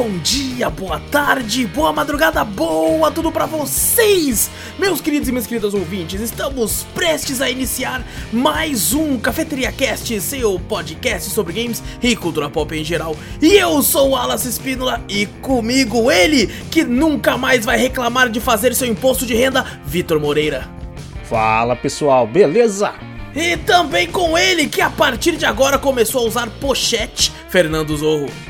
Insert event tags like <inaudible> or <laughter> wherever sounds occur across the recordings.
bom dia, boa tarde, boa madrugada, boa tudo pra vocês, meus queridos e minhas queridas ouvintes. Estamos prestes a iniciar mais um Cafeteria Cast, seu podcast sobre games e cultura pop em geral. E eu sou o Alas Espínola e comigo ele, que nunca mais vai reclamar de fazer seu imposto de renda, Vitor Moreira. Fala pessoal, beleza? E também com ele, que a partir de agora começou a usar pochete, Fernando Zorro.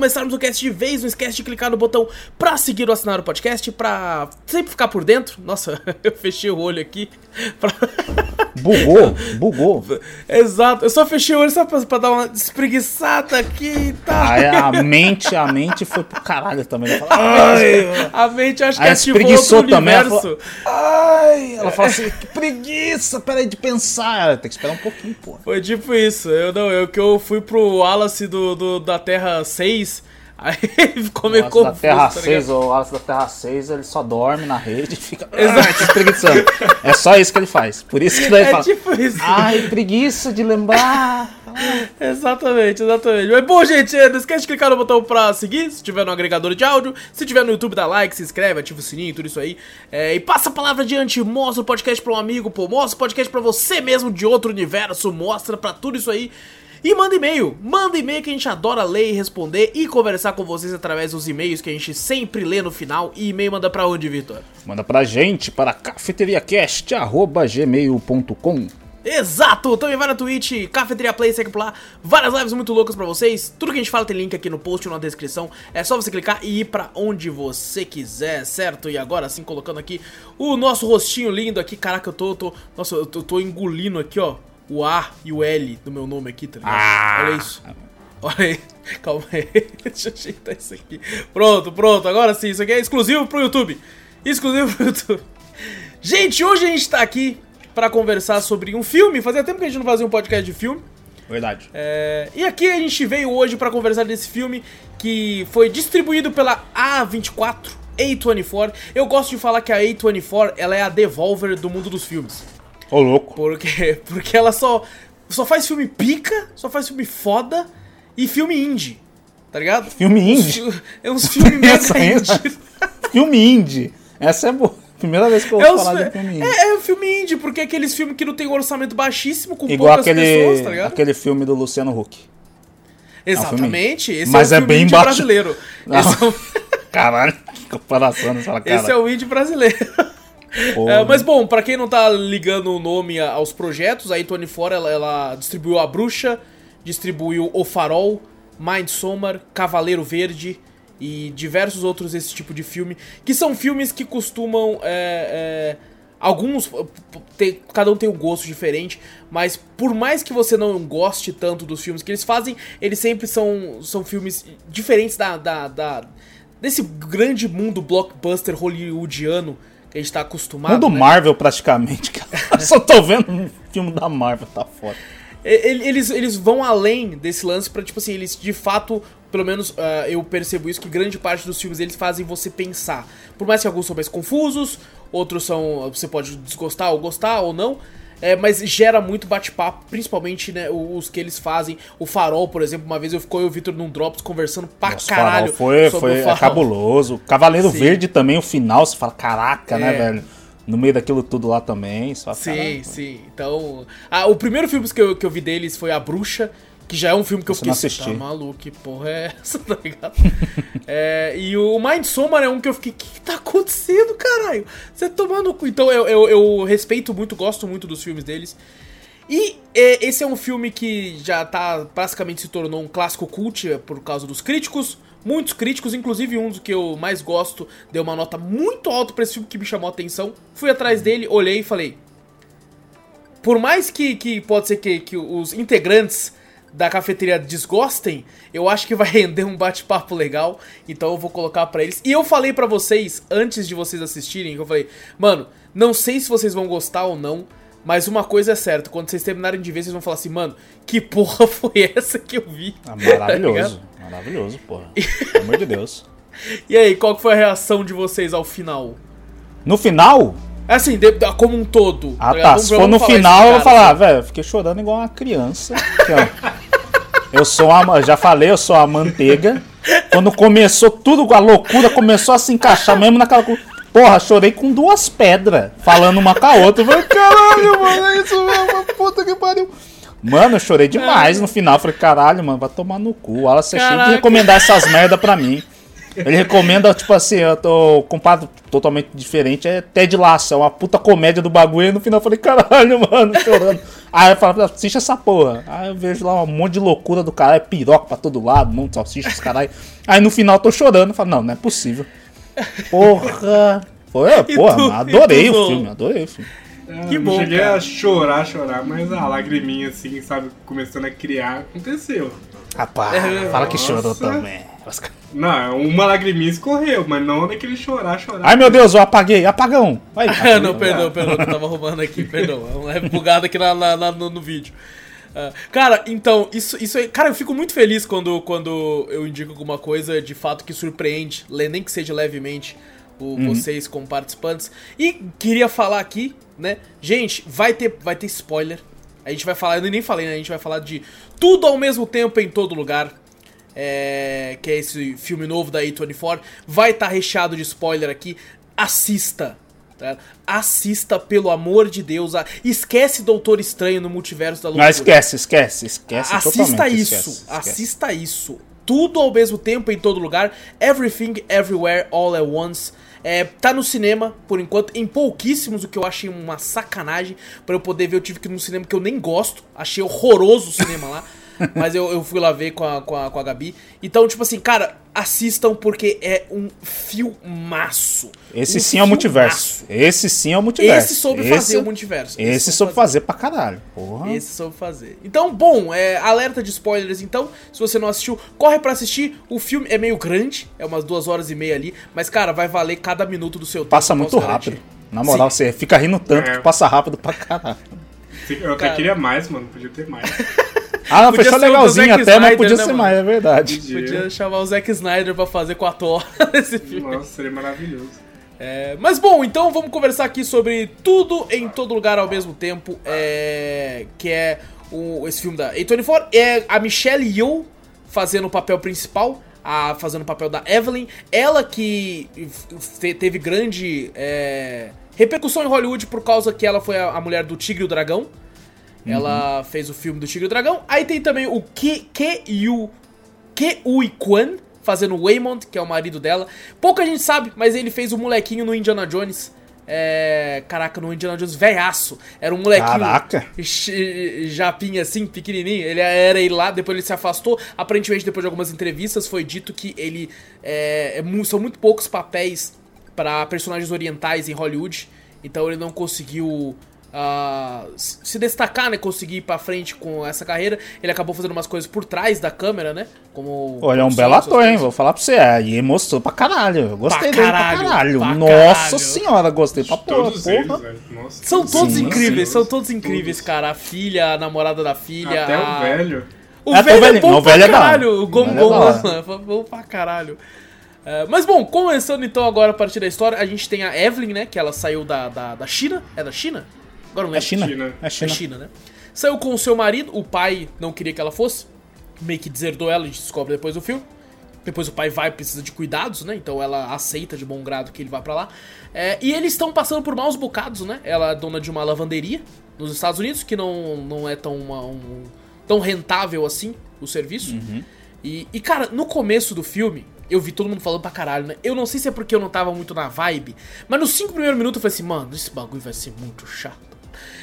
Começarmos o cast de vez, não esquece de clicar no botão pra seguir ou assinar o podcast, pra sempre ficar por dentro. Nossa, <laughs> eu fechei o olho aqui. <laughs> Pra... Bugou, bugou. <laughs> Exato, eu só fechei o olho só pra, pra dar uma espreguiçada aqui e tal. Aí a mente, a mente foi pro caralho também. Fala, Ai, A mente acho que ativou outro também, ela universo. Ai, ela fala assim, que preguiça, peraí de pensar. Ela tem que esperar um pouquinho, pô. Foi tipo isso. Eu não, eu que eu fui pro Wallace do, do- da Terra 6. Aí ele ficou meio O Aço da confuso. Terra tá 6, ligado? ou o Aço da Terra 6, ele só dorme na rede e fica <laughs> Exato. <laughs> É só isso que ele faz. Por isso que daí É fala, tipo isso. ai, preguiça de lembrar. <laughs> Exatamente, exatamente. Mas bom, gente, eh, não esquece de clicar no botão pra seguir, se tiver no agregador de áudio. Se tiver no YouTube, dá like, se inscreve, ativa o sininho, tudo isso aí. É, e passa a palavra adiante, mostra o podcast pra um amigo, pô. Mostra o podcast pra você mesmo de outro universo, mostra pra tudo isso aí. E manda e-mail, manda e-mail que a gente adora ler e responder e conversar com vocês através dos e-mails que a gente sempre lê no final. E e-mail manda pra onde, Vitor? Manda pra gente, para cafeteriacast.gmail.com Exato! Também vai na Twitch, Cafeteria Play, segue por lá. Várias lives muito loucas pra vocês. Tudo que a gente fala tem link aqui no post ou na descrição. É só você clicar e ir pra onde você quiser, certo? E agora sim, colocando aqui o nosso rostinho lindo aqui. Caraca, eu tô. tô nossa, eu tô, tô engolindo aqui, ó. O A e o L do meu nome aqui, tá ligado? Ah. Olha isso. Olha aí. <laughs> Calma aí. <laughs> Deixa eu ajeitar isso aqui. Pronto, pronto. Agora sim, isso aqui é exclusivo pro YouTube. Exclusivo pro YouTube. Gente, hoje a gente tá aqui pra conversar sobre um filme. Fazia tempo que a gente não fazia um podcast de filme. Verdade. É, e aqui a gente veio hoje pra conversar desse filme que foi distribuído pela A24, A24. Eu gosto de falar que a A24 ela é a Devolver do mundo dos filmes. Ô, louco. Porque, <laughs> porque ela só, só faz filme pica, só faz filme foda e filme indie. Tá ligado? Filme indie? É uns filmes <laughs> Essa mega aí, indie. Filme indie. Essa é boa. Primeira vez que eu É, vou os- falar de filme indie. é, é um filme indie, porque é aqueles filmes que não tem um orçamento baixíssimo, com Igual poucas aquele, pessoas, tá ligado? aquele filme do Luciano Huck. Exatamente. Esse Mas é, é um filme bem indie baixo. brasileiro. Não. Esse é o, <laughs> Caralho, que comparação nessa cara. esse é o indie brasileiro. <laughs> É, mas bom, pra quem não tá ligando o nome aos projetos, a A24 ela, ela distribuiu A Bruxa, distribuiu O Farol, Midsommar, Cavaleiro Verde e diversos outros desse tipo de filme, que são filmes que costumam. é, é, alguns. tem- cada um tem um gosto diferente, mas por mais que você não goste tanto dos filmes que eles fazem, eles sempre são, são filmes diferentes da, da, da- desse grande mundo blockbuster hollywoodiano que a gente tá acostumado. Mundo né? Marvel, praticamente, cara. Só tô vendo um filme da Marvel, tá foda. Ele- Eles, eles vão além desse lance pra, tipo assim, eles de fato, pelo menos ah, eu percebo isso, que grande parte dos filmes eles fazem você pensar. Por mais que alguns são mais confusos, outros são. Você pode desgostar ou gostar ou não. É, mas gera muito bate-papo, principalmente né, os que eles fazem. O Farol, por exemplo, uma vez eu ficou eu e o Victor num Drops conversando pra Nossa, caralho. Farol foi, foi o Farol. cabuloso. Cavaleiro Sim. Verde também, o final, você fala, caraca, né, É. velho? No meio daquilo tudo lá também. Fala, Sim, "Caralho, sim. Então. o primeiro filme que eu, que eu vi deles foi A Bruxa, que já é um filme que Esse eu fiquei assim, tá maluco, que porra é essa, <laughs> tá ligado? É, e o Midsommar é um que eu fiquei, o que, que tá acontecendo, caralho? Você tomando cu. Então eu, eu, eu respeito muito, gosto muito dos filmes deles. E é, esse é um filme que já tá basicamente se tornou um clássico cult é, por causa dos críticos. Muitos críticos, inclusive um dos que eu mais gosto, deu uma nota muito alta pra esse filme que me chamou a atenção. Fui atrás dele, olhei e falei: por mais que, que pode ser que, que os integrantes da cafeteria desgostem, eu acho que vai <laughs> render um bate-papo legal, então eu vou colocar para eles. E eu falei para vocês, antes de vocês assistirem, eu falei, mano, não sei se vocês vão gostar ou não, mas uma coisa é certa, quando vocês terminarem de ver, vocês vão falar assim, mano, que porra <laughs> foi essa que eu vi? Ah, maravilhoso, <laughs> tá maravilhoso, porra. Pelo amor de Deus. E aí, qual foi a reação de vocês ao final? No final, é assim, de, como um todo. Ah, tá. tá. Se for no final, eu vou falar, assim. velho, fiquei chorando igual uma criança. Eu sou a. Já falei, eu sou a manteiga. Quando começou tudo, a loucura começou a se encaixar mesmo naquela. Porra, chorei com duas pedras, falando uma com a outra. Eu falei, caralho, mano, é isso mesmo, puta que pariu. Mano, eu chorei demais no final. Falei, caralho, mano, vai tomar no cu. Ela você tinha que recomendar essas merda pra mim. Ele recomenda, tipo assim, eu tô comparado totalmente diferente, é Ted Lasso, é uma puta comédia do bagulho, e no final eu falei, caralho, mano, chorando. Aí eu falo, assiste essa porra. Aí eu vejo lá um monte de loucura do caralho, piroca pra todo lado, um monte de salsichas, caralho. Aí no final eu tô chorando, eu falo, não, não é possível. Porra. Foi, porra, tu, adorei o filme, adorei o filme. É, que bom. cheguei cara. a chorar, chorar, mas a lagriminha assim, sabe, começando a criar, aconteceu. Rapaz, é, fala que chorou também. Não, uma lagriminha escorreu, mas não daquele chorar, chorar. Ai meu Deus, eu apaguei, apagão. Vai, <laughs> ah, não, perdão, perdão, eu tava roubando aqui, perdão. É um leve bugado aqui na, na, na no, no, vídeo. Uh, cara, então, isso, isso aí. Cara, eu fico muito feliz quando, quando eu indico alguma coisa de fato que surpreende, nem que seja levemente, o, uhum. vocês como participantes. E queria falar aqui, né? Gente, vai ter, vai ter spoiler. A gente vai falar, eu nem falei, né? A gente vai falar de tudo ao mesmo tempo em todo lugar é, que é esse filme novo da A24, vai estar tá recheado de spoiler aqui. Assista, Tá? Assista, pelo amor de Deus. A... Esquece Doutor Estranho no Multiverso da Loucura. Não, esquece, esquece, esquece. Assista isso, esquece, assista isso. Tudo ao mesmo tempo, em todo lugar. Everything, Everywhere, All at Once. É, tá no cinema, por enquanto, em pouquíssimos, o que eu achei uma sacanagem. para eu poder ver, eu tive que ir num cinema que eu nem gosto. Achei horroroso o cinema lá. <laughs> Mas eu, eu fui lá ver com a, com, a, com a Gabi. Então, tipo assim, cara, assistam porque é um filmaço. Esse um sim é o multiverso. Esse sim é o multiverso. Esse soube esse, fazer o multiverso. Esse, esse soube fazer. fazer pra caralho. Porra. Esse soube fazer. Então, bom, é, alerta de spoilers então. Se você não assistiu, corre para assistir. O filme é meio grande, é umas duas horas e meia ali. Mas, cara, vai valer cada minuto do seu Passa tempo. Passa muito rápido. Na moral, sim. você fica rindo tanto é. que passa rápido pra caralho. Eu até cara... queria mais, mano. Podia ter mais. <laughs> Ah, não, fechou legalzinho até, Snyder, mas podia né, ser mano? mais, é verdade. Podia. podia chamar o Zack Snyder pra fazer 4 horas <laughs> nesse filme. Nossa, seria maravilhoso. É, mas bom, então vamos conversar aqui sobre tudo em todo lugar ao mesmo tempo, é, que é o, esse filme da A24. É a Michelle Yeoh fazendo o papel principal, a, fazendo o papel da Evelyn. Ela que teve grande é, repercussão em Hollywood por causa que ela foi a, a mulher do Tigre e o Dragão. Uhum. Ela fez o filme do Tigre e o Dragão. Aí tem também o Ke, Ke Yu, Ke Ui Kwan, fazendo o Waymond, que é o marido dela. Pouca gente sabe, mas ele fez o molequinho no Indiana Jones. É, caraca, no Indiana Jones, velhaço. Era um molequinho. Caraca. Japinha assim, pequenininho. Ele era ele lá, depois ele se afastou. Aparentemente, depois de algumas entrevistas, foi dito que ele. É, é são muito poucos papéis para personagens orientais em Hollywood. Então ele não conseguiu uh, se destacar, né? Conseguir ir pra frente com essa carreira. Ele acabou fazendo umas coisas por trás da câmera, né? Como. Olha, é um belo ator, hein? Vou falar pra você. Aí mostrou pra caralho. Eu gostei pra dele caralho, pra caralho. Pra Nossa caralho. senhora, gostei pra porra. São todos sim, incríveis, sim. são todos incríveis, todos. cara. A filha, a namorada da filha. Até a... o velho. O é, velho é bom o velho pra é caralho. O Gom Gom é <laughs> bom pra caralho. Uh, mas bom, começando então agora a partir da história, a gente tem a Evelyn, né? Que ela saiu da, da, da China. É da China? Agora não é, é China. China. É China. É China, né? Saiu com o seu marido, o pai não queria que ela fosse, meio que deserdou ela, a gente descobre depois do filme. Depois o pai vai, precisa de cuidados, né? Então ela aceita de bom grado que ele vá para lá. É, e eles estão passando por maus bocados, né? Ela é dona de uma lavanderia nos Estados Unidos, que não, não é tão, uma, um, tão rentável assim o serviço. Uhum. E, e, cara, no começo do filme, eu vi todo mundo falando pra caralho, né? Eu não sei se é porque eu não tava muito na vibe, mas nos cinco primeiros minutos eu falei assim, mano, esse bagulho vai ser muito chato.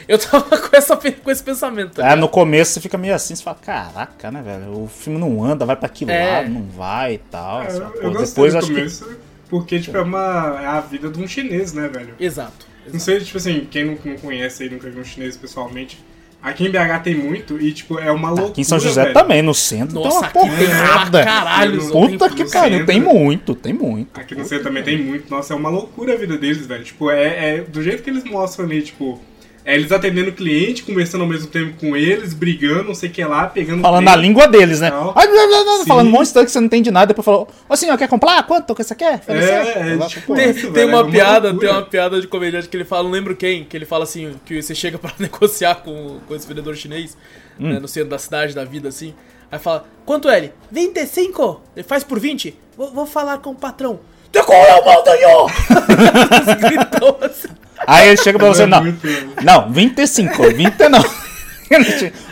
Eu tava <laughs> com, essa, com esse pensamento. Tá é, no começo você fica meio assim, você fala, caraca, né, velho? O filme não anda, vai pra aquele é. lado, não vai e tal. É, eu, eu depois acho começo, que... porque, tipo, é, uma, é a vida de um chinês, né, velho? Exato. exato. Não sei, tipo assim, quem não, não conhece aí, nunca viu um chinês pessoalmente Aqui em BH tem muito e, tipo, é uma loucura. Aqui em São José velho. também, no centro Nossa, tem uma porrada. Caralho, Puta que pariu, tem muito, tem muito. Aqui no centro também tem muito. Nossa, é uma loucura a vida deles, velho. Tipo, é, é do jeito que eles mostram ali, tipo é eles atendendo o cliente, conversando ao mesmo tempo com eles, brigando, não sei o que lá, pegando. Falando a língua deles, né? Ai, blá, blá, blá, falando um monte de coisa que você não entende nada, depois falou, ô senhor, quer comprar? Quanto que você quer? É, é, tipo, tem, isso, tem uma é piada, tem uma piada de comediante que ele fala, não lembro quem, que ele fala assim, que você chega pra <laughs> negociar com, com esse vendedor chinês, hum. né, no centro da cidade, da vida, assim. Aí fala, quanto é ele? 25? Ele faz por 20? Vou, vou falar com o patrão. Decola o montanhão! <laughs> Gritou assim. Aí ele chega pra você, é não. Não, 25, 20 não.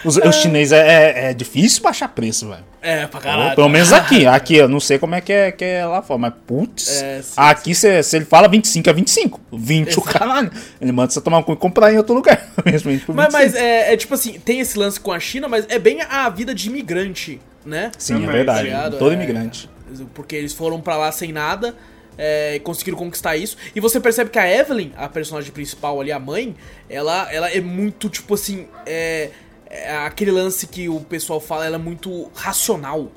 Os, os chineses é, é, é, difícil baixar preço, velho. É, pra caralho. Pelo menos aqui. Aqui, eu não sei como é que é, que é lá fora, mas putz. É, sim, aqui, se, se ele fala 25, é 25. 20 Exato. o caralho. Ele manda você tomar um cu e comprar em outro lugar. <laughs> Mesmo mas, mas é, é, tipo assim, tem esse lance com a China, mas é bem a vida de imigrante, né? Sim, é verdade. Tá Todo é, imigrante. Porque eles foram para lá sem nada é, conseguiram conquistar isso. E você percebe que a Evelyn, a personagem principal ali, a mãe, ela, ela é muito, tipo assim, é, é aquele lance que o pessoal fala, ela é muito racional,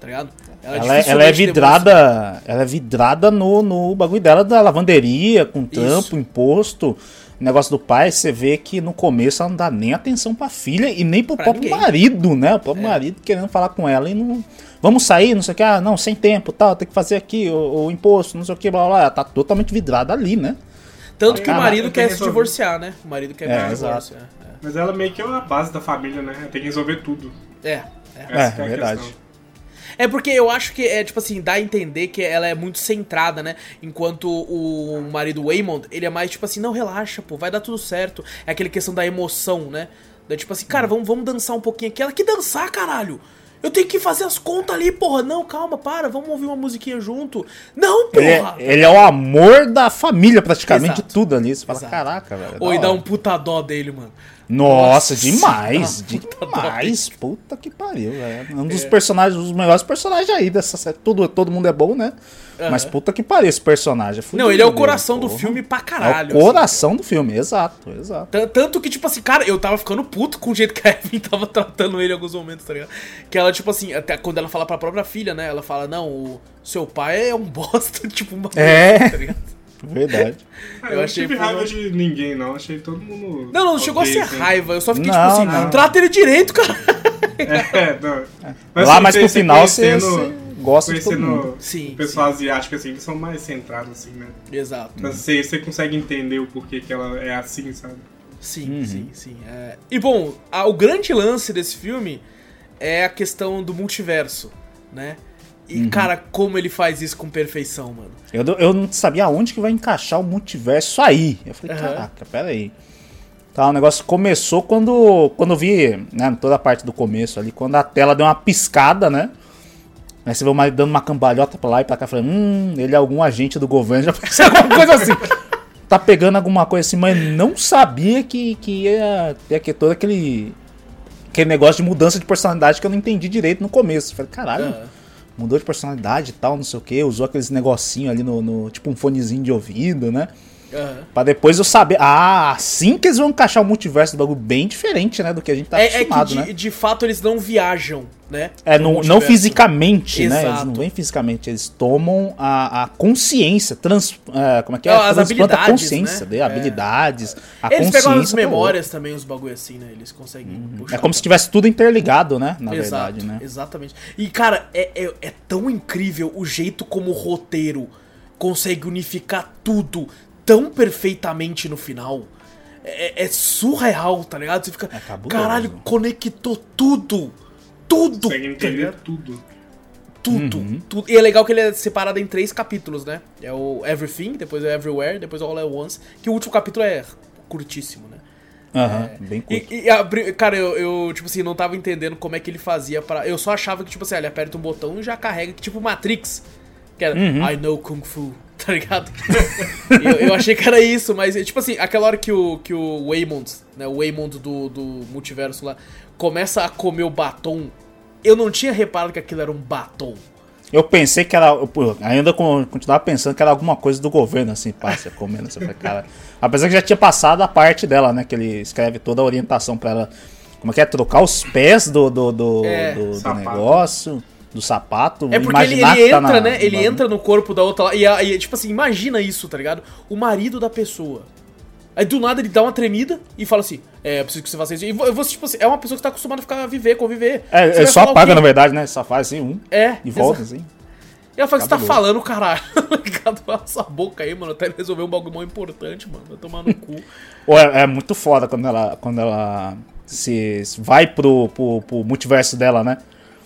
tá ligado? Ela, ela, é, ela é vidrada, ela é vidrada no, no bagulho dela da lavanderia, com tampo, isso. imposto. negócio do pai, você vê que no começo ela não dá nem atenção pra filha e nem pro pra próprio ninguém. marido, né? O próprio é. marido querendo falar com ela e não Vamos sair, não sei o que, ah, não, sem tempo, tal, tem que fazer aqui o, o imposto, não sei o que, blá, blá, blá. Tá totalmente vidrada ali, né? Tanto que o marido quer se divorciar, né? O marido quer é, exato. É, é. Mas ela meio que é a base da família, né? Tem que resolver tudo. É, é. É, é, é verdade. Questão. É porque eu acho que é, tipo assim, dá a entender que ela é muito centrada, né? Enquanto o marido Waymond, ele é mais tipo assim, não, relaxa, pô, vai dar tudo certo. É aquela questão da emoção, né? Da, tipo assim, cara, vamos, vamos dançar um pouquinho aqui. Ela que dançar, caralho! Eu tenho que fazer as contas ali, porra. Não, calma, para, vamos ouvir uma musiquinha junto. Não, porra! Ele é, ele é o amor da família, praticamente, Exato. tudo. Você fala, Exato. caraca, velho. Ou e dá um puta dó dele, mano. Nossa, Nossa demais, demais. Puta que pariu, velho. Um dos é. personagens, os melhores personagens aí dessa série. Todo, todo mundo é bom, né? Uhum. Mas puta que pariu esse personagem. É não, ele é o coração dele, do filme pra caralho. É o coração assim. do filme, exato, exato. Tanto que, tipo assim, cara, eu tava ficando puto com o jeito que a <laughs> Evan tava tratando ele em alguns momentos, tá ligado? Que ela, tipo assim, até quando ela fala pra própria filha, né? Ela fala, não, o seu pai é um <laughs> bosta, tipo, uma é. tá ligado? Verdade. <laughs> eu, eu achei tive raiva de ninguém, não. Achei todo mundo. Não, não, chegou a ser raiva. Eu só fiquei não, tipo assim, não. trata ele direito, cara. É, não. Mas, Lá, mas pro final você gosta de todo mundo. Sim, o pessoal sim. asiático, assim, eles são mais centrados, assim, né? Exato. Mas você, você consegue entender o porquê que ela é assim, sabe? Sim, uhum. sim, sim. É... E bom, a, o grande lance desse filme é a questão do multiverso, né? E, uhum. cara, como ele faz isso com perfeição, mano. Eu, eu não sabia aonde que vai encaixar o multiverso aí. Eu falei, uhum. caraca, pera aí. Tá, o negócio começou quando, quando eu vi, né, toda a parte do começo ali, quando a tela deu uma piscada, né? Aí você vê o marido dando uma cambalhota pra lá e pra cá, falando, hum, ele é algum agente do governo, <laughs> já pensei alguma coisa assim. tá pegando alguma coisa assim, mas não sabia que, que ia ter aqui todo aquele, aquele negócio de mudança de personalidade que eu não entendi direito no começo. Falei, caralho. Mudou de personalidade e tal, não sei o que, usou aqueles negocinho ali no, no, tipo um fonezinho de ouvido, né? Uhum. Pra depois eu saber. Ah, assim que eles vão encaixar o multiverso do bagulho bem diferente, né? Do que a gente tá é, acostumado, é que de, né? De fato, eles não viajam, né? É, não, não fisicamente, Exato. né? Eles não vêm fisicamente, eles tomam a, a consciência, trans, é, como é que é? As habilidades, a consciência, né? de, habilidades, a eles consciência. Eles pegam as memórias também, os bagulho assim, né? Eles conseguem uhum. É como se tivesse tudo interligado, né? Na Exato, verdade, né? Exatamente. E, cara, é, é, é tão incrível o jeito como o roteiro consegue unificar tudo tão perfeitamente no final. É, é surreal, tá ligado? Você fica. É caralho, conectou tudo! Tudo! Consegue entender tá tudo. Tudo, uhum. tudo. E é legal que ele é separado em três capítulos, né? É o Everything, depois é Everywhere, depois é All at Once. Que o último capítulo é curtíssimo, né? Aham, uhum, é, bem curto. E, e a, cara, eu, eu, tipo assim, não tava entendendo como é que ele fazia para Eu só achava que, tipo assim, ele aperta um botão e já carrega, tipo Matrix. Que era, uhum. I know Kung Fu. <laughs> Tá ligado? eu, eu, achei que era isso, mas, tipo assim, aquela hora que o, que o Waymond, né? O Waymond do, do multiverso lá, começa a comer o batom. Eu não tinha reparado que aquilo era um batom. Eu pensei que era. ainda continuava pensando que era alguma coisa do governo, assim, passa comendo. Assim, cara. Apesar que já tinha passado a parte dela, né? Que ele escreve toda a orientação para ela. Como é que é? Trocar os pés do, do, do, é, do, do negócio do sapato. É porque ele, ele tá entra, na, né? Ele entra no corpo da outra lá. E, e, tipo assim, imagina isso, tá ligado? O marido da pessoa. Aí do nada ele dá uma tremida e fala assim: É, eu preciso que você faça isso. E você, tipo assim, é uma pessoa que tá acostumada a ficar a viver, conviver. É, ele só apaga, na verdade, né? Só faz assim, um. É. E volta, assim. E ela fala, você tá falando, caralho? <laughs> Essa boca aí, mano. Até resolver um bagulho muito importante, mano. Vai tomar no cu. <laughs> é, é, muito foda quando ela, quando ela se vai pro, pro, pro multiverso dela, né?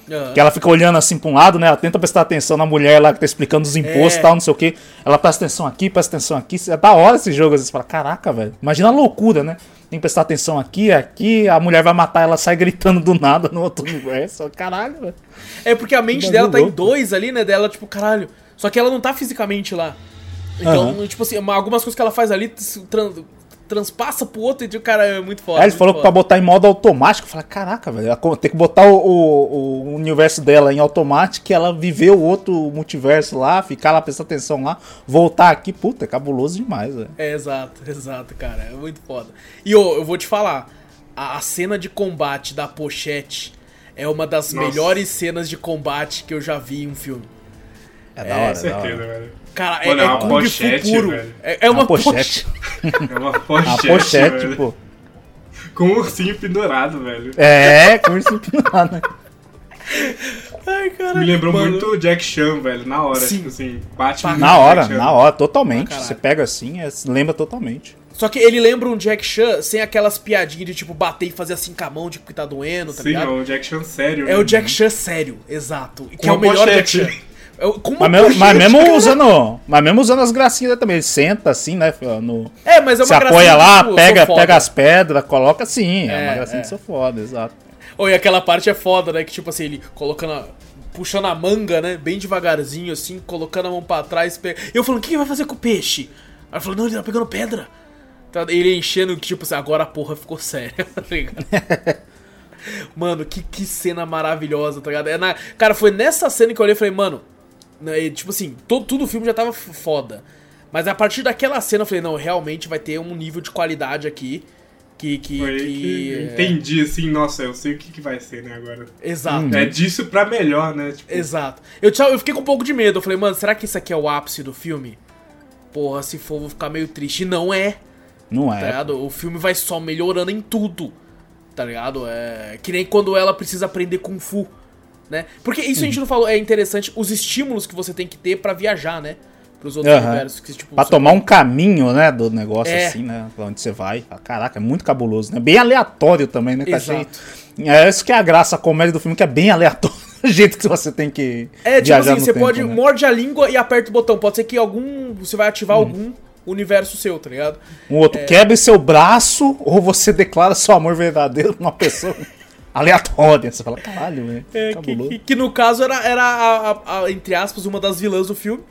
Uhum. Que ela fica olhando assim pra um lado, né? Ela tenta prestar atenção na mulher lá que tá explicando os impostos e é. tal, não sei o que. Ela presta atenção aqui, presta atenção aqui. É da hora esse jogo. Você fala, caraca, velho. Imagina a loucura, né? Tem que prestar atenção aqui, aqui. A mulher vai matar, ela sai gritando do nada no outro universo. Caralho, velho. É porque a mente dela tá louco. em dois ali, né? Dela, tipo, caralho. Só que ela não tá fisicamente lá. Então, uhum. tipo assim, algumas coisas que ela faz ali transpassa pro outro e o cara é muito foda. É, ele falou foda. que pra botar em modo automático, eu falei, caraca, velho, tem que botar o, o, o, universo dela em automático, ela viver o outro multiverso lá, ficar lá, prestar atenção lá, voltar aqui, puta, é cabuloso demais, velho. É, exato, <laughs> exato, cara, é muito foda. E ô, eu vou te falar, a, a cena de combate da pochete é uma das Nossa. melhores cenas de combate que eu já vi em um filme. É, é da hora, é, certeza, velho. Cara, é, Mano, é, é Kung pochete, Fu puro. É, é, uma, pochete. é uma <laughs> pochete. Uma pochete, velho. pô. Com um ursinho pendurado, velho. É, com um ursinho pendurado. Né? Ai, cara. Me lembrou Mano. muito o Jack Chan, velho. Na hora, Sim. tipo assim, bate Na hora, na hora, totalmente. Ah, Você pega assim, é, lembra totalmente. Só que ele lembra um Jack Chan sem aquelas piadinhas de tipo bater e fazer assim com a mão, tipo que tá doendo, tá Sim, ligado? Sim, é o Jack Chan sério. É né? o Jack Chan sério, exato. Que com é o melhor pochete. Jack Chan. <laughs> mas, mesmo, mas mesmo <laughs> usando. Mas mesmo usando as gracinhas também. Ele senta assim, né? No, é, mas é uma Se apoia lá, tipo, pega, pega as pedras, coloca assim. É, é uma gracinha é. de sou foda, exato. Ou e aquela parte é foda, né? Que tipo assim, ele colocando. A, puxando a manga, né? Bem devagarzinho, assim, colocando a mão pra trás. Pega... E eu falando, o que vai fazer com o peixe? Aí eu falou, não, ele tá pegando pedra. Tá, ele enchendo, tipo assim, agora a porra ficou séria, <laughs> tá ligado? <laughs> mano, que, que cena maravilhosa, tá ligado? É na... Cara, foi nessa cena que eu olhei e falei, mano, né, tipo assim, todo, tudo o filme já tava foda. Mas a partir daquela cena eu falei, não, realmente vai ter um nível de qualidade aqui. Que. que, Foi que, é... entendi, assim, nossa, eu sei o que, que vai ser, né, agora. Exato. É disso pra melhor, né? Tipo... Exato. Eu, eu fiquei com um pouco de medo. Eu falei, mano, será que isso aqui é o ápice do filme? Porra, se for, vou ficar meio triste. E não é. Não é. Tá ligado? O filme vai só melhorando em tudo. Tá ligado? É. Que nem quando ela precisa aprender Kung Fu né? Porque isso a gente não falou, é interessante, os estímulos que você tem que ter para viajar, né? Pros outros uhum. universos. Que, tipo, pra tomar um caminho, né, do negócio é. assim, né? Pra onde você vai. Caraca, é muito cabuloso, né? Bem aleatório também, né? Exato. É isso que é a graça, a comédia do filme, que é bem aleatório. <laughs> o jeito que você tem que É, tipo assim, você tempo, pode né? morde a língua e aperta o botão. Pode ser que algum. Você vai ativar hum. algum universo seu, tá ligado? Um outro é... quebre seu braço ou você declara seu amor verdadeiro pra uma pessoa <laughs> aleatória. Você fala, caralho, velho. É, que, que, que, no caso era, era a, a, a, entre aspas, uma das vilãs do filme,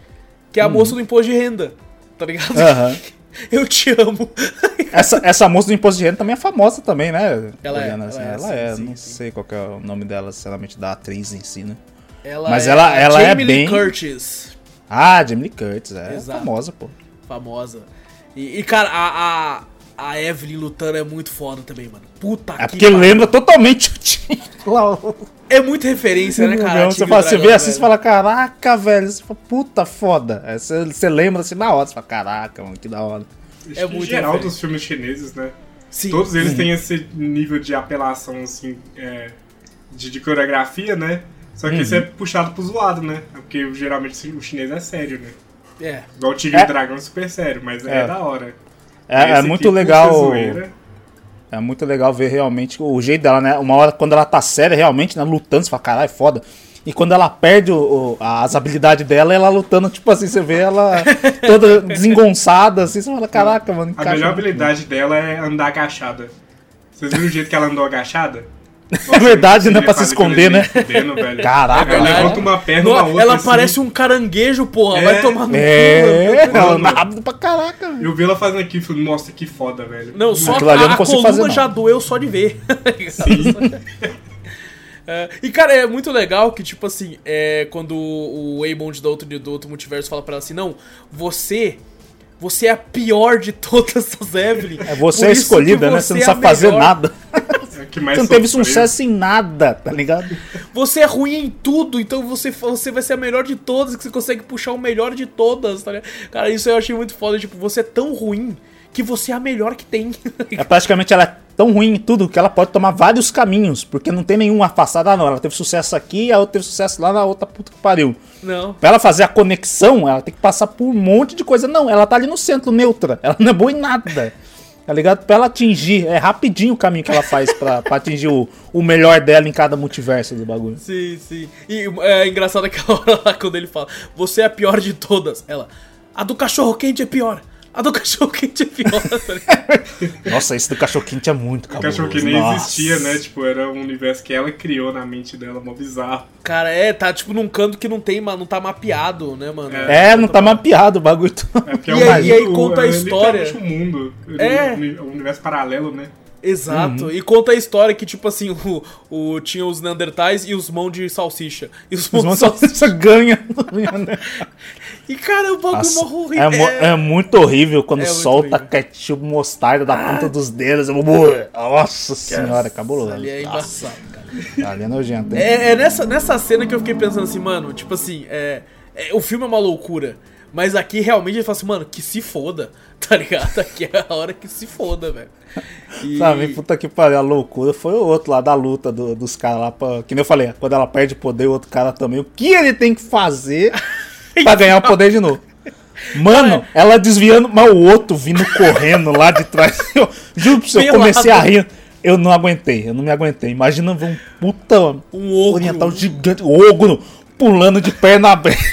que é a hum. moça do imposto de renda. Tá ligado? Uhum. <laughs> Eu te amo. <laughs> essa, essa moça do imposto de renda também é famosa também, né? Ela é. Ela, assim, é, ela é sim, não sim. sei qual é o nome dela, sinceramente, da atriz em si, né? Ela Mas é ela, ela Jamie é bem... Lee Curtis. Ah, Jamie Lee Curtis, é Exato. famosa, pô. Famosa. E, e cara, a, a a Evelyn lutando é muito foda também, mano. Puta é que. É porque lembra totalmente o Tigre. <laughs> É muita referência, né, cara? Você, fala, você vê assim e fala, caraca, velho. Você fala, puta foda. Aí você, você lembra assim na hora, você fala, caraca, mano, que da hora. É muito em geral dos filmes chineses, né? Sim. Todos eles têm esse nível de apelação, assim, é, de, de, coreografia, né? Só que uhum. isso é puxado pro zoado, né? Porque geralmente o chinês é sério, né? É. Igual o Tigre é. e Dragão é super sério, mas é, é da hora. É, é muito legal. É muito legal ver realmente o jeito dela, né? Uma hora quando ela tá séria, realmente, né? Lutando, você fala, caralho, foda. E quando ela perde o, o, as habilidades dela, ela lutando, tipo assim, você vê ela <laughs> toda desengonçada, assim, você fala, caraca, mano. A melhor habilidade dela é andar agachada. Vocês viram o jeito que ela andou agachada? <laughs> Nossa, é verdade, né? Pra se esconder, né? Fudendo, Caraca, ela levanta uma perna uma outra. Ela assim. parece um caranguejo, porra. É, vai tomar no É, cu. ela rápido pra caraca. velho. Eu vi ela fazendo aquilo e falei, nossa, que foda, velho. Não, só Aquilo ali eu a, não a coluna fazer, não. já doeu só de ver. <laughs> É, e, cara, é muito legal que, tipo assim, é, quando o Waymond do outro, do outro multiverso fala pra ela assim, não, você... Você é a pior de todas as Evelyn. É, você é escolhida, né? Você não é a sabe fazer melhor. nada. <laughs> É que mais Você não teve sucesso em nada, tá ligado? Você é ruim em tudo, então você, você vai ser a melhor de todas, que você consegue puxar o melhor de todas, tá ligado? Cara, isso eu achei muito foda. Tipo, você é tão ruim que você é a melhor que tem. É praticamente ela é tão ruim em tudo que ela pode tomar vários caminhos, porque não tem nenhum afastado. Ah, não, ela teve sucesso aqui e a outra teve sucesso lá na outra puta que pariu. Não. Pra ela fazer a conexão, ela tem que passar por um monte de coisa. Não, ela tá ali no centro, neutra. Ela não é boa em nada. Tá ligado? Pra ela atingir, é rapidinho o caminho que ela faz pra, pra atingir o, o melhor dela em cada multiverso do bagulho. Sim, sim. E é engraçado aquela hora lá quando ele fala: Você é a pior de todas. Ela, a do cachorro quente é pior. A do cachorro quente é pior. tá ligado? <laughs> Nossa, esse do cachorro quente é muito O cabuloso. cachorro que nem Nossa. existia, né? Tipo, era um universo que ela criou na mente dela, mó bizarro. Cara, é, tá tipo num canto que não tem, não tá mapeado, né, mano? É, não tá mapeado o bagulho. É porque E é aí- um e aí mundo, conta a é história. literalmente um mundo. É. Um universo paralelo, né? Exato. Uhum. E conta a história que, tipo assim, <laughs> o, o, tinha os Neandertais e os mãos de salsicha. E os mãos Os de salsicha. <laughs> ganham. E, cara, o bagulho Nossa, morro é, mo- é muito horrível quando É solta horrível. ketchup mostarda da ponta dos dedos. Nossa senhora, cabuloso. Ali é Nossa, embaçado, cara. ali é nojento. hein? É, é nessa, nessa cena que eu fiquei pensando assim, mano, tipo assim, é, é- o filme é uma loucura. Mas aqui realmente ele fala assim, mano, que se foda, <laughs> tá ligado? Aqui é a hora que se foda, velho. E- Sabe, puta que pariu, a loucura foi o outro lá da luta do- dos caras lá. Pra, que nem eu falei, quando ela perde poder, o outro cara também. O que ele tem que fazer pra ganhar o poder de novo? Mano, ela desviando, mas o outro vindo correndo lá de trás. Eu, juro pra você, eu comecei a rir. Eu não aguentei, eu não me aguentei. Imagina ver um puta Um ogro. oriental gigante, ogro, pulando de perna aberta.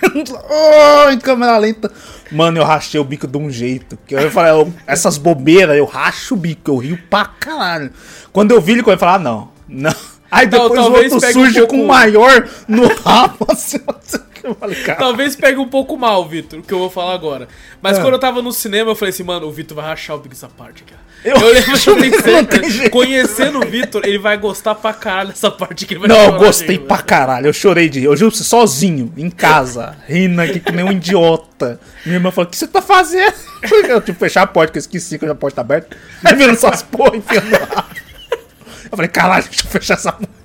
<laughs> oh, em câmera lenta. Mano, eu rachei o bico de um jeito. Que eu falei, eu- essas bobeiras, eu racho o bico, eu rio pra caralho. Quando eu vi ele, eu falei, ah, não, não. Aí depois o outro pegue um surge pouco- com o maior no rabo. <laughs> Assim, eu <laughs> falei. Talvez pegue um pouco mal, Vitor, o que eu vou falar agora. Mas É. quando eu tava no cinema, eu falei assim, mano, o Vitor vai rachar o bico parte, cara. Eu Eu, lembro que eu pensei, conhecendo o Vitor, ele vai gostar pra caralho dessa parte que ele vai Não, eu gostei gente, pra caralho. Eu chorei de rir. Eu juro pra você, sozinho, em casa, rindo aqui que nem um idiota. Minha irmã falou: O que você tá fazendo? Eu tive que fechar a porta, que eu esqueci que a porta tá aberta. E vendo essas porra enfiando lá. Eu falei: Caralho, deixa eu fechar essa porta.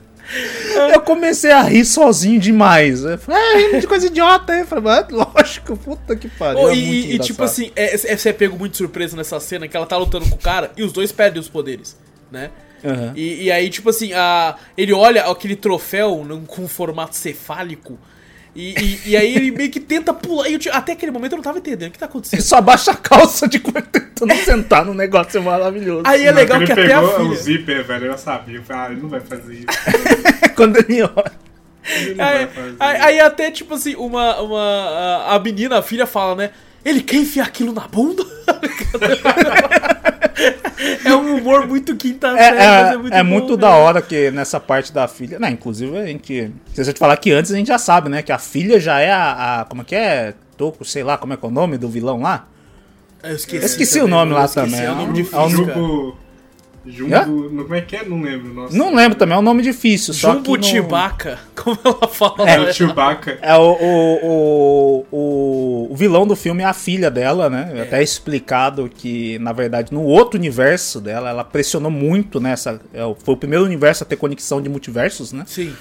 Eu comecei a rir sozinho demais. Eu falei: É, rindo de coisa idiota aí. Eu falei: "Mas, <laughs> Lógico, puta que pariu. Ô, é e, e, tipo assim, é, é- você é pego muito surpresa nessa cena que ela tá lutando com o cara e os dois perdem os poderes, né? Aham. E, e aí, tipo assim, a, ele olha aquele troféu num- com formato cefálico e, e, e aí ele meio que tenta pular. E eu, até aquele momento eu não tava entendendo o que tá Ele acontecendo. só abaixa a calça de cueca <laughs> tentando sentar no negócio maravilhoso. Aí é Na hora legal ele que até a pegou o filha. zíper, velho, eu sabia. Eu falei, ah, ele não vai fazer isso. <laughs> Quando ele olha. Ele não Aí, vai fazer aí- isso. aí até, tipo assim, uma, uma, a menina, a filha fala, né? Ele quer enfiar aquilo na bunda? <laughs> é um humor muito quinta É, série, é, mas é muito é bom, muito né? da hora que nessa parte da filha. Não, inclusive a gente. Se eu te falar que antes a gente já sabe, né? Que a filha já é a. a- como é que é? Toco, sei lá como é que é o nome do vilão lá. Eu esqueci, Eu esqueci o nome eu lá esqueci, também, É um é nome um- difícil, é um cara. Jumbo. Jumbo. Não, como é que é? Não lembro. Nossa. Não lembro também, é um nome difícil. Só Jumbo Chewbacca, como ela fala. É né? o Chewbacca. É o, o, o, o, o vilão do filme é a filha dela, né? É. Até explicado que, na verdade, no outro universo dela, ela pressionou muito nessa. é, foi o primeiro universo a ter conexão de multiversos, né? Sim.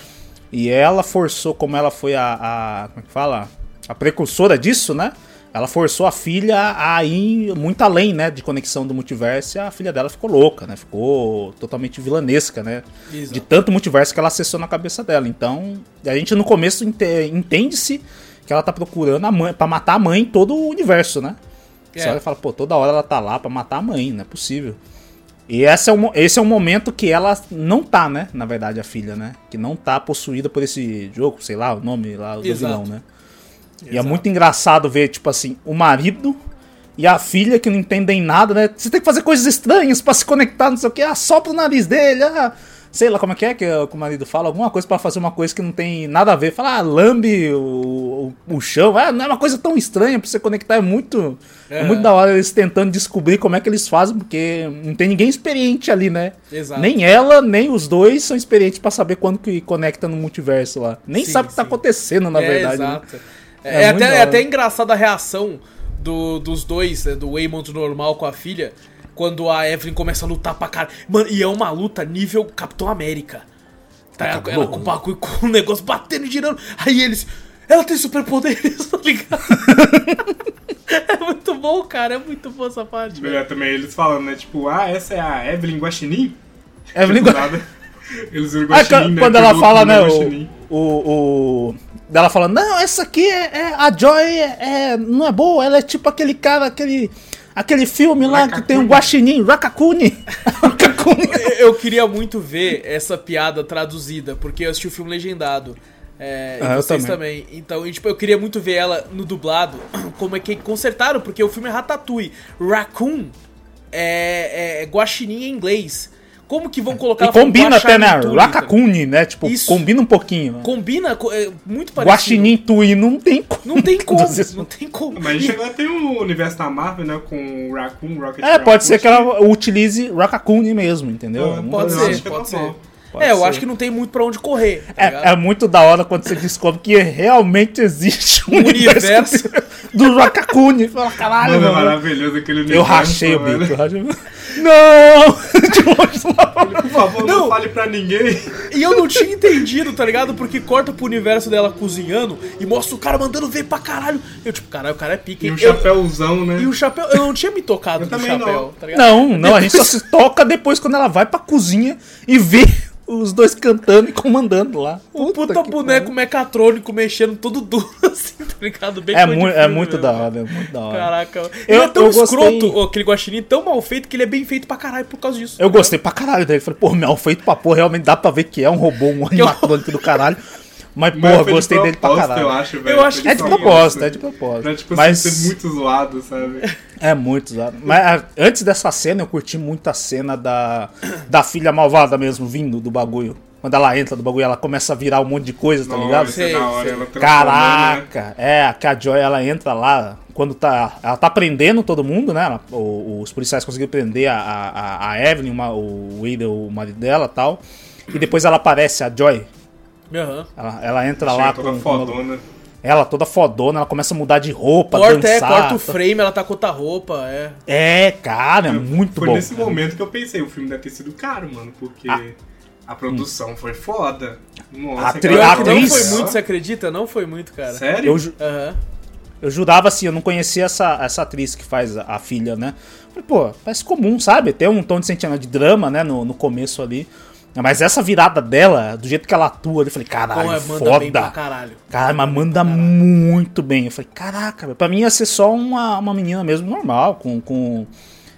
E ela forçou, como ela foi a, a- Como é que fala? A precursora disso, né? Ela forçou a filha a ir muito além, né? De conexão do multiverso. E a filha dela ficou louca, né? Ficou totalmente vilanesca, né? Exato. De tanto multiverso que ela acessou na cabeça dela. Então, a gente no começo ente- entende-se que ela tá procurando a mãe para matar a mãe em todo o universo, né? É. Você olha e fala, pô, toda hora ela tá lá pra matar a mãe, não é possível. E esse é, o, mo- esse é o momento que ela não tá, né? Na verdade, a filha, né? Que não tá possuída por esse jogo, sei lá, o nome lá do Exato. vilão, né? E é muito engraçado ver, tipo assim, o marido e a filha que não entendem nada, né? Você tem que fazer coisas estranhas pra se conectar, não sei o que. Ah, sopra o nariz dele, ah, sei lá como é que é que o marido fala, alguma coisa para fazer uma coisa que não tem nada a ver. Fala, ah, lambe o, o, o chão. Ah, não é uma coisa tão estranha pra você conectar. É muito, é. é. muito da hora eles tentando descobrir como é que eles fazem, porque não tem ninguém experiente ali, né? Exato. Nem ela, nem os dois são experientes para saber quando que conecta no multiverso lá. Nem sim, sabe o que tá acontecendo, na é, verdade. Né? Exato. Né? É, é até, é até engraçada a reação do, dos dois, né, do Waymond normal com a filha quando a Evelyn começa a lutar pra cara. Mano, e é uma luta nível Capitão América. Tá, ela, ela com o bagulho com o negócio batendo e girando. Aí eles. Ela tem superpoderes, <laughs> tá ligado? <laughs> é muito bom, cara. É muito bom essa parte. É, também eles falando, né? Tipo, ah, essa é a Evelyn Guaxinim? Evelyn tipo, Guaxinim. Eles viram ah, Guaxinim, ah, né? Quando ela fala, né? O, o, o, Ela fala, não, essa aqui é, é a Joy é, é, não é boa, ela é tipo aquele cara, aquele Aquele filme lá Rakakuni. que tem um guaxinim, Rakakuni. <laughs> Rakakuni. eu queria muito ver essa piada traduzida, porque eu assisti o filme legendado. É, ah, e vocês também. também. Então, tipo, eu queria muito ver ela no dublado, <clears throat> como é que consertaram, porque o filme é Ratatouille. Raccoon é, é guaxinim em inglês. Como que vão colocar... E combina até, né? Rakakuni, né? Tipo, Isso. combina um pouquinho. Né? Combina, é muito parecido. Guaxinim Tui não tem como. Não tem <laughs> como, não tem como. Mas ter um universo da Marvel, né? Com Raccoon, Rocket É, pode ser que ela utilize Rakakuni mesmo, entendeu? É, pode ser, pode ser. Pode é, eu acho que não tem muito pra onde correr. Tá é, é, muito da hora quando você descobre que realmente existe um universo, universo <laughs> do Rakakuni. Fala, caralho, mano. É maravilhoso aquele universo. Eu rachei <laughs> o bico, eu rachei o. Não! De longe Por favor, não. não fale pra ninguém. E eu não tinha entendido, tá ligado? Porque corta pro universo dela cozinhando e mostra o cara mandando ver pra caralho. Eu, tipo, caralho, o cara é pique. E um chapéuzão, né? E o chapéu. Eu não tinha me tocado eu no chapéu, não. tá ligado? Não, não, a gente só se toca depois quando ela vai pra cozinha e vê os dois cantando e comandando lá. O puta, puta boneco cara. mecatrônico mexendo todo duro <laughs> assim, tá ligado? Bem é, mu é muito da hora, é muito da hora. Caraca, eu, é tão escroto, gostei... aquele guaxinim tão mal feito que ele é bem feito pra caralho por causa disso. Eu tá gostei pra caralho dele. Falei, pô, mal feito pra porra, realmente dá pra ver que é um robô, um <laughs> animatrônico do caralho. Mas, porra, gostei dele pra caralho. Eu acho, velho. Eu acho que é de propósito, é de propósito. Pra, tipo, mas... assim, ser muito zoado, sabe? É muito zoado. Mas antes dessa cena, eu curti muito a cena da, da filha malvada mesmo, vindo do bagulho quando ela entra do bagulho, ela começa a virar um monte de coisa, tá ligado? Sei, é hora, Caraca! Né? É, que a Joy ela entra lá, quando tá. Ela tá prendendo todo mundo, né? Ela, o, os policiais conseguiram prender a, a, a Evelyn, uma, o Wade, o marido dela tal. E depois ela aparece, a Joy. Uhum. Ela, ela entra Chega lá toda com. Fodona. ela toda fodona, ela começa a mudar de roupa, corta, é, dançar. É, corta o frame, ela tá com outra roupa, é. É, cara, é muito foi bom. Foi nesse momento que eu pensei, o filme deve ter sido caro, mano, porque... Ah. A produção hum. foi foda. Nossa, a, tri a atriz... Não foi muito, você acredita? Não foi muito, cara. Sério? Eu, ju uhum. eu jurava assim, eu não conhecia essa, essa atriz que faz a, a filha, né? Falei, pô, parece comum, sabe? Tem um tom de sentimento de drama, né? No, no começo ali. Mas essa virada dela, do jeito que ela atua, eu falei, caralho, Pô, manda foda. Bem pra caralho. Cara, mas manda caralho. muito bem. Eu falei, caraca, pra mim ia ser só uma, uma menina mesmo normal, com, com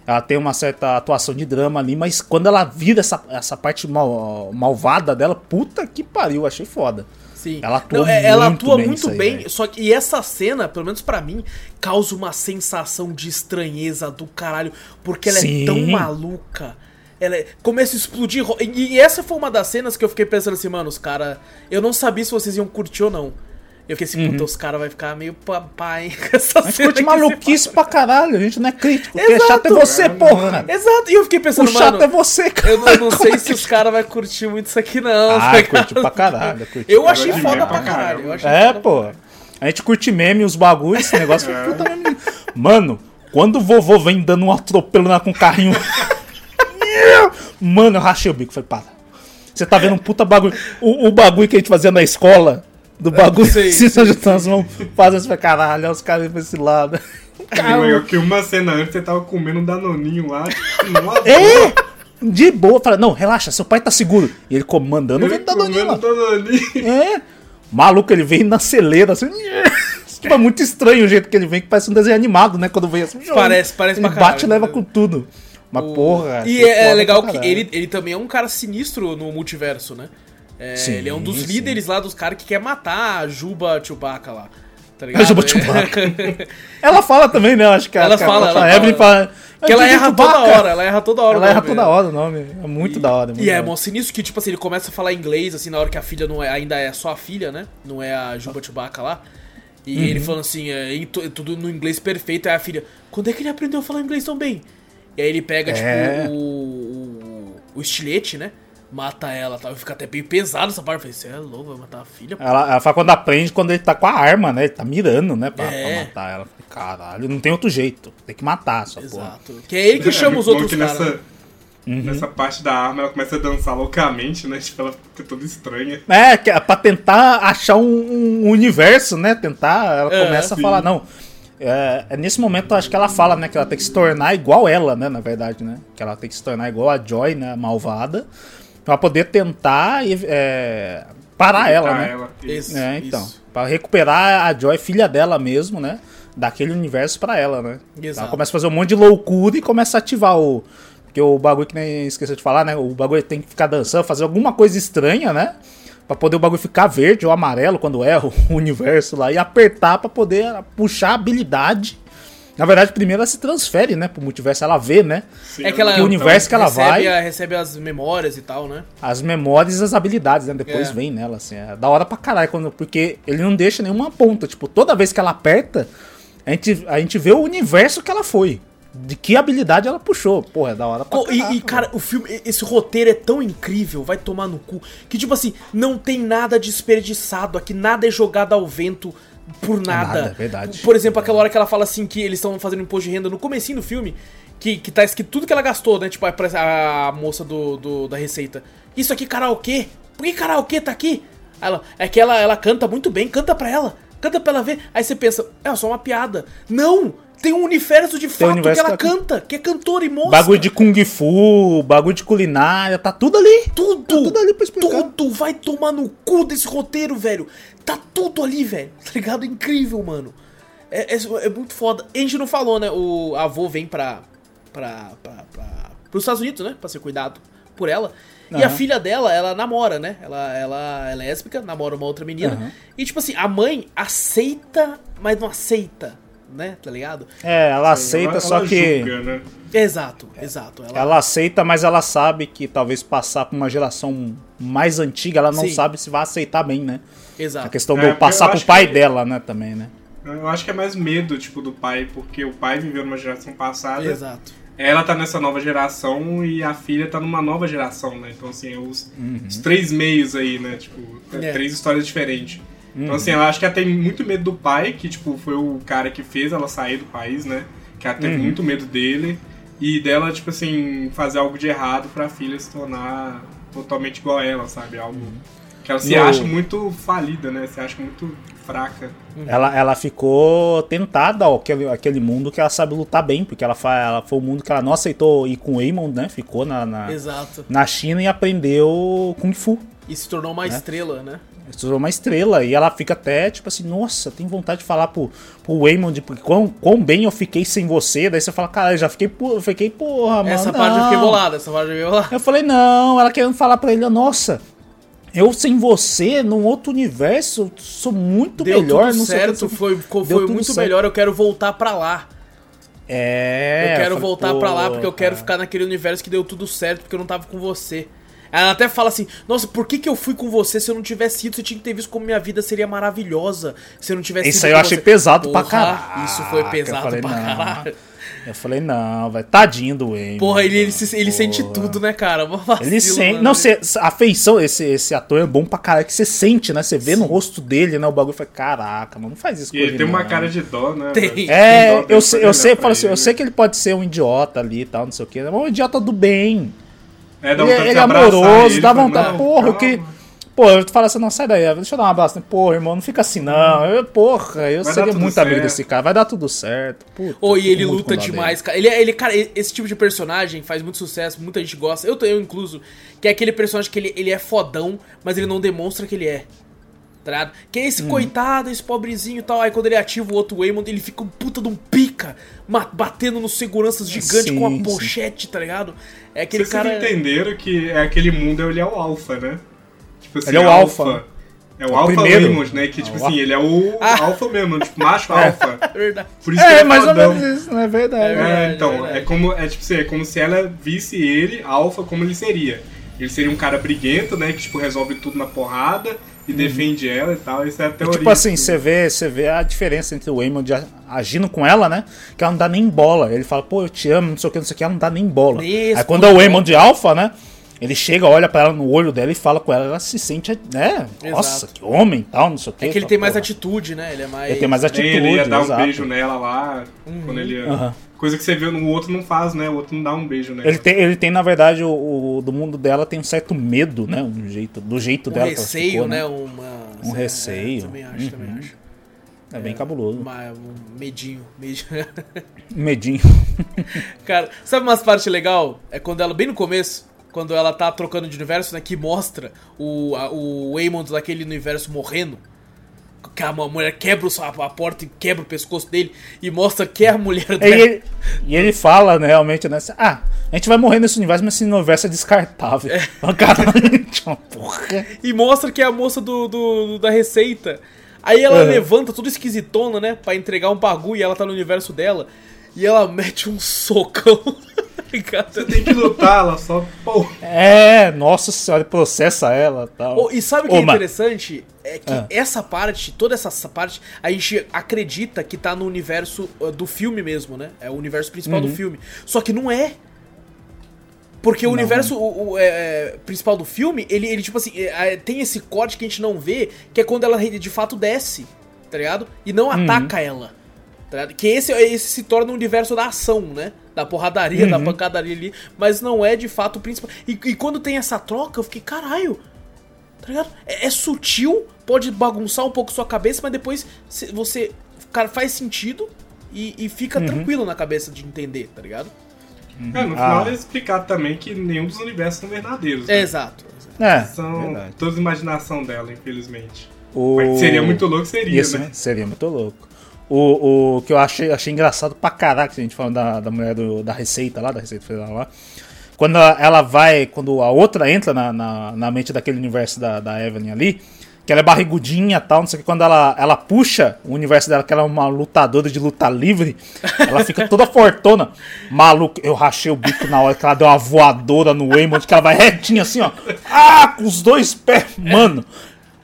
ela tem uma certa atuação de drama ali, mas quando ela vira essa, essa parte mal, malvada dela, puta que pariu, achei foda. Sim. Ela atua Não, é, muito ela atua bem, muito bem só que e essa cena, pelo menos para mim, causa uma sensação de estranheza do caralho, porque ela é Sim. é tão maluca. Ela é, começa a explodir. E, e, essa foi uma das cenas que eu fiquei pensando assim, mano, os caras. Eu não sabia se vocês iam curtir ou não. Eu fiquei assim, uhum. puta, os caras vão ficar meio pai <laughs> com essa A gente curte maluquice pra caralho, a gente não é crítico. Exato. Quem é chato é você, porra. Exato, e eu fiquei pensando, o chato mano, é você, cara. Eu, eu não <laughs> sei é se os caras vão curtir muito isso aqui, não. Ah, tá curte pra caralho. Curte eu achei foda pra caralho. Achei é, pô. A gente curte meme, os bagulhos, esse negócio foi <laughs> puta. Mano, quando o vovô vem dando um atropelo com um carrinho. Mano, eu rachei o bico. Falei, para. Você tá vendo um puta bagulho. O, o bagulho que a gente fazia na escola do bagulho sei, se as mãos, fazendo isso pra caralho, os caras pra esse lado. Cara, que uma cena antes você tava comendo um danoninho lá. <laughs> é! De boa, fala, não, relaxa, seu pai tá seguro. E ele comandando o danoninho lá. Danoninho. É. Maluco, ele vem na celeira, assim. <laughs> tipo, é muito estranho o jeito que ele vem, que parece um desenho animado, né? Quando vem assim. Parece, parece ele pra caralho. bate e leva com tudo. Mas o... porra. E é, é legal que ele, ele também é um cara sinistro no multiverso, né? É, sim, ele é um dos sim. líderes lá dos caras que quer matar a Juba Chewbacca lá. Tá ligado? A Juba Chewbacca. <laughs> ela fala também, né? Acho que ela a, fala, a, ela Evelyn fala. Que ela erra toda hora, ela erra toda hora. Ela erra toda hora o nome. É muito e, da hora. É muito e é mó sinistro que, tipo assim, ele começa a falar inglês, assim, na hora que a filha não é, ainda é só a filha, né? Não é a Juba Chewbacca lá. E uhum. ele falando assim, é, tudo no inglês perfeito, aí a filha, quando é que ele aprendeu a falar inglês tão bem? E aí ele pega, é. tipo, o, o, o estilete, né? mata ela, tá? Fica até bem pesado essa parte. Eu falei, você é louco, vai matar a filha? Ela, ela fala quando aprende, quando ele tá com a arma, né? Ele tá mirando, né? Pra, é. pra matar ela. Caralho, não tem outro jeito. Tem que matar essa Exato. porra. Que é ele que chama é, os outros caras. Nessa, uhum. nessa parte da arma, ela começa a dançar loucamente, né? Tipo, ela fica toda estranha. É, que é pra tentar achar um, um universo, né? Tentar, ela é, começa sim. a falar, não... É, é, nesse momento acho que ela fala, né, que ela tem que se tornar igual ela, né, na verdade, né? Que ela tem que se tornar igual a Joy, né, malvada para poder tentar é, parar ela, né? Ela. Isso, é, então, para recuperar a Joy, filha dela mesmo, né? Daquele universo para ela, né? Exato. Ela começa a fazer um monte de loucura e começa a ativar o porque o bagulho que nem esqueci de falar, né? O bagulho tem que ficar dançando, fazer alguma coisa estranha, né? Pra poder o bagulho ficar verde ou amarelo quando é o <laughs> universo lá e apertar para poder puxar a habilidade na verdade, primeiro ela se transfere, né, pro multiverso, ela vê, né? Sim, é que ela, que o universo que ela recebe, vai. A, recebe as memórias e tal, né? As memórias e as habilidades, né? Depois é. vem nela, assim. É da hora pra caralho, quando, porque ele não deixa nenhuma ponta. Tipo, toda vez que ela aperta, a gente, a gente vê o universo que ela foi. De que habilidade ela puxou. Pô, é da hora pra. E, e cara, o filme, esse roteiro é tão incrível, vai tomar no cu, que tipo assim, não tem nada desperdiçado aqui, nada é jogado ao vento por nada. nada verdade. Por exemplo, aquela hora que ela fala assim que eles estão fazendo imposto de renda no comecinho do filme, que, que tá escrito tudo que ela gastou, né? Tipo, a, a moça do, do, da receita. Isso aqui karaokê? Por que karaokê tá aqui? Ela, é que ela, ela canta muito bem, canta pra ela. Canta pra ela ver. Aí você pensa, é só uma piada. Não! Tem um universo de fato universo que ela que canta, que é cantora e moça. Bagulho de Kung Fu, bagulho de culinária, tá tudo ali. Tudo! Tá tudo ali pra explicar. Tudo vai tomar no cu desse roteiro, velho. Tá tudo ali, velho. Tá ligado? Incrível, mano. É, é, é, muito foda. A gente não falou, né? O avô vem pra, pra, pra, pra, pros Estados Unidos, né? Pra ser cuidado por ela. Uhum. E a filha dela, ela namora, né? Ela, ela é lésbica, namora uma outra menina. Uhum. E, tipo assim, a mãe aceita, mas não aceita né? Tá ligado? É, ela aceita, ela, só ela que. Julga, né? Exato, exato. Ela... ela... aceita, mas ela sabe que talvez passar por uma geração mais antiga, ela não Sim. sabe se vai aceitar bem, né? Exato. A questão é, do passar pro pai que... dela, né, também, né? Eu acho que é mais medo, tipo, do pai, porque o pai viveu numa geração passada. Exato. Ela tá nessa nova geração e a filha tá numa nova geração, né? Então, assim, os, uhum. os três meios aí, né? Tipo, é. três histórias diferentes. Então, assim, ela acho que ela tem muito medo do pai, que, tipo, foi o cara que fez ela sair do país, né? Que ela teve uhum. muito medo dele. E dela, tipo assim, fazer algo de errado pra filha se tornar totalmente igual a ela, sabe? Algo uhum. que ela se no... acha muito falida, né? Se acha muito fraca. Uhum. Ela, ela ficou tentada ao aquele, aquele mundo que ela sabe lutar bem, porque ela, fa, ela foi o um mundo que ela não aceitou ir com o Eamon, né? Ficou na, na, Exato. na China e aprendeu Kung Fu. E se tornou uma né? estrela, né? Se tornou uma estrela. E ela fica até, tipo assim, nossa, tem vontade de falar pro, pro Waymond porque quão, quão bem eu fiquei sem você. Daí você fala, cara, eu já fiquei, eu fiquei, porra, mano. Essa parte eu fiquei bolada, essa parte eu fiquei bolada. Eu falei, não, ela querendo falar pra ele, nossa. Eu sem você, num outro universo, sou muito Deu melhor. Tudo certo, foi, foi muito certo. melhor. Eu quero voltar pra lá. É. Eu quero eu falei, voltar pra lá porque eu quero ficar naquele universo que deu tudo certo porque eu não tava com você. Ela até fala assim: Nossa, por que, que eu fui com você se eu não tivesse ido? Você tinha que ter visto como minha vida seria maravilhosa se eu não tivesse Isso aí eu achei você. pesado Porra, pra caralho. Isso foi pesado falei, pra caralho. Eu falei, não, vai, tadinho do Wayne. Porra, ele, ele, se, ele sente tudo, né, cara? Vacilo, ele sente. Não, cê, a feição, esse, esse ator é bom pra caralho, que você sente, né? Você vê Sim. no rosto dele, né? O bagulho foi, caraca, mano, não faz isso e com ele. ele tem não. uma cara de dó, né? Tem. É, tem dó, eu, sei, eu sei, falo assim, eu sei que ele pode ser um idiota ali e tal, não sei o quê, mas um idiota do bem. É, dá ele, ele é amoroso, ele, dá vontade. Não, porra, o que. Pô, eu falo assim, não, sai daí, deixa eu dar um abraço. Pô, irmão, não fica assim, não. Eu, porra, eu vai seria muito certo. amigo desse cara, vai dar tudo certo. Puta, oh, e ele luta demais, cara. Ele, é, ele, cara, esse tipo de personagem faz muito sucesso, muita gente gosta. Eu, eu incluso, que é aquele personagem que ele, ele é fodão, mas ele não demonstra que ele é tá Que é esse uhum. coitado, esse pobrezinho e tal. Aí quando ele ativa o outro Waymond, ele fica um puta de um pica, batendo nos seguranças gigantes com a pochete, tá ligado? É aquele Vocês cara. Entenderam que é aquele mundo, ele é o alfa, né? Tipo assim, ele é o alfa. É o, o Alpha primeiro. Raymond, né? Que, tipo assim, ele é o ah. alfa mesmo, tipo, macho <laughs> é. alfa. <laughs> É verdade. Por isso é, que é, mais fodão. ou menos isso, não é verdade. É, então, é, é como, é, tipo, assim, é como se ela visse ele, alfa, como ele seria. Ele seria um cara briguento, né? Que, tipo, resolve tudo na porrada e uhum. defende ela e tal. Isso é a teoria. E, tipo assim, você vê, você vê a diferença entre o Waymond agindo com ela, né? Que ela não dá nem bola. Ele fala, pô, eu te amo, não sei o que, não sei o que, ela não dá nem bola. Isso, Aí quando é o Waymond alfa, né? Ele chega, olha para ela no olho dela e fala com ela, ela se sente, né? Nossa, que homem tal, não sei o que. É que ele tem mais atitude, né? Ele é mais. Ele tem mais atitude. Ele ia dar exato. um beijo nela lá, uhum. quando ele ia. Uhum. Coisa que você vê no outro não faz, né? O outro não dá um beijo nela. Ele tem, ele tem na verdade, o, o do mundo dela tem um certo medo, né? Um jeito, do jeito um dela. Receio, ficou, né? Uma, um é, receio. É, também acho, uhum. também acho. É, é bem cabuloso. Uma, um medinho. Medinho. medinho. <laughs> Cara, sabe umas partes legal? É quando ela, bem no começo, quando ela tá trocando de universo, né? Que mostra o, a, o Waymond daquele universo morrendo. Que a mulher quebra a porta e quebra o pescoço dele e mostra que é a mulher dela. E ele, e ele fala, né, realmente, né? Ah, a gente vai morrer nesse universo, mas esse universo é descartável. É. <laughs> Caralho, porra. E mostra que é a moça do, do da receita. Aí ela uhum. levanta toda esquisitona, né? Pra entregar um bagulho e ela tá no universo dela. E ela mete um socão. <laughs> Você tem que lutar, ela só. Pô. É, nossa senhora, processa ela tal. Oh, e sabe o que oh, é interessante? É que ah. essa parte, toda essa parte, a gente acredita que tá no universo uh, do filme mesmo, né? É o universo principal uhum. do filme. Só que não é. Porque o não. universo o, o é, é, principal do filme, ele, ele tipo assim, é, é, tem esse corte que a gente não vê, que é quando ela de fato desce, tá ligado? E não uhum. ataca ela. Tá? Que esse, esse se torna o universo da ação, né? Da porradaria, uhum. da pancadaria ali. Mas não é de fato o principal. E, e, quando tem essa troca, eu fiquei, caralho. Tá ligado? É, é, sutil, pode bagunçar um pouco sua cabeça, mas depois você. Cara, faz sentido e, e fica uhum. tranquilo na cabeça de entender, tá ligado? Uhum. É, no final ah. é explicado também que nenhum dos universos são verdadeiros. Né? É, exato. É, são verdade. toda imaginação dela, infelizmente. O... Mas seria muito louco, seria, Isso, né? Seria muito louco. O, o que eu achei, achei engraçado pra caraca, a gente falando da, da mulher do, da Receita lá, da Receita Federal lá. Quando ela vai, quando a outra entra na, na, na mente daquele universo da, da Evelyn ali, que ela é barrigudinha e tal, não sei o que, quando ela, ela puxa o universo dela, que ela é uma lutadora de luta livre, ela fica toda <laughs> fortona. Maluco, eu rachei o bico na hora que ela deu uma voadora no Waymond, que ela vai retinha assim, ó. Ah, com os dois pés. Mano,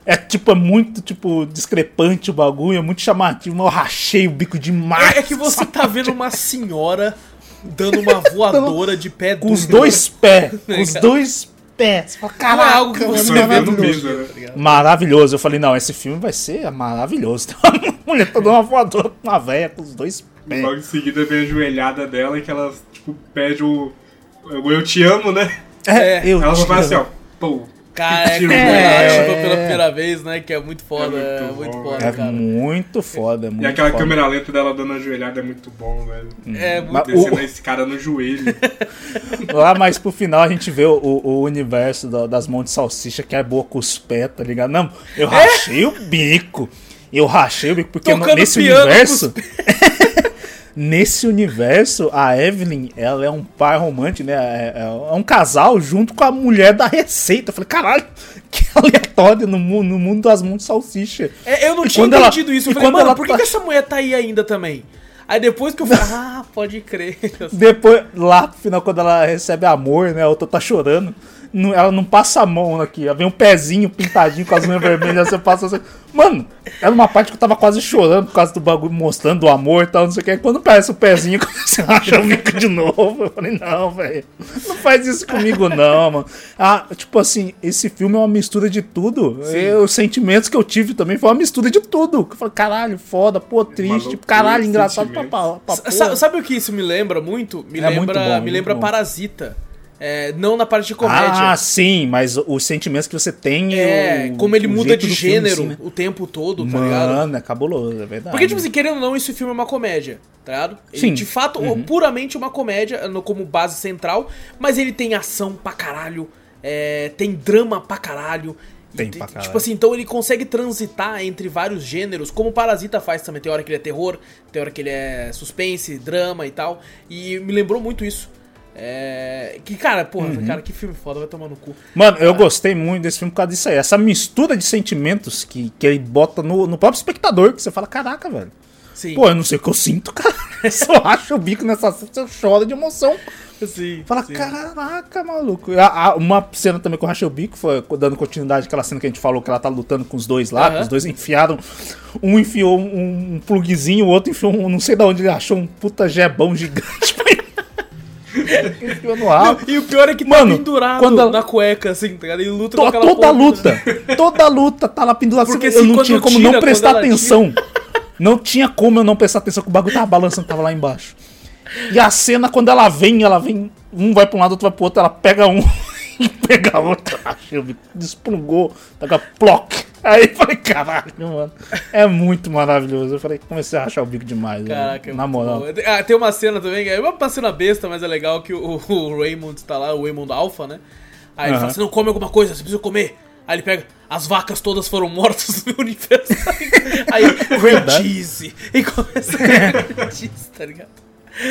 é tipo, é muito, tipo, discrepante o bagulho, é muito chamativo, mas eu rachei o bico demais. É, é que você tá vendo uma senhora dando uma <laughs> voadora de pé Com os dois pés, com os dois pés. Caraca, é algo que você maravilhoso. Né? maravilhoso. Eu falei, não, esse filme vai ser maravilhoso. <laughs> Tem uma mulher tá dando uma voadora com uma velha com os dois pés. Logo em seguida vem a joelhada dela e que ela, tipo, pede o. Eu te amo, né? É, eu ela vai assim, ó. Pô, Cara, é, é, pela primeira vez, né? Que é muito foda. É muito, muito foda, é cara. Muito foda, muito E aquela foda. câmera lenta dela dando a joelhada é muito bom, velho. É muito Descendo o... esse cara no joelho. <laughs> Lá mais pro final a gente vê o, o universo das mãos de salsicha que é boa com os pés, tá ligado? Não, eu é? rachei é? o bico. Eu rachei o bico porque no, nesse universo. <laughs> nesse universo, a Evelyn, ela é um par romântico, né? É, é, é, um casal junto com a mulher da receita. Eu falei, caralho, que <laughs> aleatório no mundo, no mundo das de salsicha. É, eu não tinha entendido ela, isso. Eu falei, mano, ela por que, tá... que essa mulher tá aí ainda também? Aí depois que eu falei, ah, pode crer. Depois, lá no final, quando ela recebe amor, né? A outra tá chorando não, ela não passa a mão aqui. Ela vem um pezinho pintadinho com as unhas <laughs> vermelhas, você passa assim. Mano, era uma parte que eu tava quase chorando por causa do bagulho, mostrando o amor e tal, não sei o que. Quando parece o pezinho, <laughs> você acha o mico de novo. Eu falei, não, velho. Não faz isso comigo, não, mano. Ah, tipo assim, esse filme é uma mistura de tudo. Eu, os sentimentos que eu tive também foi uma mistura de tudo. Eu falei, caralho, foda, pô, triste, caralho, engraçado pra, pra, pra Sabe o que isso me lembra muito? Me é lembra, muito bom, me lembra Parasita. É, não na parte de comédia. Ah, sim, mas os sentimentos que você tem. É, o, como ele muda de gênero filme, assim, né? o tempo todo, tá Mano, ligado? Mano, é cabuloso, é verdade. Porque, tipo assim, querendo ou não, esse filme é uma comédia, tá ligado? Ele, sim. De fato, uhum. puramente uma comédia, como base central, mas ele tem ação pra caralho, é, tem drama pra caralho. Tem pra caralho. Tipo assim, então ele consegue transitar entre vários gêneros, como o Parasita faz também. Tem hora que ele é terror, tem hora que ele é suspense, drama e tal. E me lembrou muito isso É. Que, cara, porra, uhum. cara, que filme foda, vai tomar no cu. Mano, eu gostei muito desse filme por causa disso aí. Essa mistura de sentimentos que, que ele bota no, no próprio espectador, que você fala, caraca, velho. Sim. Pô, eu não sei o que eu sinto, <laughs> cara. Eu só acho o bico nessa cena, eu choro de emoção. Sim. Fala, sim. caraca, maluco. A, a, uma cena também que eu rachei o bico foi dando continuidade àquela cena que a gente falou que ela tá lutando com os dois lá, uhum. os dois enfiaram. Um enfiou um, um plugzinho, o outro enfiou um. Não sei de onde ele achou um puta jebão gigante <laughs> enfiou no rabo. E o pior é que tá Mano, pendurado quando ela... na cueca, assim, tá ligado? Ele luta to, com Toda luta, né? toda luta tá lá pendurado. Porque assim, eu não tinha como tira, não prestar atenção. Não tinha como eu não prestar atenção que o bagulho tava balançando, tava lá embaixo. E a cena, quando ela vem, ela vem. Um vai pra um lado, outro vai pro outro, ela pega um <laughs> e pega outro. <laughs> Achei, desplugou, taca ploc. Aí eu falei, caralho, mano. É muito maravilhoso. Eu falei, comecei a achar o bico demais. Caraca, né? na moral. Ah, tem uma cena também, é uma cena besta, mas é legal que o, o Raymond tá lá, o Raymond Alpha, né? Aí ele fala, você não come alguma coisa, você precisa comer. Aí ele pega, as vacas todas foram mortas no <laughs> universo. Aí, <laughs> Red Cheese. E começa a cheese, <laughs> tá ligado?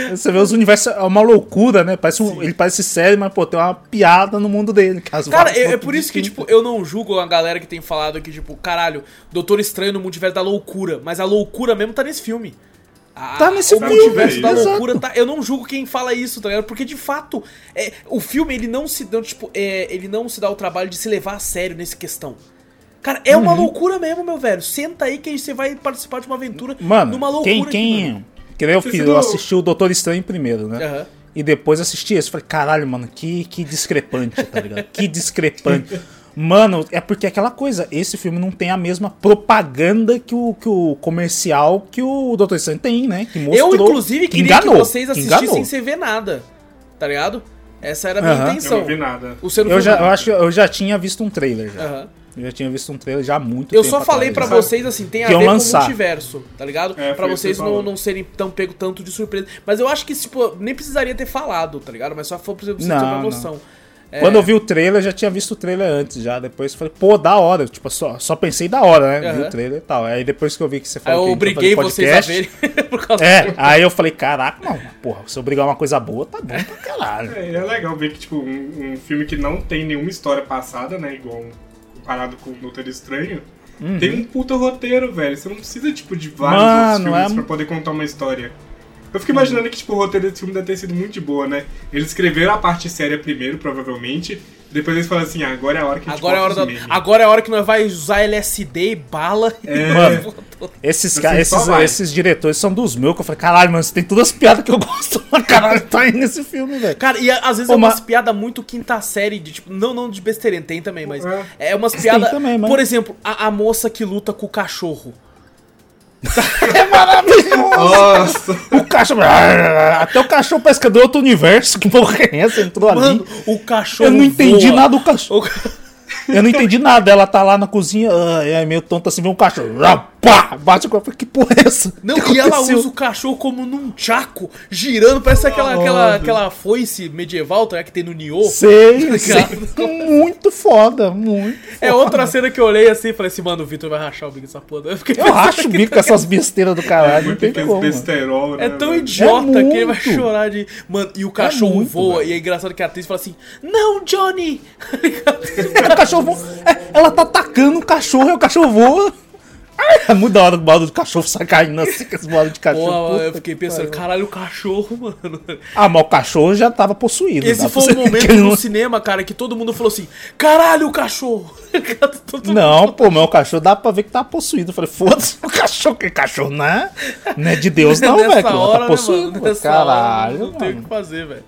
Você vê os universos, é uma loucura, né? Parece um, ele parece sério, mas, pô, tem uma piada no mundo dele. Cara, é, é por isso que, tipo, eu não julgo a galera que tem falado que, tipo, caralho, Doutor Estranho no multiverso da loucura. Mas a loucura mesmo tá nesse filme. A, tá nesse o filme. multiverso da loucura tá. Eu não julgo quem fala isso, tá ligado? Porque de fato, é, o filme ele não se dá, tipo, é, ele não se dá o trabalho de se levar a sério nessa questão. Cara, é uhum. uma loucura mesmo, meu velho. Senta aí que você vai participar de uma aventura Mano, numa loucura. Quem, quem, aqui, que nem eu fiz, eu assisti o Doutor Estranho primeiro, né? Uhum. E depois assisti esse. Falei, caralho, mano, que, que discrepante, tá ligado? que discrepante. <laughs> Mano, é porque é aquela coisa, esse filme não tem a mesma propaganda que o, que o comercial que o Doutor Estranho tem, né? Que mostrou, eu, inclusive, que queria enganou, que vocês assistissem sem ver nada, tá ligado? Essa era a minha uhum. intenção. Eu não vi nada. O eu, já, eu acho que eu já tinha visto um trailer já. Uhum. Eu já tinha visto um trailer já há muito eu tempo. Eu só falei para vocês assim, tem a ver lançar. com o multiverso, tá ligado? É, para vocês não, não serem tão pego tanto de surpresa. Mas eu acho que, tipo, nem precisaria ter falado, tá ligado? Mas só foi pra você ter uma noção. É... Quando eu vi o trailer, eu já tinha visto o trailer antes, já. Depois falei, pô, da hora. Tipo, só, só pensei da hora, né? Uhum. Vi o trailer e tal. Aí depois que eu vi que você falou. Aí eu obriguei vocês a verem <laughs> por causa É, aí eu falei, caraca, não, porra, se eu brigar uma coisa boa, tá bom pra caralho. É, é legal ver que, tipo, um, um filme que não tem nenhuma história passada, né? Igual comparado com o Doutor Estranho, uhum. tem um puta roteiro, velho. Você não precisa, tipo, de vários Mano, outros filmes é... pra poder contar uma história. Eu fico imaginando que, tipo, o roteiro desse filme deve ter sido muito de boa, né? Eles escreveram a parte séria primeiro, provavelmente, depois eles falam assim, ah, agora é a hora que a gente agora é a hora da... Agora é a hora que nós vai usar LSD, bala é. Mano, esses, esses, esses diretores são dos meus, que eu falei, caralho, mano, você tem todas as piadas que eu gosto, <laughs> caralho, tá aí nesse filme, velho. Cara, e às vezes Ô, é umas mas... piadas muito quinta série, de tipo, não, não de besteirinha, tem também, mas é, é umas piadas. Por exemplo, a, a moça que luta com o cachorro. É maravilhoso! Nossa! O cachorro. <laughs> Até o cachorro parece que é do outro universo. Que porra é essa? Entrou Mano, ali. O cachorro. Eu não entendi voa. nada do cachorro. O... Eu não entendi nada. Ela tá lá na cozinha, uh, é meio tonta assim, vê um cachorro. Pá, bate com a. Que porra é essa? Não, e ela usa o cachorro como num chaco, girando, parece aquela, oh, aquela, aquela foice medieval tá, que tem no Nioh. Sei, tá sei. Muito foda, muito. É foda. outra cena que eu olhei assim e falei assim, mano, o Vitor vai rachar o bico dessa porra. Eu, eu racho o bico com essas besteiras do caralho. Não tem como, besterol, né, é tão idiota é que ele vai chorar de. Mano, e o cachorro é muito, voa, velho. e é engraçado que a atriz fala assim: Não, Johnny! <laughs> o cachorro voa. É, ela tá atacando o cachorro e o cachorro voa. É muito da hora o baldo do cachorro sai caindo assim com esse baldo de cachorro. Pô, eu fiquei pensando, caralho, o cachorro, mano. Ah, mas o cachorro já tava possuído. Esse foi o momento no cinema, cara, que todo mundo falou assim: caralho, o cachorro. <laughs> não, pô, meu cachorro dá pra ver que tá possuído. Eu falei, foda-se, o cachorro, que cachorro não é, não é de Deus, <laughs> não, velho. Tá tá possuído. Né, mano? Caralho. Hora, não tem o que fazer, velho.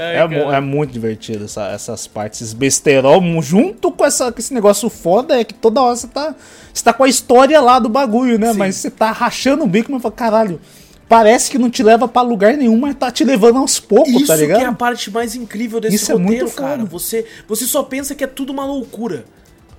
É, é, muito divertido essa, essas partes besterol, junto com, essa, com esse negócio foda, é que toda hora você tá, você tá com a história lá do bagulho, né? Sim. Mas você tá rachando o bico, mas fala, caralho, parece que não te leva para lugar nenhum, mas tá te levando aos poucos, Isso tá ligado? Isso que é a parte mais incrível desse Isso roteiro, é muito cara. Você, você só pensa que é tudo uma loucura.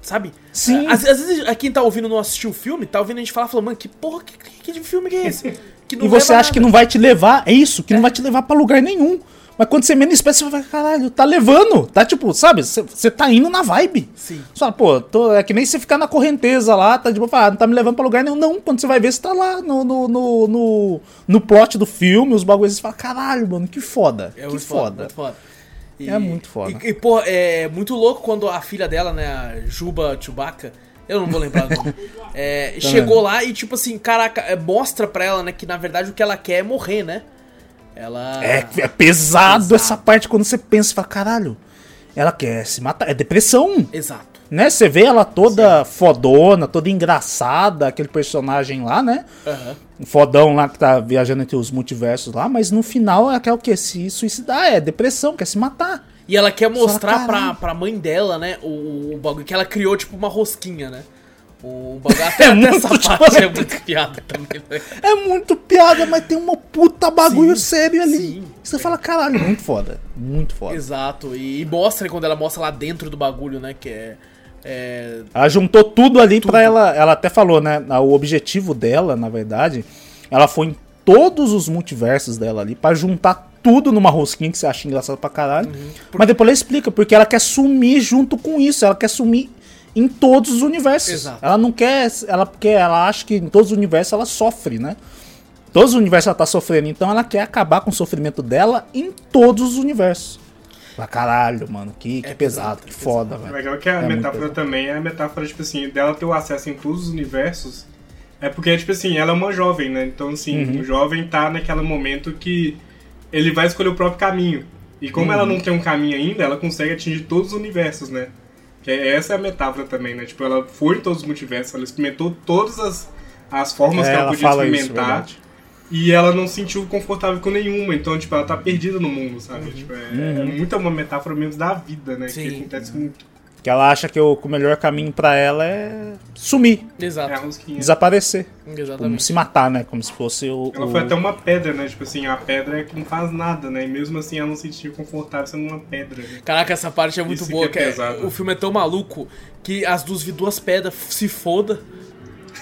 Sabe? Sim. Às, às vezes quem tá ouvindo não assistiu o filme, tá ouvindo a gente falar, falando, mano, que porra, que, que, filme que é esse? <laughs> e você acha nada. que não vai te levar, é isso, que é. não vai te levar para lugar nenhum. Mas quando você menos espera, você vai, caralho, tá levando. Tá tipo, sabe? Você tá indo na vibe. Sim. Você fala, pô, tô, é que nem você ficar na correnteza lá, tá tipo, ah, não tá me levando pra lugar nenhum. Não, quando você vai ver, você tá lá no, no, no, no, no plot do filme, os bagulhos, você fala, caralho, mano, que foda. É que muito foda. foda. Foda. E, é muito foda. E, e, pô, é muito louco quando a filha dela, né, a Juba Chewbacca, eu não vou lembrar o nome, <laughs> é, chegou lá e, tipo assim, caraca, é, mostra pra ela, né, que na verdade o que ela quer é morrer, né? Ela. É, é pesado, essa parte quando você pensa, fala, caralho, ela quer se matar. É depressão. Exato. Né? Você vê ela toda Sim. fodona, toda engraçada, aquele personagem lá, né? Uhum. Fodão lá que tá viajando entre os multiversos lá, mas no final ela quer o quê? Se suicidar, é depressão, quer se matar. E ela quer mostrar pra, pra mãe dela, né, o, o bagulho que ela criou, tipo, uma rosquinha, né? O bagulho até, <laughs> é essa parte é muito piada também. Né? É muito piada, mas tem uma puta bagulho sim, sério ali. Sim, Você sim. fala, caralho, muito foda. Muito foda. Exato. E, e, mostra quando ela mostra lá dentro do bagulho, né? Que é. é... Ela juntou tudo ali tudo. pra ela. Ela até falou, né? O objetivo dela, na verdade, ela foi em todos os multiversos dela ali para juntar tudo numa rosquinha que você acha engraçado pra caralho. Uhum. Mas depois ela explica, porque ela quer sumir junto com isso. Ela quer sumir em todos os universos. Exato. Ela não quer, ela porque ela acha que em todos os universos ela sofre, né? Todos os universos ela tá sofrendo, então ela quer acabar com o sofrimento dela em todos os universos. Pra caralho, mano, que, que é pesado, que foda, velho. É legal que a é metáfora também é a metáfora, tipo assim, dela ter o acesso em todos os universos. É porque, tipo assim, ela é uma jovem, né? Então, assim, uhum. o jovem tá naquele momento que ele vai escolher o próprio caminho. E como uhum. ela não tem um caminho ainda, ela consegue atingir todos os universos, né? Que é, essa é a metáfora também, né? Tipo, ela foi em todos os multiversos, ela experimentou todas as, as formas é, que ela, ela podia experimentar. Isso, e ela não se sentiu confortável com nenhuma, então, tipo, ela tá perdida no mundo, sabe? Uhum. Tipo, é, uhum. é muito uma metáfora mesmo da vida, né? Sim. Que acontece muito. Que ela acha que o, que o melhor caminho para ela é sumir. Exato. É desaparecer. Exatamente. Como se matar, né? Como se fosse o. Ela o... foi até uma pedra, né? Tipo assim, a pedra é que não faz nada, né? E mesmo assim ela não se sentiu confortável sendo uma pedra. Né? Caraca, essa parte é muito Isso boa. Que é, o filme é tão maluco que as duas, duas pedras se foda.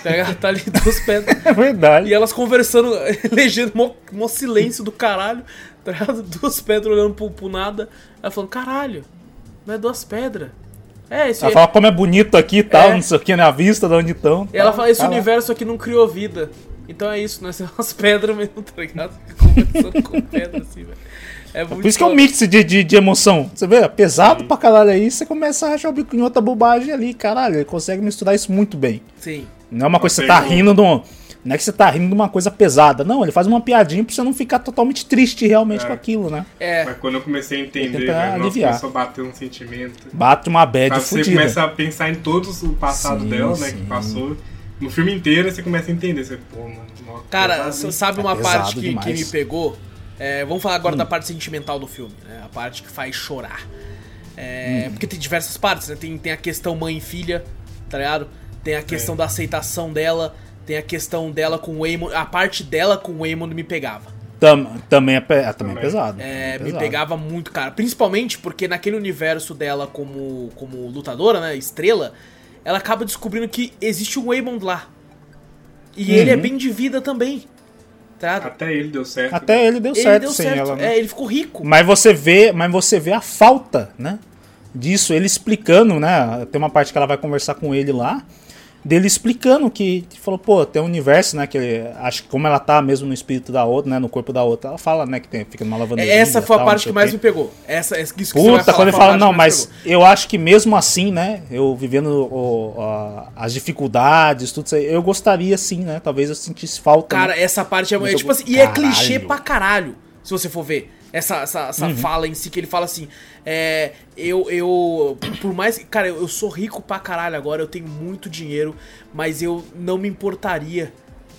Pega, tá ali duas pedras. <laughs> É verdade. E elas conversando, <laughs> elegendo um silêncio do caralho. Tá duas pedras olhando pro, pro nada. Ela falando, caralho, não é duas pedras. É, esse... Ela fala como é bonito aqui e tal, é. não sei o que, né? A vista de onde estão. E ela fala, esse universo aqui não criou vida. Então é isso, né? São as <laughs> pedras mesmo, tá ligado? <laughs> Conversando com pedra, assim, velho. É, Por isso que é um mix de, de, de emoção. Você vê, é pesado Sim. pra caralho aí, você começa a achar o bico em outra bobagem ali, caralho. Ele consegue misturar isso muito bem. Sim. Não é uma coisa que você tá rindo do. Não é que você tá rindo de uma coisa pesada. Não, ele faz uma piadinha pra você não ficar totalmente triste realmente é. com aquilo, né? É. Mas quando eu comecei a entender, velho, nossa, começou a bater um sentimento. Bate uma bad Você começa a pensar em todo o passado sim, dela, né, sim. que passou. No filme inteiro você começa a entender. Você, pô, mano. Cara, você sabe uma é parte que, que, me pegou? É, vamos falar agora hum. da parte sentimental do filme, né? A parte que faz chorar. É, hum. Porque tem diversas partes, né? Tem, tem a questão mãe e filha, tá ligado? Tem a questão é. da aceitação dela. Tem a questão dela com o Eamon. A parte dela com o Eamon me pegava. Tam, também, é, é, também é pesado. É, é me pegava muito, cara. Principalmente porque naquele universo dela como, como lutadora, né? Estrela, ela acaba descobrindo que existe um Waymond lá. E uhum. ele é bem de vida também. Tá? Até ele deu certo. Até ele deu ele certo deu sem certo. ela. Né? É, ele ficou rico. Mas você vê, mas você vê a falta, né? Disso, ele explicando, né? Tem uma parte que ela vai conversar com ele lá dele explicando que falou, pô, tem um universo, né, que ele, acho que como ela tá mesmo no espírito da outra, né, no corpo da outra, ela fala, né, que tem, fica numa lavanderia. Essa foi a parte que mais me pegou. Essa, isso que Puta, falar, quando ele fala, não, mas eu acho que mesmo assim, né, eu vivendo o, a, as dificuldades, tudo isso aí, eu gostaria sim, né, talvez eu sentisse falta. Cara, né? essa parte é, é tipo assim, e é clichê pra caralho, se você for ver. Essa, essa, essa uhum. fala em si, que ele fala assim: é, eu, eu. Por mais. Cara, eu, eu sou rico pra caralho agora, eu tenho muito dinheiro, mas eu não me importaria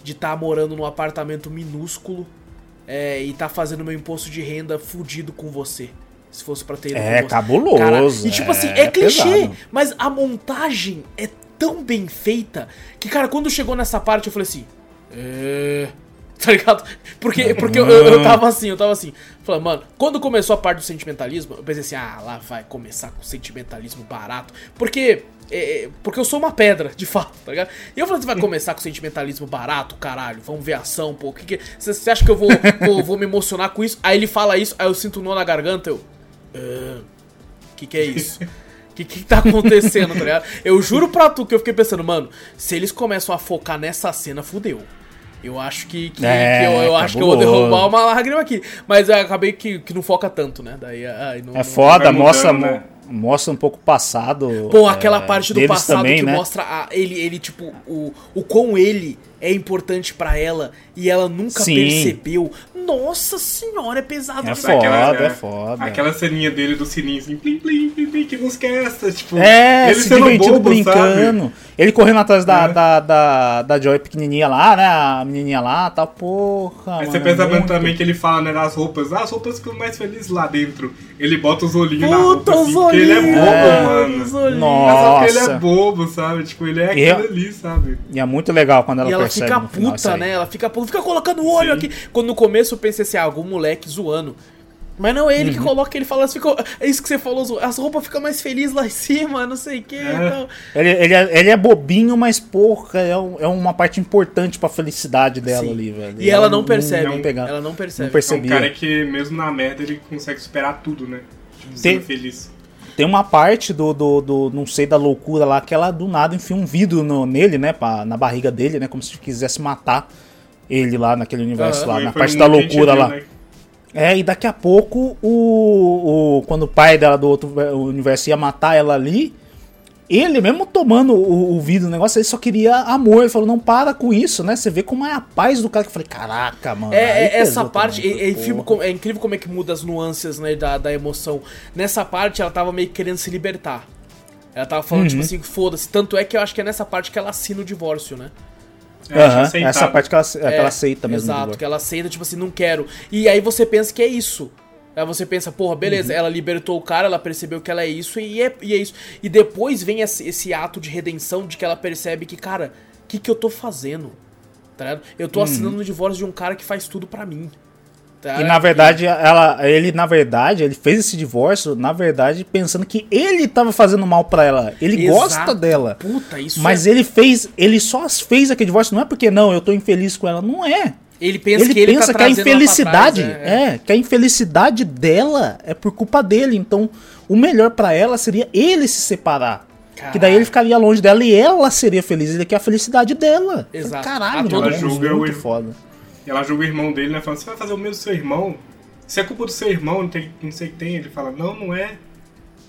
de estar tá morando num apartamento minúsculo é, e tá fazendo meu imposto de renda fudido com você. Se fosse pra ter É cabuloso. Cara, e tipo assim, é, é clichê, pesado. mas a montagem é tão bem feita que, cara, quando chegou nessa parte eu falei assim. É <laughs> Tá ligado? Porque, porque eu, eu tava assim, eu tava assim. Falando, mano, quando começou a parte do sentimentalismo, eu pensei assim, ah, lá vai começar com sentimentalismo barato. Porque. É, é porque eu sou uma pedra, de fato, tá ligado? E eu falei, vai começar com sentimentalismo barato, caralho, vamos ver ação, pô. Que que, você acha que eu vou, vou, vou, me emocionar com isso? Aí ele fala isso, aí eu sinto um nó na garganta, eu. Uh, que que é isso? que que tá acontecendo, tá ligado? Eu juro pra tu que eu fiquei pensando, mano, se eles começam a focar nessa cena, fudeu. Eu acho que, que, é, que eu, eu acho que eu vou derrubar uma lágrima aqui. Mas eu acabei que, que não foca tanto, né? Daí, ai, não, é foda, mostra, né? mostra um pouco o passado. Pô, aquela é, parte do passado também, que né? mostra a, ele, ele, tipo, o, o quão ele é importante para ela e ela nunca Sim. percebeu. Nossa senhora, é pesado. É foda, aquela, é foda. Aquela ceninha dele do sininho assim, plim, plim, plim, plim, que música é essa? Tipo, é, ele se divertindo bobo, brincando. Sabe? Ele correndo atrás da, é. da, da, da Joy pequenininha lá, né? A menininha lá, tá porra. Aí mano, você pensa muito. também que ele fala, né, das roupas. Ah, as roupas ficam mais felizes lá dentro. Ele bota os olhinhos Puta, na roupa, assim, porque ele é bobo, é, mano. Nossa. Mas ele é bobo, sabe? Tipo, ele é aquilo ali, sabe? E é muito legal quando ela, e ela fica puta, né? Ela fica puta, fica colocando o olho Sim. aqui. Quando no começo eu pensei assim, ah, algum moleque zoando. Mas não é ele uhum. que coloca, ele fala assim, é isso que você falou, as roupas ficam mais felizes lá em cima, não sei o que. É. Então... Ele, ele, é, ele é bobinho, mas porra, é, um, é uma parte importante pra felicidade dela Sim. ali, velho. E, ela, ela, não percebe, não, não ela não percebe. Não percebia. É um cara que mesmo na merda ele consegue superar tudo, né? Tipo, Tem... feliz. Tem uma parte do, do, do, não sei, da loucura lá, que ela do nada enfia um vidro no, nele, né, pra, na barriga dele, né, como se quisesse matar ele lá naquele universo uhum, lá, na parte da loucura lá. Né? É, e daqui a pouco, o, o quando o pai dela do outro universo ia matar ela ali, ele mesmo tomando o, o vidro do negócio, ele só queria amor. Ele falou, não para com isso, né? Você vê como é a paz do cara que eu falei, caraca, mano. É, é essa parte, é, é, filme, é, incrível como é que muda as nuances, né, da, da emoção. Nessa parte, ela tava meio querendo se libertar. Ela tava falando, tipo uhum. tipo assim, foda-se. Tanto é que eu acho que é nessa parte que ela assina o divórcio, né? É, essa parte que ela, é, que ela é, aceita mesmo. Exato, que ela aceita, tipo assim, não quero. E aí você pensa que é isso. Aí você pensa, porra, beleza, uhum. ela libertou o cara, ela percebeu que ela é isso e é, e é isso. E depois vem esse, esse, ato de redenção de que ela percebe que, cara, o que, que eu tô fazendo? Tá Eu tô uhum. assinando o divórcio de um cara que faz tudo para mim. Tá? E na verdade, ela, ele na verdade, ele fez esse divórcio, na verdade, pensando que ele tava fazendo mal para ela. Ele Exato. gosta dela. Puta, isso Mas é... ele fez, ele só fez aquele divórcio não é porque não, eu tô infeliz com ela, não é. Ele pensa ele que ele pensa tá que a infelicidade trás, é, é. que a infelicidade dela é por culpa dele. Então, o melhor para ela seria ele se separar. Caralho. Que daí ele ficaria longe dela e ela seria feliz. Ele quer a felicidade dela. Exato. Caralho, mano, é muito foda. E ela julga o irmão dele, né? Falando, você vai fazer o mesmo do seu irmão? Se é culpa do seu irmão, não, tem, não sei o que tem. Ele fala, não, não é.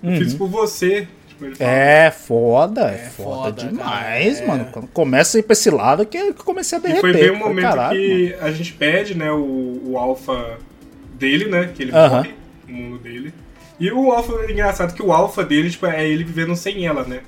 Eu uhum. fiz por você. Tipo, fala, é foda, é, é foda, foda, demais, cara, mano. É. Quando começa a ir pra esse lado que eu comecei a derreter. E foi bem o um momento caralho, que mano. a gente pede, né, o, o alfa dele, né? Que ele uhum. morre, o mundo dele. E o alfa, é engraçado que o alfa dele, tipo, é ele vivendo sem ela, né?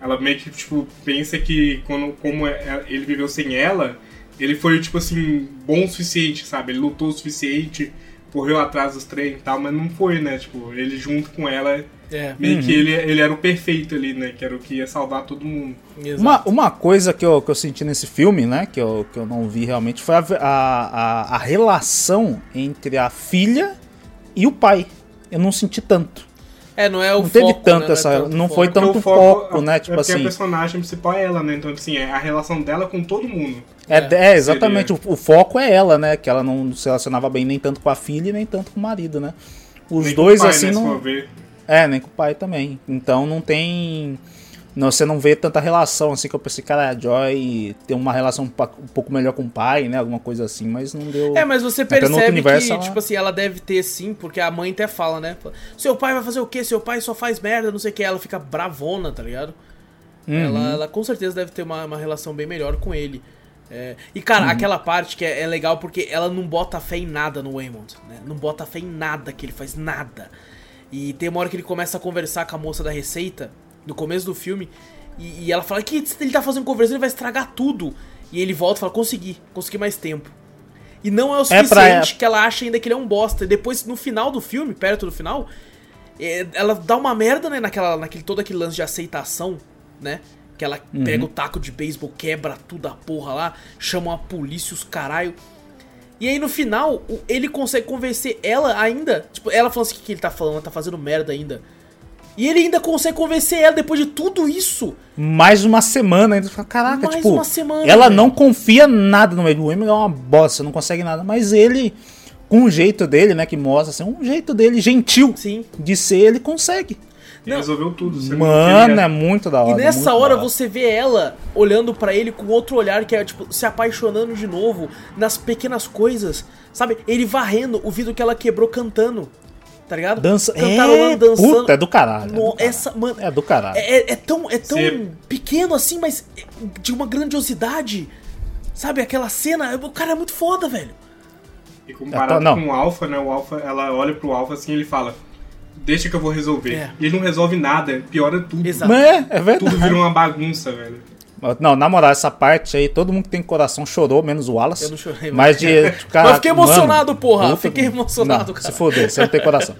Ela meio que, tipo, pensa que quando, como ele viveu sem ela, ele foi, tipo assim, bom o suficiente, sabe? Ele lutou o suficiente, correu atrás dos trem e tal, mas não foi, né? Tipo, ele junto com ela, é. meio uhum. que ele, ele era o perfeito ali, né? Que era o que ia salvar todo mundo. Uma, uma coisa que eu, que eu senti nesse filme, né? Que eu, que eu não vi realmente, foi a, a, a relação entre a filha e o pai. Eu não senti tanto. É, não é o não foco, teve tanto né? essa, não, é tanto não foi tanto foco, foco, né? Tipo é assim. a personagem principal é ela, né? Então, assim, é a relação dela com todo mundo. É, é, é exatamente. O, o, foco é ela, né? Que ela não se relacionava bem nem tanto com a filha e nem tanto com o marido, né? Os nem dois, pai, assim, né, não. É, nem com o pai também. Então não tem. Não, você não vê tanta relação assim que eu pensei, cara, a Joy tem uma relação um pouco melhor com o pai, né? Alguma coisa assim, mas não deu. É, mas você percebe universo, que, ela... tipo assim, ela deve ter sim, porque a mãe até fala, né? Seu pai vai fazer o quê? Seu pai só faz merda, não sei o que. Ela fica bravona, tá ligado? Uhum. Ela, ela com certeza deve ter uma, uma relação bem melhor com ele. É, e cara, uhum. aquela parte que é, é, legal porque ela não bota fé em nada no Waymond, né? Não bota fé em nada que ele faz, nada. E tem uma hora que ele começa a conversar com a moça da receita, no começo do filme, e, e ela fala que ele tá fazendo conversa, ele vai estragar tudo. E ele volta e fala, consegui, consegui mais tempo. E não é o é suficiente é que ela acha ainda que ele é um bosta. E depois, no final do filme, perto do final, é, ela dá uma merda, né, naquela, naquele, todo aquele lance de aceitação, né? Que ela uhum. pega o taco de beisebol, quebra tudo a porra lá, chama a polícia, os caralho. E aí no final, ele consegue convencer ela ainda. Tipo, ela falando assim: o que ele tá falando? Ela tá fazendo merda ainda. E ele ainda consegue convencer ela depois de tudo isso. Mais uma semana ainda. Caraca, Mais tipo. uma semana, ela velho. não confia nada no Eminem é uma bosta, não consegue nada. Mas ele, com o jeito dele, né, que mostra assim, um jeito dele gentil Sim. de ser, ele consegue. E Não. resolveu tudo. Você Mano, é muito da hora. E nessa hora você vê ela olhando pra ele com outro olhar, que é tipo, se apaixonando de novo nas pequenas coisas. Sabe? Ele varrendo o vidro que ela quebrou cantando. Tá ligado? Dança. Cantarolando, É, dançando. puta, é do caralho. é do No- caralho. essa, mano, É do caralho. é, é- é tão, é tão Sim. pequeno assim, mas de uma grandiosidade. Sabe? Aquela cena, o cara é muito foda, velho. E comparado não. com o Alpha, né? O Alpha, ela olha pro Alpha assim e ele fala: Deixa que eu vou resolver. É. E ele não resolve nada, piora tudo. Exato. Mas é, é verdade. Tudo vira uma bagunça, velho. Não, na moral, essa parte aí, todo mundo que tem coração chorou, menos o Wallace. Eu não chorei, Mas de. <laughs> Cara, Mas eu fiquei emocionado, mano, porra. puta- Fiquei emocionado, não, cara. Se foder, você não tem coração.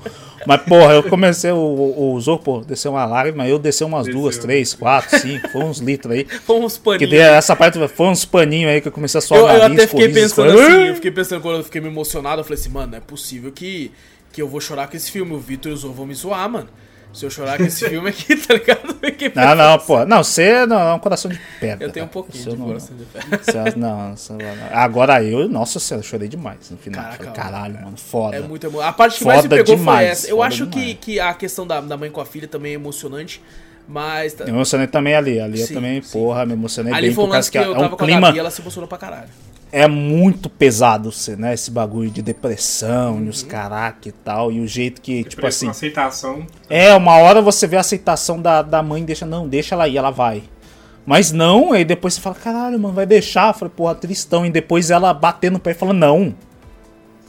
Mas, porra, eu comecei, o, o, o Zorro, pô, desceu uma lágrima, eu desci umas Desceu. duas, três, quatro, cinco, foi uns litros aí. <laughs> Fomos Que paninhos. daí essa parte foi uns paninhos aí que eu comecei a suar Eu, o eu nariz, até fiquei pensando foi- assim, eu fiquei pensando quando eu fiquei me emocionado, eu falei assim, mano, não é possível que, que eu vou chorar com esse filme, o Vitor e o Zorro vão me zoar, mano. Se eu chorar com esse <laughs> filme aqui, tá ligado? <laughs> Eu fiquei Não, não, pô. Não, você não, é um coração de pedra. Eu tenho um cara. pouquinho de não- coração de <laughs> fé. você- não, você não- agora eu, nossa senhora, eu chorei demais no final. Caraca, Falei, caralho, mano, foda. É muito emo... A parte que mais me Foda pegou demais, foi essa. Eu foda acho que, demais. que a questão da, da mãe com a filha também é emocionante, mas... tá- Eu me emocionei também ali. Ali eu Sim, também, sim. porra, me emocionei Ali bem foi um por causa lance que que eu é tava um com a clima. Gabi e ela se emocionou pra caralho. É muito pesado, você, né? Esse bagulho de depressão Uhum. e os caraca e tal. E o jeito que, tipo assim. aceitação. É, uma hora você vê a aceitação da, da mãe, deixa, não, deixa ela ir, ela vai. Mas não, aí depois você fala, caralho, mano, vai deixar. Eu falei, porra, tristão. E depois ela batendo no pé e fala, não.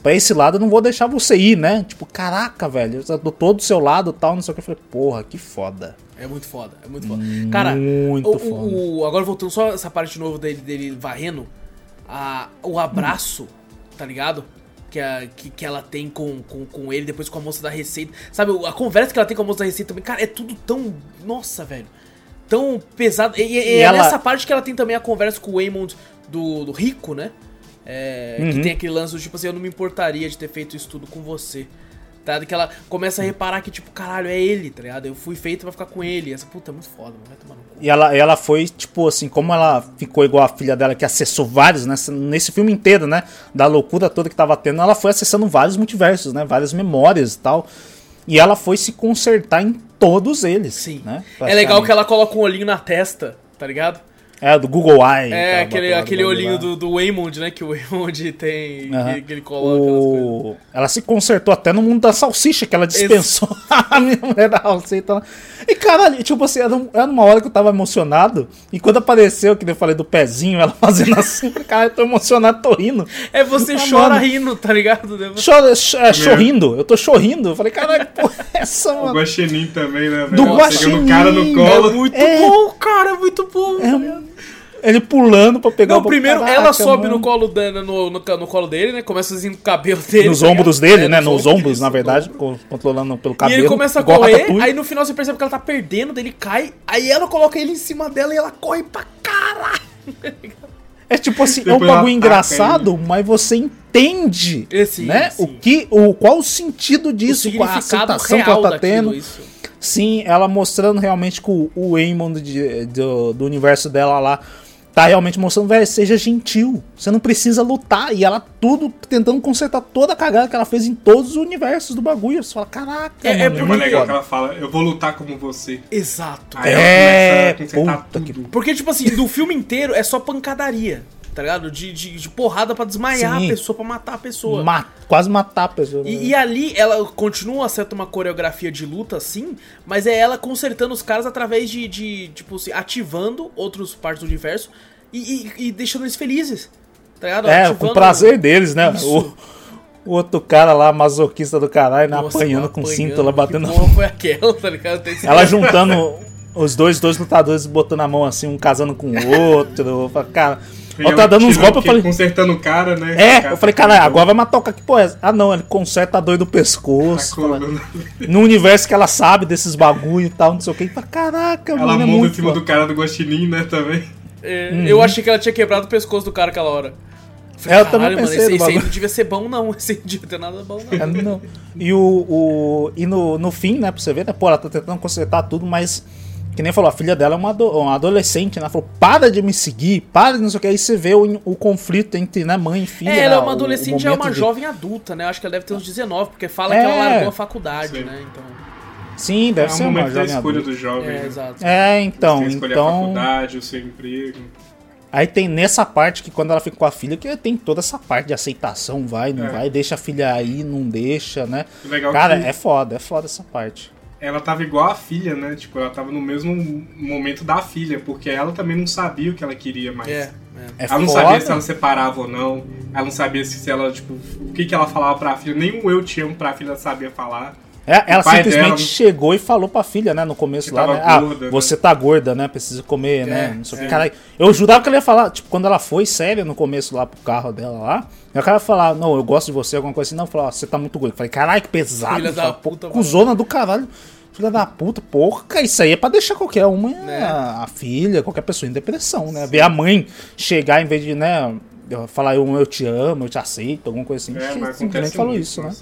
Pra esse lado eu não vou deixar você ir, né? Tipo, caraca, velho, eu tô todo do seu lado e tal, não sei o que. Eu falei, porra, que foda. É muito foda, é muito foda. Cara, Muito o, o- foda. o- agora voltando só essa parte de novo dele, dele varrendo, a, o abraço, tá ligado? Que, a, que, que ela tem com, com, com ele, depois com a moça da receita. Sabe, a conversa que ela tem com a moça da receita também, cara, é tudo tão. Nossa, velho. Tão pesado. E, e- e é ela- nessa parte que ela tem também a conversa com o Waymond do, do Rico, né? É, Que Uhum. tem aquele lance do tipo assim, eu não me importaria de ter feito isso tudo com você. Tá? ligado? Que ela começa a reparar que, tipo, caralho, é ele, tá ligado? Eu fui feito pra ficar com ele. Essa puta é muito foda, mano. Vai tomar no cu. E ela, ela foi, tipo assim, como ela ficou igual a filha dela, que acessou vários, né? Nesse filme inteiro, né? Da loucura toda que tava tendo, ela foi acessando vários multiversos, né? Várias memórias e tal. E ela foi se consertar em todos eles. Sim. Né? É legal que ela coloca um olhinho na testa, tá ligado? É, do Google Eye. É, ela aquele, aquele do olhinho lá. do, do Waymond, né? Que o Waymond <laughs> tem. Aham. Que, que ele coloca. O... Ela se consertou até no mundo da salsicha, que ela dispensou <laughs> a minha mulher da salsicha. lá. E caralho, tipo assim, era, um- era uma hora que eu tava emocionado. E quando apareceu, que eu falei do pezinho, ela <laughs> fazendo assim, cara, eu tô emocionado, tô rindo. É, você chora mano. rindo, tá ligado? Chora, ch- é, chorrindo, eu tô chorrindo. Eu falei, caralho, que porra é essa, O mano? Guaxinim também, né, velho? Do Pegando o Guaxinim, cara no É colo. muito É. bom, cara, é muito bom. É Ele pulando pra pegar Não, o primeiro Caraca, ela sobe mano. no colo, dela, no, no, no colo dele, né? Começa assim no cabelo dele. Nos tá ombros dele, É, né? Nos ombros, isso, na verdade, ombro. co- controlando pelo E cabelo. ele começa a correr, aí no final você percebe que ela tá perdendo, daí ele cai, aí ela coloca ele em cima dela e ela corre pra caralho. <laughs> É tipo assim, é um Depois bagulho ataca engraçado, mas você entende, É, sim, né? sim. O que, o qual o sentido O disso, com a significado aceitação que ela tá tendo. isso. Sim, ela mostrando realmente que o, o Waymond de- do, do universo dela lá tá realmente mostrando, velho, seja gentil. Você não precisa lutar. E ela tudo tentando consertar toda a cagada que ela fez em todos os universos do bagulho. Você fala, caraca, É- é mano, É muito mais legal que foda. ela fala, eu vou lutar como você. Exato. Aí É, ela começa a consertar puta que- tudo. Porque, tipo assim, do filme inteiro é só pancadaria, tá ligado? De, de, de porrada pra desmaiar Sim. a pessoa, pra matar a pessoa. Ma- quase matar a pessoa. né? E, e ali ela continua a ser uma coreografia de luta, sim, mas é ela consertando os caras através de, de tipo, assim, ativando outras partes do universo e, e- e deixando eles felizes. Tá ligado? É, Ativando- com prazer deles, né? Isso. O, o outro cara lá, masoquista do caralho, né? Nossa, apanhando com apanhando, cinto lá, batendo. Que foi aquela, tá ligado? Ela juntando os dois, dois lutadores, botando a mão assim, um casando com o outro. <laughs> Cara, ela tá dando uns golpes, eu falei. Consertando o cara, né? É, cara eu falei, tá caralho, com- agora vai matar o cara. Que porra é essa? Ah, não, ele conserta a dor do tá pescoço. com- fala, no universo que ela sabe desses bagulho e tal, não sei o que. Fala, caraca, Ela mano, é monta em muito. cima foda. do cara do Guaxinim, né, também. É, Uhum. Eu achei que ela tinha quebrado o pescoço do cara aquela hora. falei, é, eu também pensei mano, esse, esse aí não devia ser bom, não. <laughs> Esse aí não devia ter nada bom, não. É, não. E, o, o, e no, no fim, né, pra você ver, né, pô, ela tá tentando consertar tudo, mas que nem falou, a filha dela é uma, uma adolescente, né? Ela falou, para de me seguir, para de não sei o que. Aí você vê o, o conflito entre né, mãe e filha. É, ela é uma adolescente, já é uma de... jovem adulta, né? Acho que ela deve ter uns 19, porque fala é... que ela largou a faculdade, Sim. né? Então... Sim, deve é ser uma jovem escolha adulta. do jovem. É, né? exato. É, então. Você escolher então... a faculdade, o seu emprego. Aí tem nessa parte que quando ela fica com a filha, que tem toda essa parte de aceitação, vai, não é. vai, deixa a filha aí, não deixa, né? Cara, que... é foda, é foda essa parte ela tava igual a filha, né? Tipo, ela tava no mesmo momento da filha, porque ela também não sabia o que ela queria mais. É, é. Ela não sabia se ela separava ou não. Ela não sabia se, ela, tipo, o que, que ela falava pra filha. Nenhum eu te amo pra filha sabia falar. É, ela simplesmente dela, chegou e falou pra filha, né, no começo lá, né? Ah, gorda, ah, você né? tá gorda, né? Precisa comer, é, né? Não sei o que. Cara, eu jurava que ela ia falar, tipo, quando ela foi séria no começo lá pro carro dela lá, eu cara falar, não, eu gosto de você, alguma coisa assim, não, falar, você tá muito gorda. Eu falei, caralho, que pesado, filha da puta, cuzona do caralho. Filha da puta, porra, isso aí é pra deixar qualquer uma, né? a, a, filha, qualquer pessoa em depressão, né? Sim. Ver a mãe chegar em vez de, né, falar eu, eu te amo, eu te aceito, alguma coisa assim. É, mas simplesmente falou isso, né?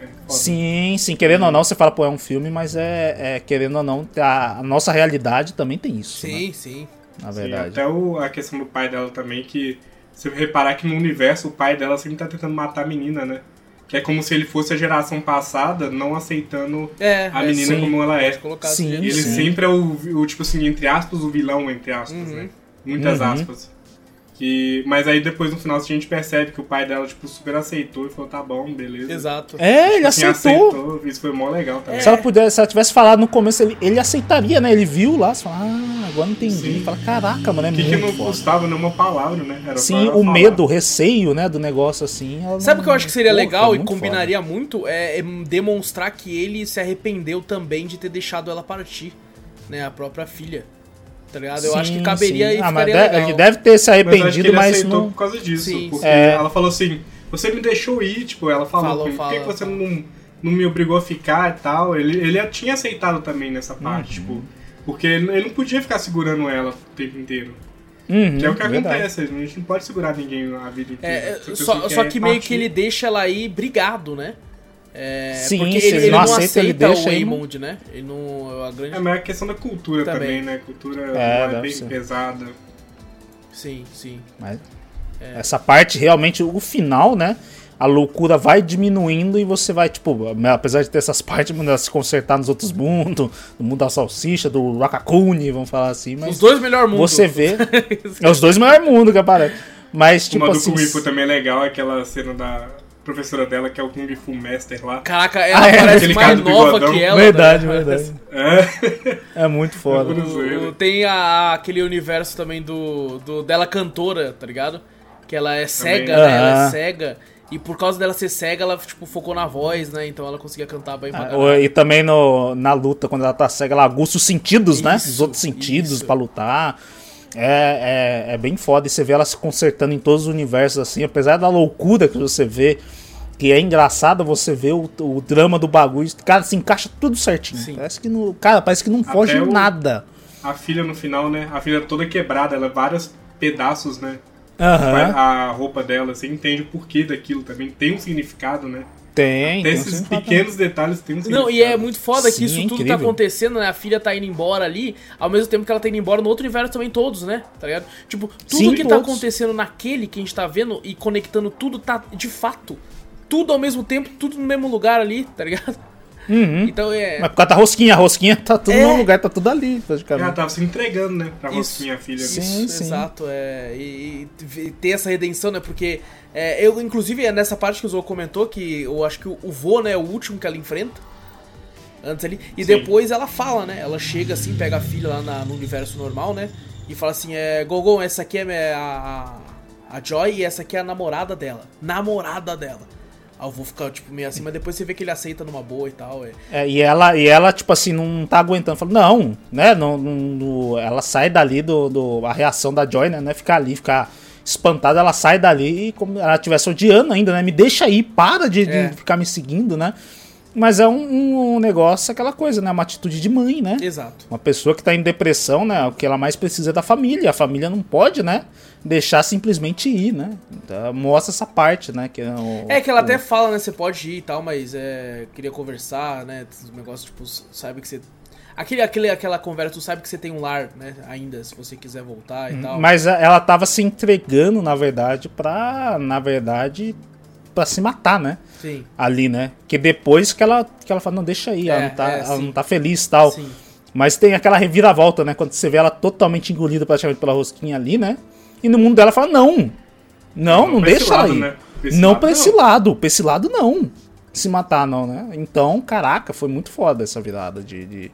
É, sim, sim, querendo ou não, você fala, pô, é um filme, mas é, é querendo ou não, a, a, nossa realidade também tem isso. Sim, né? sim. Na verdade. Sim, até o, a questão do pai dela também, que você reparar que no universo o pai dela sempre tá tentando matar a menina, né? Que é como se ele fosse a geração passada, não aceitando é, a é, menina é, como ela é. Sim, ele sim. sempre é o, o, tipo assim, entre aspas, o vilão, entre aspas, uhum. né? Muitas uhum. aspas. Que, mas aí depois no final a gente percebe que o pai dela, tipo, super aceitou e falou, tá bom, beleza. Exato. É, ele tipo, aceitou. aceitou. Isso foi mó legal também. Se ela pudesse, se ela tivesse falado no começo, ele, ele aceitaria, né? Ele viu lá, você fala, ah, agora não entendi. Sim. Fala, caraca, mano, é que muito que não foda. custava nenhuma palavra, né? Era Sim, o falar. medo, o receio, né, do negócio assim. Sabe o que eu acho que seria legal e combinaria foda. muito? É, é demonstrar que ele se arrependeu também de ter deixado ela partir, né? A própria filha tá ligado? Eu sim, acho que caberia sim. e ah, mas deve, Ele deve ter se arrependido, mas, ele não... por causa disso. Sim, porque é... ela falou assim, você me deixou ir, tipo, ela falou, falou por que, você não, não me obrigou a ficar e tal? Ele, ele tinha aceitado também nessa parte, uhum. tipo, porque ele, não podia ficar segurando ela o tempo inteiro. Uhum, que é o que verdade. acontece, a gente não pode segurar ninguém a vida inteira. É, só, só que meio que ele deixa ela aí brigado, né? É, Sim, porque ele, ele, não, aceita, aceita ele deixa o Waymond, né? Ele não, a grande... É, mas é questão da cultura também, também né? Cultura é, é bem ser. pesada. Sim, sim. Mas é. Essa parte, realmente, o final, né? A loucura vai diminuindo e você vai, tipo, apesar de ter essas partes, mano, se consertar nos outros mundos, no mundo da salsicha, do Rakakuni, vamos falar assim. Mas os dois melhores mundos. Você vê. <laughs> é os dois melhores mundos que aparecem. Mas, tipo Uma assim. O também é legal, aquela cena da professora dela, que é o Kung Fu Master lá. Caraca, ela ah, é, parece mais nova que ela. Verdade, né? verdade. É. é muito foda. O, tem a, aquele universo também do, do dela cantora, tá ligado? Que ela é cega, também. né? Ela é cega. E por causa dela ser cega, ela tipo, focou na voz, né? Então ela conseguia cantar bem pra ah, E também no, na luta, quando ela tá cega, ela aguça os sentidos, isso, né? Os outros sentidos para lutar. É, é, é bem foda. E você vê ela se consertando em todos os universos, assim. Apesar da loucura que você vê, que é engraçado você ver o, o drama do bagulho. Cara, se encaixa tudo certinho. Sim. Parece que não. Cara, parece que não foge o, nada. A filha no final, né? A filha toda quebrada, ela é vários pedaços, né? Uhum. A roupa dela, você entende o porquê daquilo também. Tem um significado, né? Tem. Até esses pequenos detalhes tem um Não, e é muito foda Sim, que isso é tudo tá tá acontecendo, né? A filha tá indo embora ali, ao mesmo tempo que ela tá indo embora no outro universo também, todos, né? Tá ligado? Tipo, tudo Sim, que tá todos. tá acontecendo naquele que a gente tá vendo e conectando tudo tá de fato. Tudo ao mesmo tempo, tudo no mesmo lugar ali, tá ligado? Uhum. Então é. Mas por causa da rosquinha, a rosquinha tá tudo é... no lugar, tá tudo ali, praticamente. Ela tava se entregando, né? Pra rosquinha, a filha. Sim, sim. Exato, é. E, e, ter essa redenção, né? Porque é, eu, inclusive, é nessa parte que o Zou comentou que eu acho que o, o vô, né, é o último que ela enfrenta. Antes ali. E sim. depois ela fala, né? Ela chega assim, pega a filha lá na, no universo normal, né? E fala assim: é, Gogon, essa aqui é a, a Joy e essa aqui é a namorada dela. Namorada dela. Aí eu vou ficar, tipo, meio assim, mas depois você vê que ele aceita numa boa e tal. É, é e, ela, e ela, tipo assim, não tá aguentando. Fala, não, né? Não, não, ela sai dali do, do. A reação da Joy, né? Não é ficar ali, ficar espantada, ela sai dali e como ela estivesse odiando ainda, né? Me deixa aí, para de, é. de ficar me seguindo, né? Mas é um, um, negócio, aquela coisa, né? Uma atitude de mãe, né? Exato. Uma pessoa que tá em depressão, né? O que ela mais precisa é da família. A família não pode, né? Deixar simplesmente ir, né? Então, mostra essa parte, né? Que é, o, é que ela o... até fala, né? Você pode ir e tal, mas é, queria conversar, né? Os negócios, tipo, sabe que você Aquele, aquele, aquela conversa, tu sabe que você tem um lar, né? Ainda, se você quiser voltar e hum, tal. Mas ela tava se entregando, na verdade, pra. Na verdade, pra se matar, né? Sim. Ali, né? Que depois que ela, que ela fala, não, deixa aí, é, ela, não tá, é, ela não tá feliz e tal. Sim. Mas tem aquela reviravolta, né? Quando você vê ela totalmente engolida praticamente pela rosquinha ali, né? E no mundo dela fala, não. Não, não, não deixa ela aí. Né? Não pra esse lado. Pra esse lado, não. Se matar, não, né? Então, caraca, foi muito foda essa virada de, de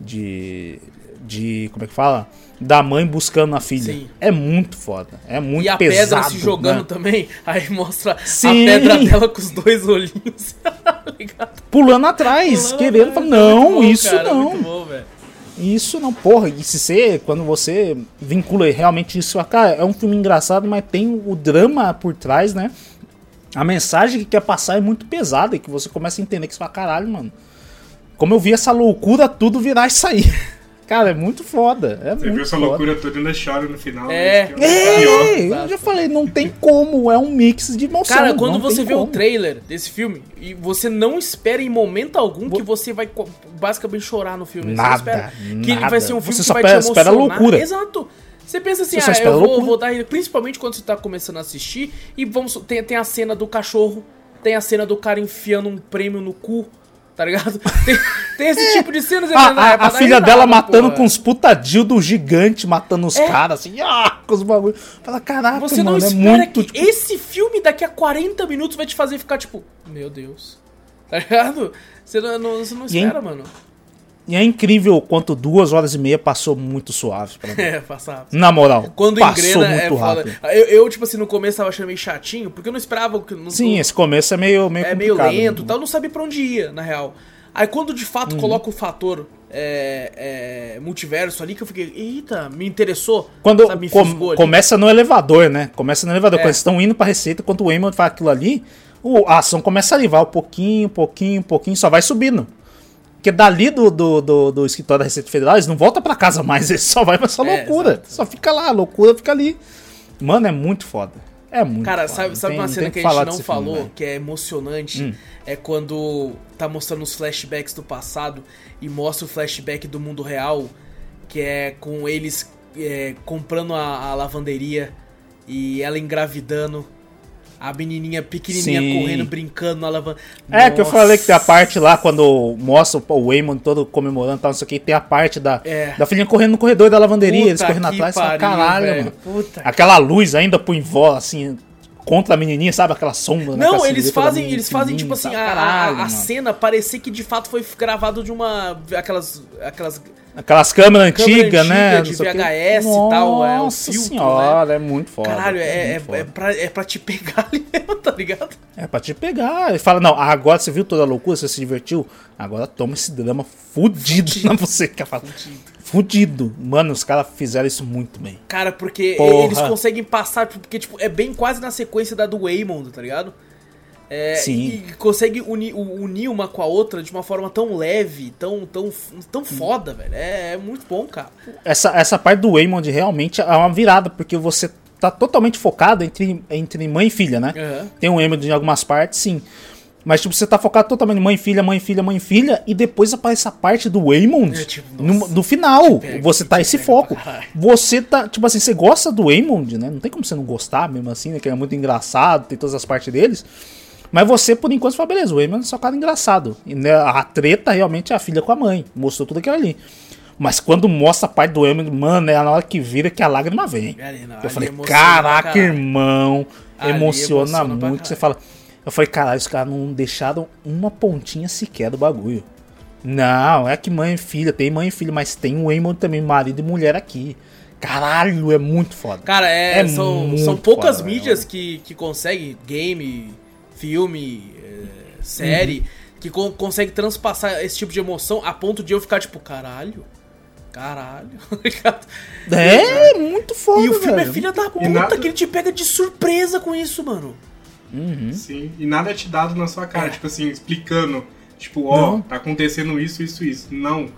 de. De. como é que fala? Da mãe buscando a filha. Sim. É muito foda. É muito pesado. E a pesado, pedra se jogando né? também. Aí mostra Sim. a pedra dela com os dois olhinhos. <laughs> Pulando atrás, Pulando querendo falar, não, bom, isso cara, não. Bom, isso não, porra, e se você, quando você vincula realmente isso, cara, é um filme engraçado, mas tem o drama por trás, né? A mensagem que quer passar é muito pesada e que você começa a entender que você fala, caralho, mano como eu vi essa loucura tudo virar isso aí. <laughs> Cara, é muito foda. É Você muito viu essa foda. loucura toda e ainda chora no final. É, né? é, é eu já falei, não tem como, é um mix de emoção. Cara, quando você vê como. o trailer desse filme e você não espera em momento algum que você vai basicamente chorar no filme. Nada, você espera nada. que ele vai ser um filme você que vai espera, te emocionar. Espera loucura. Exato. Você pensa assim, você ah, eu vou, vou, dar. Principalmente quando você tá começando a assistir. E vamos. Tem, tem a cena do cachorro. Tem a cena do cara enfiando um prêmio no cu tá ligado? <laughs> Tem, tem esse tipo de cenas. A, a, a filha dela matando porra. com uns putadil do gigante, matando os é. caras, assim, ah, com os bagulho. Fala, caraca, Você mano, não é muito... que tipo... esse filme daqui a 40 minutos vai te fazer ficar, tipo, meu Deus. Tá ligado? Você não, não você não espera, e mano. E é incrível quanto duas horas e meia passou muito suave pra <laughs> mim. É, passava. Na moral. Quando passou engrena, muito é rápido. Eu, eu, tipo assim, no começo tava achando meio chatinho, porque eu não esperava. que Sim, esse começo é meio, meio É meio lento e tal, eu não sabia pra onde ia, na real. Aí quando de fato uhum. coloca o fator é, é, multiverso ali, que eu fiquei, eita, me interessou. Quando sabe, me com, começa no elevador, né? Começa no elevador. É. Quando eles estão indo pra receita, quando o Eamon faz aquilo ali, o, a ação começa ali, vai um pouquinho, pouquinho, pouquinho, só vai subindo. Porque dali do, do, do, do escritório da Receita Federal, eles não voltam para casa mais, <laughs> eles só vai pra essa é, loucura. Só fica lá, a loucura fica ali. Mano, é muito foda. É muito Cara, foda. sabe, sabe tem, uma cena que, que a gente não falou, filme, que é emocionante? Hum. É quando tá mostrando os flashbacks do passado e mostra o flashback do mundo real, que é com eles é, comprando a, a lavanderia e ela engravidando a menininha pequenininha Sim. correndo, brincando na alavanca. É, que eu falei que tem a parte lá, quando mostra o Waymond todo comemorando e tal, não sei o que, tem a parte da, é. da filhinha correndo no corredor da lavanderia, Puta eles correndo atrás, pariu, caralho, velho. mano. Puta Aquela luz ainda pro invó, assim, contra a menininha, sabe? Aquela sombra. Né? Não, eles fazem, eles fazem tipo assim, a, caralho, a, a cena parecer que de fato foi gravado de uma aquelas aquelas Aquelas câmeras antigas, né? De VHS e tal, é um filtro, senhora, né? é muito foda. Caralho, é, é, é, é, pra, é pra te pegar <laughs> ali mesmo, tá ligado? É pra te pegar. Ele fala, não, agora você viu toda a loucura, você se divertiu, agora toma esse drama fudido, fudido. na você. Quer falar? Fudido. fudido. Mano, os caras fizeram isso muito bem. Cara, porque Porra. eles conseguem passar, porque tipo, é bem quase na sequência da do Waymond, tá ligado? É, Sim. E consegue unir, unir uma com a outra de uma forma tão leve, tão, tão, tão foda, velho. É, é, muito bom, cara. Essa, essa parte do Waymond realmente é uma virada, porque você tá totalmente focado entre, entre mãe e filha, né? Uhum. Tem um Waymond em algumas partes, sim. Mas, tipo, você tá focado totalmente mãe, filha, mãe, filha, mãe, filha, e depois aparece a parte do Waymond é, tipo, no, no, final. Pega, você tá esse foco. Você tá, tipo assim, você gosta do Waymond, né? Não tem como você não gostar mesmo assim, né? Que é muito engraçado, tem todas as partes deles. Mas você, por enquanto, fala, beleza, o Eamon é só cara engraçado. E né, a treta realmente é a filha com a mãe. Mostrou tudo aquilo ali. Mas quando mostra a parte do Eamon, mano, é na hora que vira que a lágrima vem. Eu falei, caraca, irmão. Ali emociona, emociona muito. Você fala. Eu falei, caralho, os caras não deixaram uma pontinha sequer do bagulho. Não, é que mãe e filha, tem mãe e filha, mas tem o Eamon também, marido e mulher aqui. Caralho, é muito foda. Cara, é, é são, são poucas foda, mídias que, que conseguem, game, filme, é, série, uhum. que co consegue transpassar esse tipo de emoção a ponto de eu ficar tipo, caralho. Caralho. <laughs> é, muito foda. E o filme é velho. é filha da puta, nada... que ele te pega de surpresa com isso, mano. Uhum. Sim, e nada é te dado na sua cara, é. tipo assim, explicando Tipo, ó, oh, tá acontecendo isso, isso, isso. Não.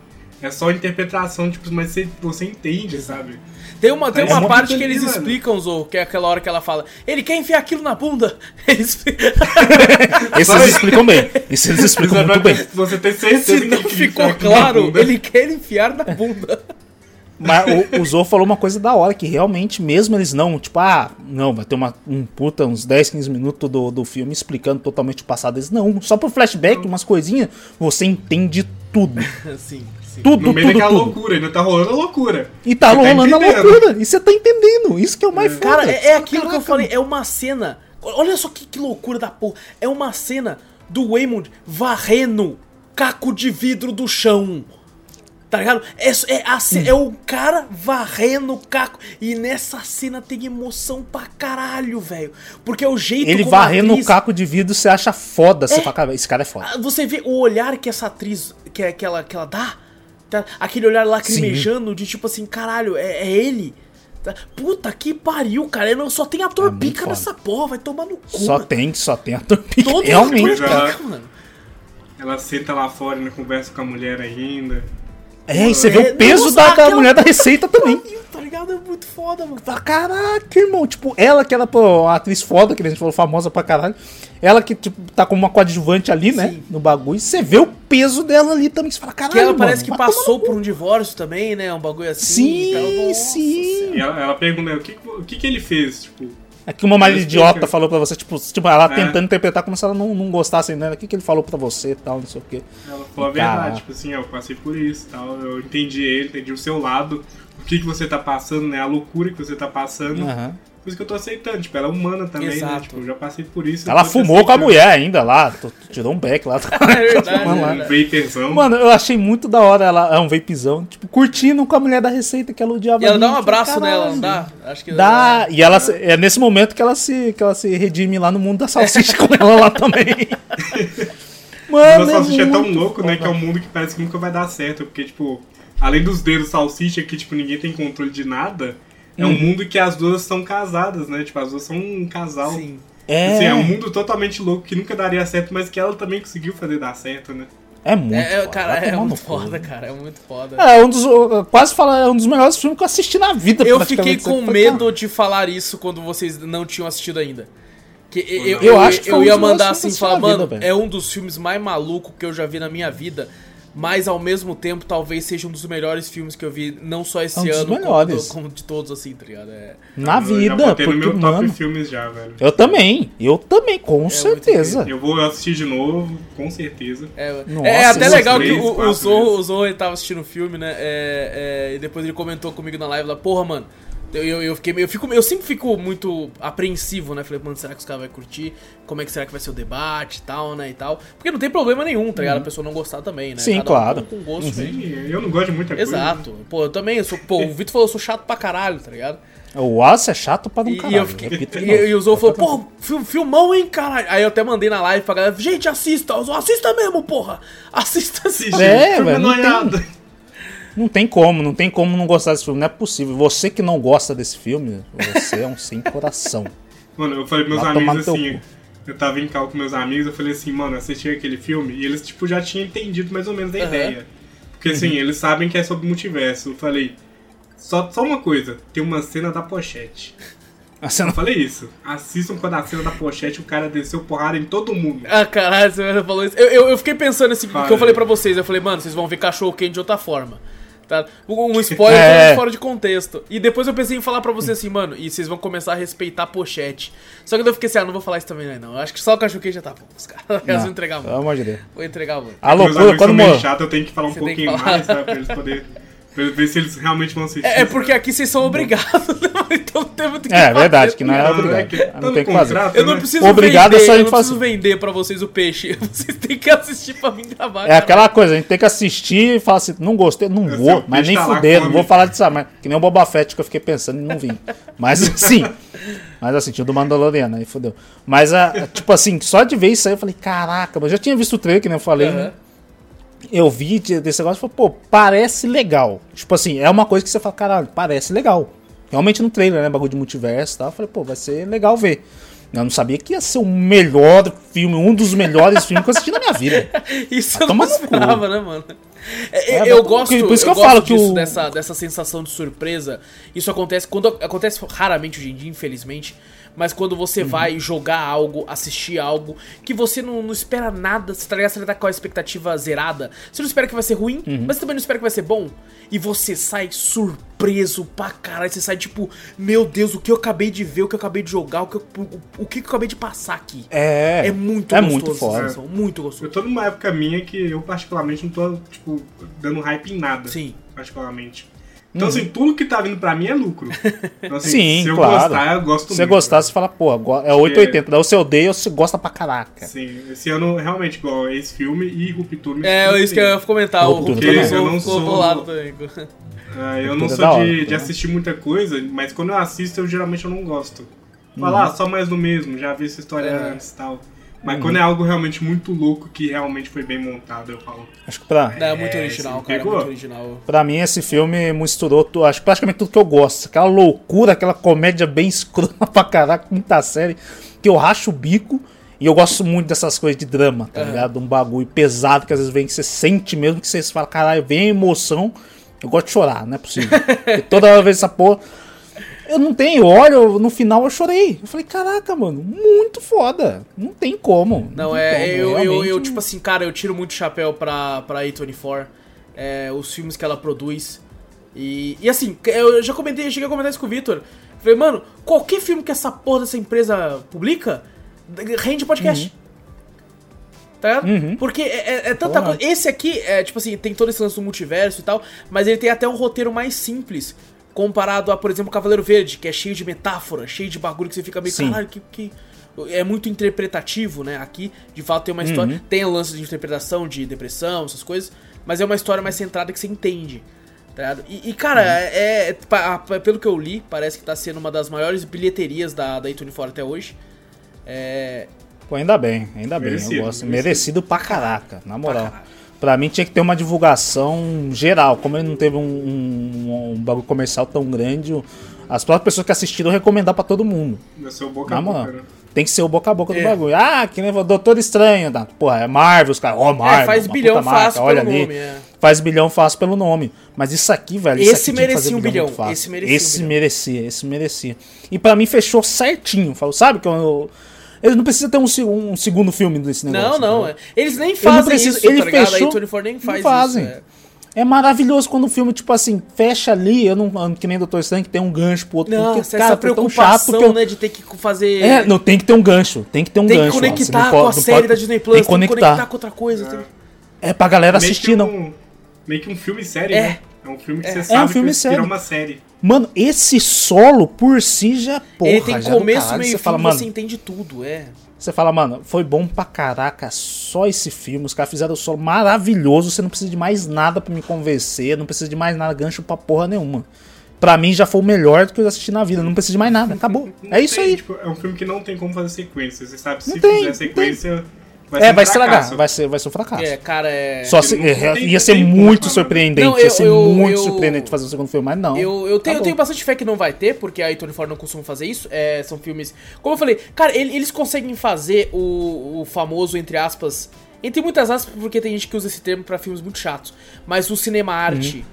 É só interpretação, tipo, mas você, você entende, sabe? Tem uma, tem uma parte que eles explicam, Zorro, que é aquela hora que ela fala, ele quer enfiar aquilo na bunda. <laughs> Eles... <laughs> Esses eles explicam bem. Esses eles <laughs> explicam muito bem. Você tem certeza Se não ficou claro, ele quer enfiar na bunda. Mas o, o Zorro falou uma coisa da hora, que realmente, mesmo eles não, tipo, ah, não, vai ter uma, um puta, uns 10, 15 minutos do, do filme explicando totalmente o passado. Eles não, só por flashback, umas coisinhas, você entende tudo. Sim. Tudo, no meio tudo, daquela tudo. loucura, ainda tá rolando a loucura. E tá, tá rolando tá a loucura. E você tá entendendo. Isso que é o mais é. foda. Cara, é, é aquilo Caraca. que eu falei. É uma cena. Olha só que, que loucura da porra. É uma cena do Waymond varrendo caco de vidro do chão. Tá ligado? É, é, a, hum. é o cara varrendo o caco. E nessa cena tem emoção pra caralho, velho. Porque é o jeito Ele varrendo atriz... o caco de vidro, você acha foda. Você é, fala, cara, esse cara é foda. Ah, você vê o olhar que essa atriz, que, que, ela, que ela dá Tá? Aquele olhar lacrimejando Sim. de tipo assim, caralho, é, é ele. Tá? Puta que pariu, cara. Não, só tem ator é pica nessa porra, vai tomar no cu. Só tem, só tem ator pica. Todo Realmente, ator pica, mano. Ela senta lá fora e conversa com a mulher ainda. É, e você vê o é, peso da, mulher da receita também. Tá ligado? É muito foda, mano. Tá, caraca, irmão. Tipo, ela que era, pô, atriz foda, que a gente falou, famosa pra caralho. Ela que, tipo, tá como uma coadjuvante ali, né? Sim. né? No bagulho. Você vê o peso dela ali também. Você fala, caralho. Que ela parece que passou por um divórcio também, né? Um bagulho assim. Sim, sim. E ela, ela pergunta, o que, o que, que ele fez? Tipo, é que uma mais idiota falou pra você, tipo, tipo ela é. tentando interpretar como se ela não, não gostasse né? O que, que ele falou pra você e tal, não sei o quê. Ela falou a verdade, tipo assim, eu passei por isso tal. Eu entendi ele, entendi o seu lado, o que, que você tá passando, né? A loucura que você tá passando. Uhum. Por isso que eu tô aceitando, tipo, ela é humana também, né? Exato. né? Tipo, eu já passei por isso. Ela fumou com a mulher ainda lá, tirou um beck lá. <laughs> é verdade, lá. Um. Mano, eu achei muito da hora ela, é um vapezão, tipo, curtindo com a mulher da receita que ela odiava. E ela dá um abraço nela, não dá? Acho que dá. E ela, é nesse momento que ela se, que ela se redime lá no mundo da salsicha <laughs> com ela lá também. <laughs> Mano, o salsicha é, é tão louco, né, que é um mundo que parece que nunca vai dar certo, porque, tipo, além dos dedos salsicha que, tipo, ninguém tem controle de nada é um uhum. mundo que as duas são casadas, né? Tipo, as duas são um casal. Sim. É... Assim, é um mundo totalmente louco que nunca daria certo, mas que ela também conseguiu fazer dar certo, né? É muito é, foda. Cara, é muito foda, cara. É muito foda. É um dos. Quase falar, é um dos melhores filmes que eu assisti na vida. Eu fiquei com medo de falar isso quando vocês não tinham assistido ainda. Que eu, eu, eu, acho que eu ia mandar assim falar, mano, vida, é um dos filmes mais malucos que eu já vi na minha vida mas ao mesmo tempo talvez seja um dos melhores filmes que eu vi, não só esse é um ano, como, como, de todos, assim, tá ligado? É... Na eu vida, já porque, no meu mano, top filmes já, velho. Eu também, eu também, com é certeza. Eu vou assistir de novo, com certeza. É, Nossa, é até legal três, que o, o Zorro, o Zorro tava assistindo o filme, né? É, é, e depois ele comentou comigo na live lá, porra, mano eu, eu, eu, fiquei, eu, fico, eu sempre fico muito apreensivo, né? Falei, mano, será que os caras vão curtir? Como é que será que vai ser o debate e tal, né? E tal. Porque não tem problema nenhum, tá ligado? Uhum. A pessoa não gostar também, né? Sim, Cada claro. Um com gosto uhum. Sim, eu não gosto de muita coisa. Exato. Né? Pô, eu também, eu sou, pô, o Vitor falou, eu sou chato pra caralho, tá ligado? O Aço é chato pra não caralho. E, eu fiquei, e, e o Zou falou, pô, filmão, hein, caralho. Aí eu até mandei na live pra galera, gente, assista, assista mesmo, porra. Assista, assista. É, velho, não, não tem... Não tem como, não tem como não gostar desse filme. Não é possível. Você que não gosta desse filme, você é um sem coração. <laughs> Mano, eu falei pros meus amigos assim. Eu tava em cal com meus amigos, eu falei assim, mano, assisti aquele filme e eles, tipo, já tinham entendido mais ou menos a uhum. ideia. Porque assim, uhum. eles sabem que é sobre multiverso. Eu falei, só, só uma coisa, tem uma cena da pochete. A cena... Eu falei isso. Assistam quando a cena da pochete o cara desceu porrada em todo mundo. Ah, caralho, você falou isso. Eu, eu, eu fiquei pensando assim, o que eu falei pra vocês. Eu falei, mano, vocês vão ver cachorro quente de outra forma. Tá? Um spoiler é. fora de contexto. E depois eu pensei em falar pra você assim, mano, e vocês vão começar a respeitar a pochete. Só que eu fiquei assim, ah, não vou falar isso também, não. Eu acho que só o cachorro já tá bom. Os caras <laughs> vão entregar muito. Pelo amor de Deus. Vou entregar muito. A loucura, quando morre. chato, eu tenho que falar um pouquinho mais, tá? Pra eles poderem. Pra ver se eles realmente vão assistir. É, é porque aqui vocês são obrigados, né? então temos que É, verdade, que não é obrigado. É que, não tem que fazer. Eu não né? preciso Obrigado vender, é só a gente eu não preciso vender pra vocês o peixe. <laughs> Vocês têm que assistir pra mim gravar. É cara. aquela coisa, a gente tem que assistir e falar assim, não gostei, não é, vou, mas nem tá fuder, não vou falar disso, mas que nem o Boba Fett que eu fiquei pensando e não vim. Mas <laughs> sim. Mas assim, tinha do Mandaloriano, aí fodeu. Mas, a, tipo assim, só de ver isso aí eu falei, caraca, mas eu já tinha visto o trailer, que nem eu falei, uhum. né? Eu vi desse negócio e falei, pô, parece legal. Tipo assim, é uma coisa que você fala, caralho, parece legal. Realmente no trailer, né? Bagulho de multiverso e tal. Eu falei, pô, vai ser legal ver. Eu não sabia que ia ser o melhor filme, um dos melhores filmes que eu assisti na minha vida. <laughs> Isso eu não esperava, né, mano? É, é, eu gosto, por isso que eu, eu falo que disso, o... dessa, dessa sensação de surpresa. Isso acontece quando acontece raramente hoje em dia, infelizmente mas quando você uhum. vai jogar algo, assistir algo, que você não, não espera nada, você tá, ligado? você tá com a expectativa zerada, você não espera que vai ser ruim, uhum. mas você também não espera que vai ser bom, e você sai surpreso pra caralho, você sai tipo, meu Deus, o que eu acabei de ver, o que eu acabei de jogar, o que eu, o, o que eu acabei de passar aqui. É. É muito é gostoso. Muito foda. muito gostoso. Eu tô numa época minha que eu particularmente não tô, tipo, dando hype em nada. Sim. Particularmente. Então, assim, tudo que tá vindo pra mim é lucro. Então, assim, Sim, se eu claro. gostar, eu gosto Se você gostar, né? você fala, pô, é 880. Daí você odeia ou você gosta pra caraca. Sim, esse ano realmente, igual esse filme e Ruptura. É, é isso que eu ia comentar. O Ruptura eu não sou... também. É, eu não sou de, de assistir muita coisa, mas quando eu assisto, eu geralmente eu não gosto. Falar, uhum. ah, só mais do mesmo, já vi essa história é. antes e tal. Mas uhum. quando é algo realmente muito louco que realmente foi bem montado, eu falo. Acho que pra. É, é muito original, cara. Pegou? Muito original. Pra mim, esse filme misturou, acho que praticamente tudo que eu gosto. Aquela loucura, aquela comédia bem <laughs> escrota pra caraca, muita série, que eu racho o bico. E eu gosto muito dessas coisas de drama, tá uhum. ligado? Um bagulho pesado que às vezes vem que você sente mesmo, que você fala, caralho, vem a emoção. Eu gosto de chorar, não é possível. <laughs> toda vez essa porra. Eu não tenho, olha, no final eu chorei. Eu falei, caraca, mano, muito foda. Não tem como. Não, não é, como, eu, eu, eu, tipo assim, cara, eu tiro muito chapéu pra, pra A24. É, os filmes que ela produz. E, e assim, eu já comentei, cheguei a comentar isso com o Victor. Falei, mano, qualquer filme que essa porra dessa empresa publica, rende podcast. Uhum. Tá uhum. Porque é, é, é tanta coisa. Esse aqui, é, tipo assim, tem todo esse lance do multiverso e tal, mas ele tem até um roteiro mais simples. Comparado a, por exemplo, o Cavaleiro Verde, que é cheio de metáfora, cheio de bagulho que você fica meio, Sim. caralho, que, que. É muito interpretativo, né? Aqui, de fato, tem uma história. Uhum. Tem lance de interpretação, de depressão, essas coisas. Mas é uma história mais centrada que você entende. Tá e, e, cara, uhum. é, é, Pelo que eu li, parece que tá sendo uma das maiores bilheterias da, da A24 até hoje. É. Pô, ainda bem, ainda merecido, bem. Eu gosto. Merecido, merecido pra caraca, na moral. Pra Pra mim tinha que ter uma divulgação geral. Como ele não teve um, um, um bagulho comercial tão grande, as próprias pessoas que assistiram recomendar pra todo mundo. Vai ser o boca a boca, né? Tem que ser o boca a boca é. do bagulho. Ah, que nem o Doutor Estranho. Tá? Porra, é Marvel, os caras. Ó, oh, Marvel. É, faz bilhão fácil olha pelo ali. nome. É. Faz bilhão fácil pelo nome. Mas isso aqui, velho. Esse isso aqui merecia um bilhão. Esse merecia. Esse um merecia, esse merecia. E pra mim fechou certinho. Falou, sabe que eu, eu ele não precisa ter um, um segundo filme desse negócio. Não, não. Né? Eles nem fazem precisa, isso, ele tá fechou, A 24 nem faz não fazem. Isso, é. é. maravilhoso quando o filme, tipo assim, fecha ali, eu não, que nem Doutor Estranho, que tem um gancho pro outro. Não, porque, cara, essa tão chato que eu... né, de ter que fazer... É, não, tem que ter um gancho, tem que ter um tem gancho. Tem que conectar com a série pode, da Disney Plus, tem que conectar, conectar com outra coisa. É, tem... é pra galera assistir, um, não. Meio que um filme série, é. né? É um filme que é. você sabe é um filme que sério. uma série. Mano, esse solo por si já, porra, Ele tem começo, caralho, meio você e fala, fim, mano, você entende tudo, é. Você fala, mano, foi bom pra caraca, só esse filme, os caras fizeram o solo maravilhoso, você não precisa de mais nada para me convencer, não precisa de mais nada, gancho pra porra nenhuma. Pra mim já foi o melhor do que eu assisti na vida, não precisa de mais nada, acabou. Não é isso tem, aí. Tipo, é um filme que não tem como fazer sequência, você sabe, não se tem, fizer sequência Vai é, vai estragar, vai ser, vai ser um fracasso. É, cara, é. Só se, é, ia ser muito surpreendente, não, eu, ia ser eu, muito eu, surpreendente fazer o segundo filme, mas não. Eu, eu, tenho, tá eu tenho bastante fé que não vai ter, porque a A24 não costuma fazer isso. É, são filmes. Como eu falei, cara, eles conseguem fazer o, o famoso, entre aspas. Entre muitas aspas, porque tem gente que usa esse termo para filmes muito chatos. Mas o cinema arte, uhum.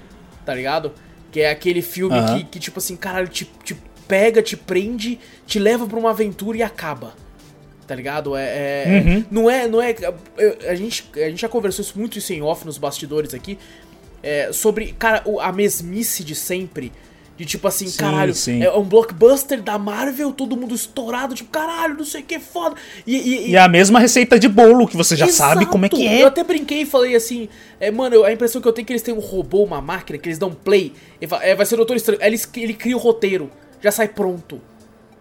tá ligado? Que é aquele filme uhum. que, que, tipo assim, caralho, te, te pega, te prende, te leva pra uma aventura e acaba tá ligado? É, é uhum. não é, não é, a gente, a gente já conversou isso muito isso em off nos bastidores aqui, é, sobre, cara, a mesmice de sempre. De tipo assim, sim, caralho, sim. é um blockbuster da Marvel, todo mundo estourado, tipo, caralho, não sei o que, foda. E, e, e, a mesma receita de bolo, que você já exato. sabe como é que é. Eu até brinquei e falei assim, é, mano, a impressão que eu tenho é que eles têm um robô, uma máquina, que eles dão play, e é, vai ser o Doutor Estranho, ele, ele cria o roteiro, já sai pronto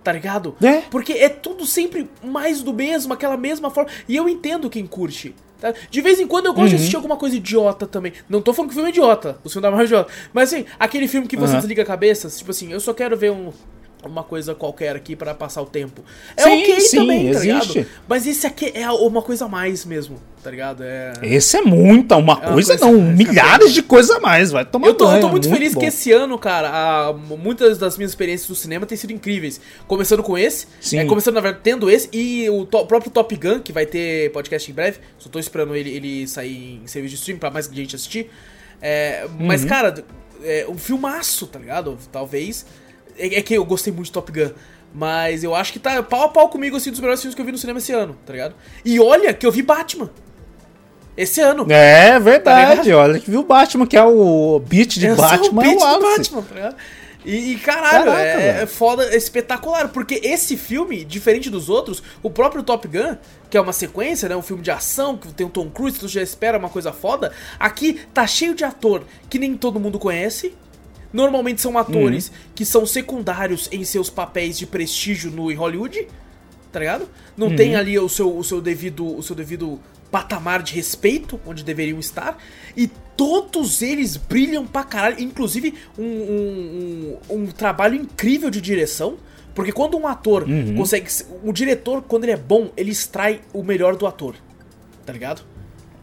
tá ligado? É. Porque é tudo sempre mais do mesmo, aquela mesma forma. E eu entendo quem curte. Tá? De vez em quando eu gosto uhum. de assistir alguma coisa idiota também. Não tô falando que o filme é idiota, o filme da Marvel é idiota. Mas assim, aquele filme que você uhum. desliga a cabeça, tipo assim, eu só quero ver um. Uma coisa qualquer aqui para passar o tempo. É sim, ok sim, também, tá existe. ligado? Mas esse aqui é uma coisa a mais mesmo, tá ligado? É... Esse é muita, uma, é coisa, coisa, não, milhares de coisas a mais, vai tomar eu tô, banho, eu tô muito, muito feliz bom. que esse ano, cara, a, muitas das minhas experiências do cinema têm sido incríveis. Começando com esse, sim. É, começando, na verdade, tendo esse, e o to, próprio Top Gun, que vai ter podcast em breve, só tô esperando ele, ele sair em serviço de streaming pra mais gente assistir. É, mas, uhum. cara, é um filmaço, tá ligado? Talvez é, é, que eu gostei muito de Top Gun. Mas eu acho que tá pau a pau comigo, assim, dos melhores filmes que eu vi no cinema esse ano, tá ligado? E olha que eu vi Batman. Esse ano. É verdade, tá olha que viu Batman, que é o beat de eu Batman. Sou o beat é o de Batman, tá ligado? E, e caralho, Caraca, é, é, foda, é espetacular, porque esse filme, diferente dos outros, o próprio Top Gun, que é uma sequência, né, um filme de ação, que tem o Tom Cruise, tu já espera uma coisa foda, aqui tá cheio de ator que nem todo mundo conhece, Normalmente são atores uhum. que são secundários em seus papéis de prestígio no Hollywood, tá ligado? Não uhum. tem ali o seu, o seu devido o seu devido patamar de respeito onde deveriam estar e todos eles brilham pra caralho, inclusive um, um, um, um trabalho incrível de direção. Porque quando um ator uhum. consegue. O diretor, quando ele é bom, ele extrai o melhor do ator. Tá ligado?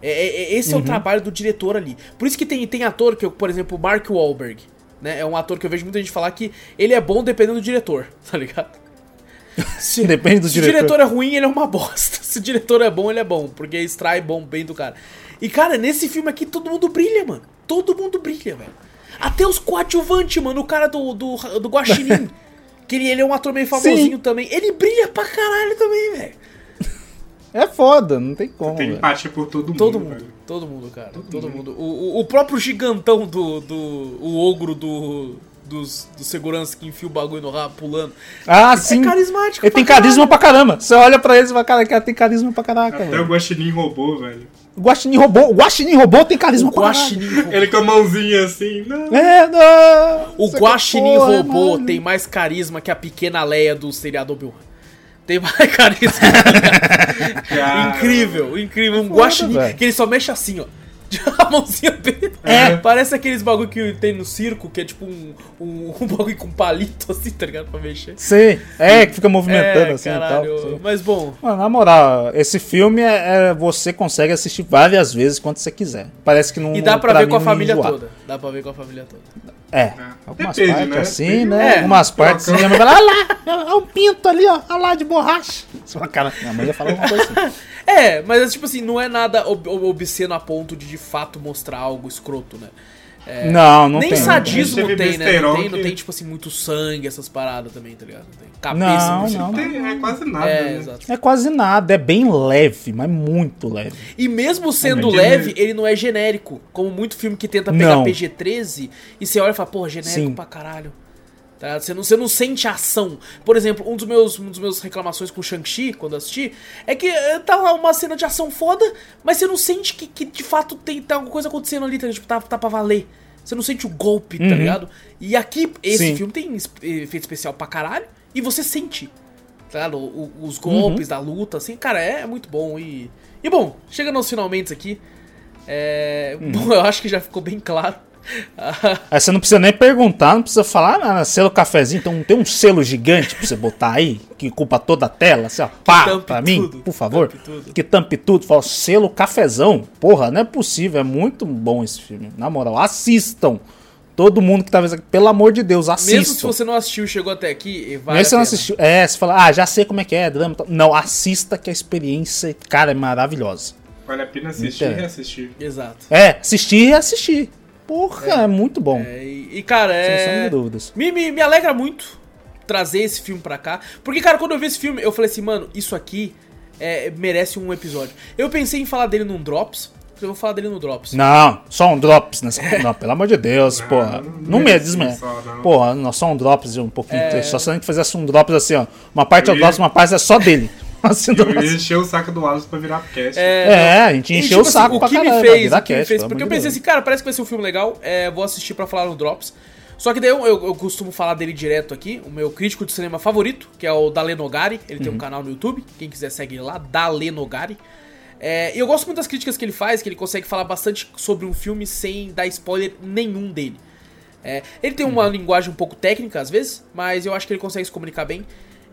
É, é, é esse é o uhum. trabalho do diretor ali. Por isso que tem, tem ator que, por exemplo, Mark Wahlberg. Né? É um ator que eu vejo muita gente falar que ele é bom dependendo do diretor, <laughs> tá ligado? Se, Depende do se diretor. Se o diretor é ruim, ele é uma <laughs> bosta. Se o diretor é bom, ele é bom, porque extrai bom bem do cara. E cara, nesse filme aqui todo mundo brilha, mano. Todo mundo brilha, velho. Até os coadjuvantes, mano. O cara do, do, do Guaxinim. <laughs> que ele, ele é um ator meio famosinho Sim. também. Ele brilha pra caralho também, velho. É foda, não tem como. Tem empatia por todo mundo. Todo mundo, velho. todo mundo, cara. Todo, todo mundo. mundo. O, o, próprio gigantão do, do. O ogro do. Dos, do segurança que enfia o bagulho no rabo pulando. Ah, é sim. É carismático. Ele tem caralho. carisma pra caramba. Você olha pra ele e fala, cara, cara tem carisma pra caraca. Até velho. o Guaxinim roubou, velho. O Guaxinim robô, o Guaxinim robô tem carisma o Guaxinim Ele com a mãozinha assim, não. É, não. O Guaxinim robô tem mais carisma que a pequena Leia do seriado Obi-Wan. Tem mais <laughs> carisma. incrível, incrível. Um guaxinim que ele só mexe assim, ó. <laughs> A mãozinha dele. É. Parece aqueles bagulho que tem no circo, que é tipo um, um, um <laughs> bagulho com palito, assim, tá ligado? Pra mexer. Sim, é, que fica movimentando é, assim caralho, e tal. Mas bom. Mano, na moral, esse filme é, é, você consegue assistir várias vezes quando você quiser. Parece que não. E dá pra, pra ver com a família enjoar. toda. Dá pra ver com a família toda. É, é, algumas Depende, partes né? assim, né? É. Algumas partes assim, minha mãe fala, olha lá, é um pinto ali, ó, olha lá de borracha. Cara, minha mãe ia falar alguma coisa assim. <laughs> É, mas tipo assim, não é nada ob obsceno a ponto de de fato mostrar algo escroto, né? É, não, não nem tem. Nem sadismo tem, né? Não tem, não tem, tipo assim, muito sangue, essas paradas também, tá ligado? Não tem cabeça, não, não, tem, é quase nada. É, né? exato. é quase nada, é bem leve, mas muito leve. E mesmo sendo é leve, ele não é genérico. Como muito filme que tenta pegar PG-13 e você olha e fala, porra, genérico Sim. pra caralho. Tá? Você, não, você não sente ação. Por exemplo, um dos meus, um dos meus reclamações com Shang-Chi, quando assisti, é que eh, tá lá uma cena de ação foda, mas você não sente que, que de fato tem tá alguma coisa acontecendo ali, tá, tipo, tá, tá pra valer. Você não sente o golpe, tá uhum. tá ligado? E aqui, esse Sim. filme tem efeito especial pra caralho, e você sente, tá ligado? O, os golpes uhum. da luta, assim, cara, é, é, muito bom. E, e bom, chegando aos finalmente aqui, é, uhum. <laughs> bom, eu acho que já ficou bem claro <laughs> aí você não precisa nem perguntar, não precisa falar nada. Selo cafezinho, então tem um selo gigante pra você botar aí, que culpa toda a tela, assim, ó, pá, pra mim, tudo, por favor. Que, que tampe tudo. Fala, selo cafezão. Porra, não é possível, é muito bom esse filme. Na moral, assistam. Todo mundo que tá vendo aqui, pelo amor de Deus, assista. Mesmo se você não assistiu, chegou até aqui, vai. Mesmo se você não assistiu, é, você fala, ah, já sei como é que é, drama. Não, assista que a experiência, cara, é maravilhosa. Vale a pena assistir então, e reassistir. Exato. É, assistir e reassistir. Porra, é, é muito bom. É, e, cara, é. Sem dúvidas. Me, me, me alegra muito trazer esse filme pra cá. Porque, cara, quando eu vi esse filme, eu falei assim, mano, isso aqui é, merece um episódio. Eu pensei em falar dele num Drops. Eu vou falar dele no Drops. Não, só um Drops nessa. Não, pelo amor de Deus, <laughs> não, porra. Não, não me desme. Porra, não, só um Drops um pouquinho. É... Só se a gente fizesse um Drops assim, ó. Uma parte é o Drops, uma parte é só dele. <laughs> Assim, eu ia encher o saco do Wallace pra virar cast. É, é a gente encheu tipo, o saco assim, pra o que caramba, me fez, o que me fez, porque eu pensei assim, cara, parece que vai ser um filme legal, é, vou assistir pra falar no Drops. Só que daí eu, eu, eu, costumo falar dele direto aqui, o meu crítico de cinema favorito, que é o Dalenogari, ele uhum. tem um uhum. canal no YouTube, quem quiser segue ele lá, Dalenogari. É, e eu gosto muito das críticas que ele faz, que ele consegue falar bastante sobre um filme sem dar spoiler nenhum dele. É, ele tem uma uhum. linguagem um pouco técnica às vezes, mas eu acho que ele consegue se comunicar bem.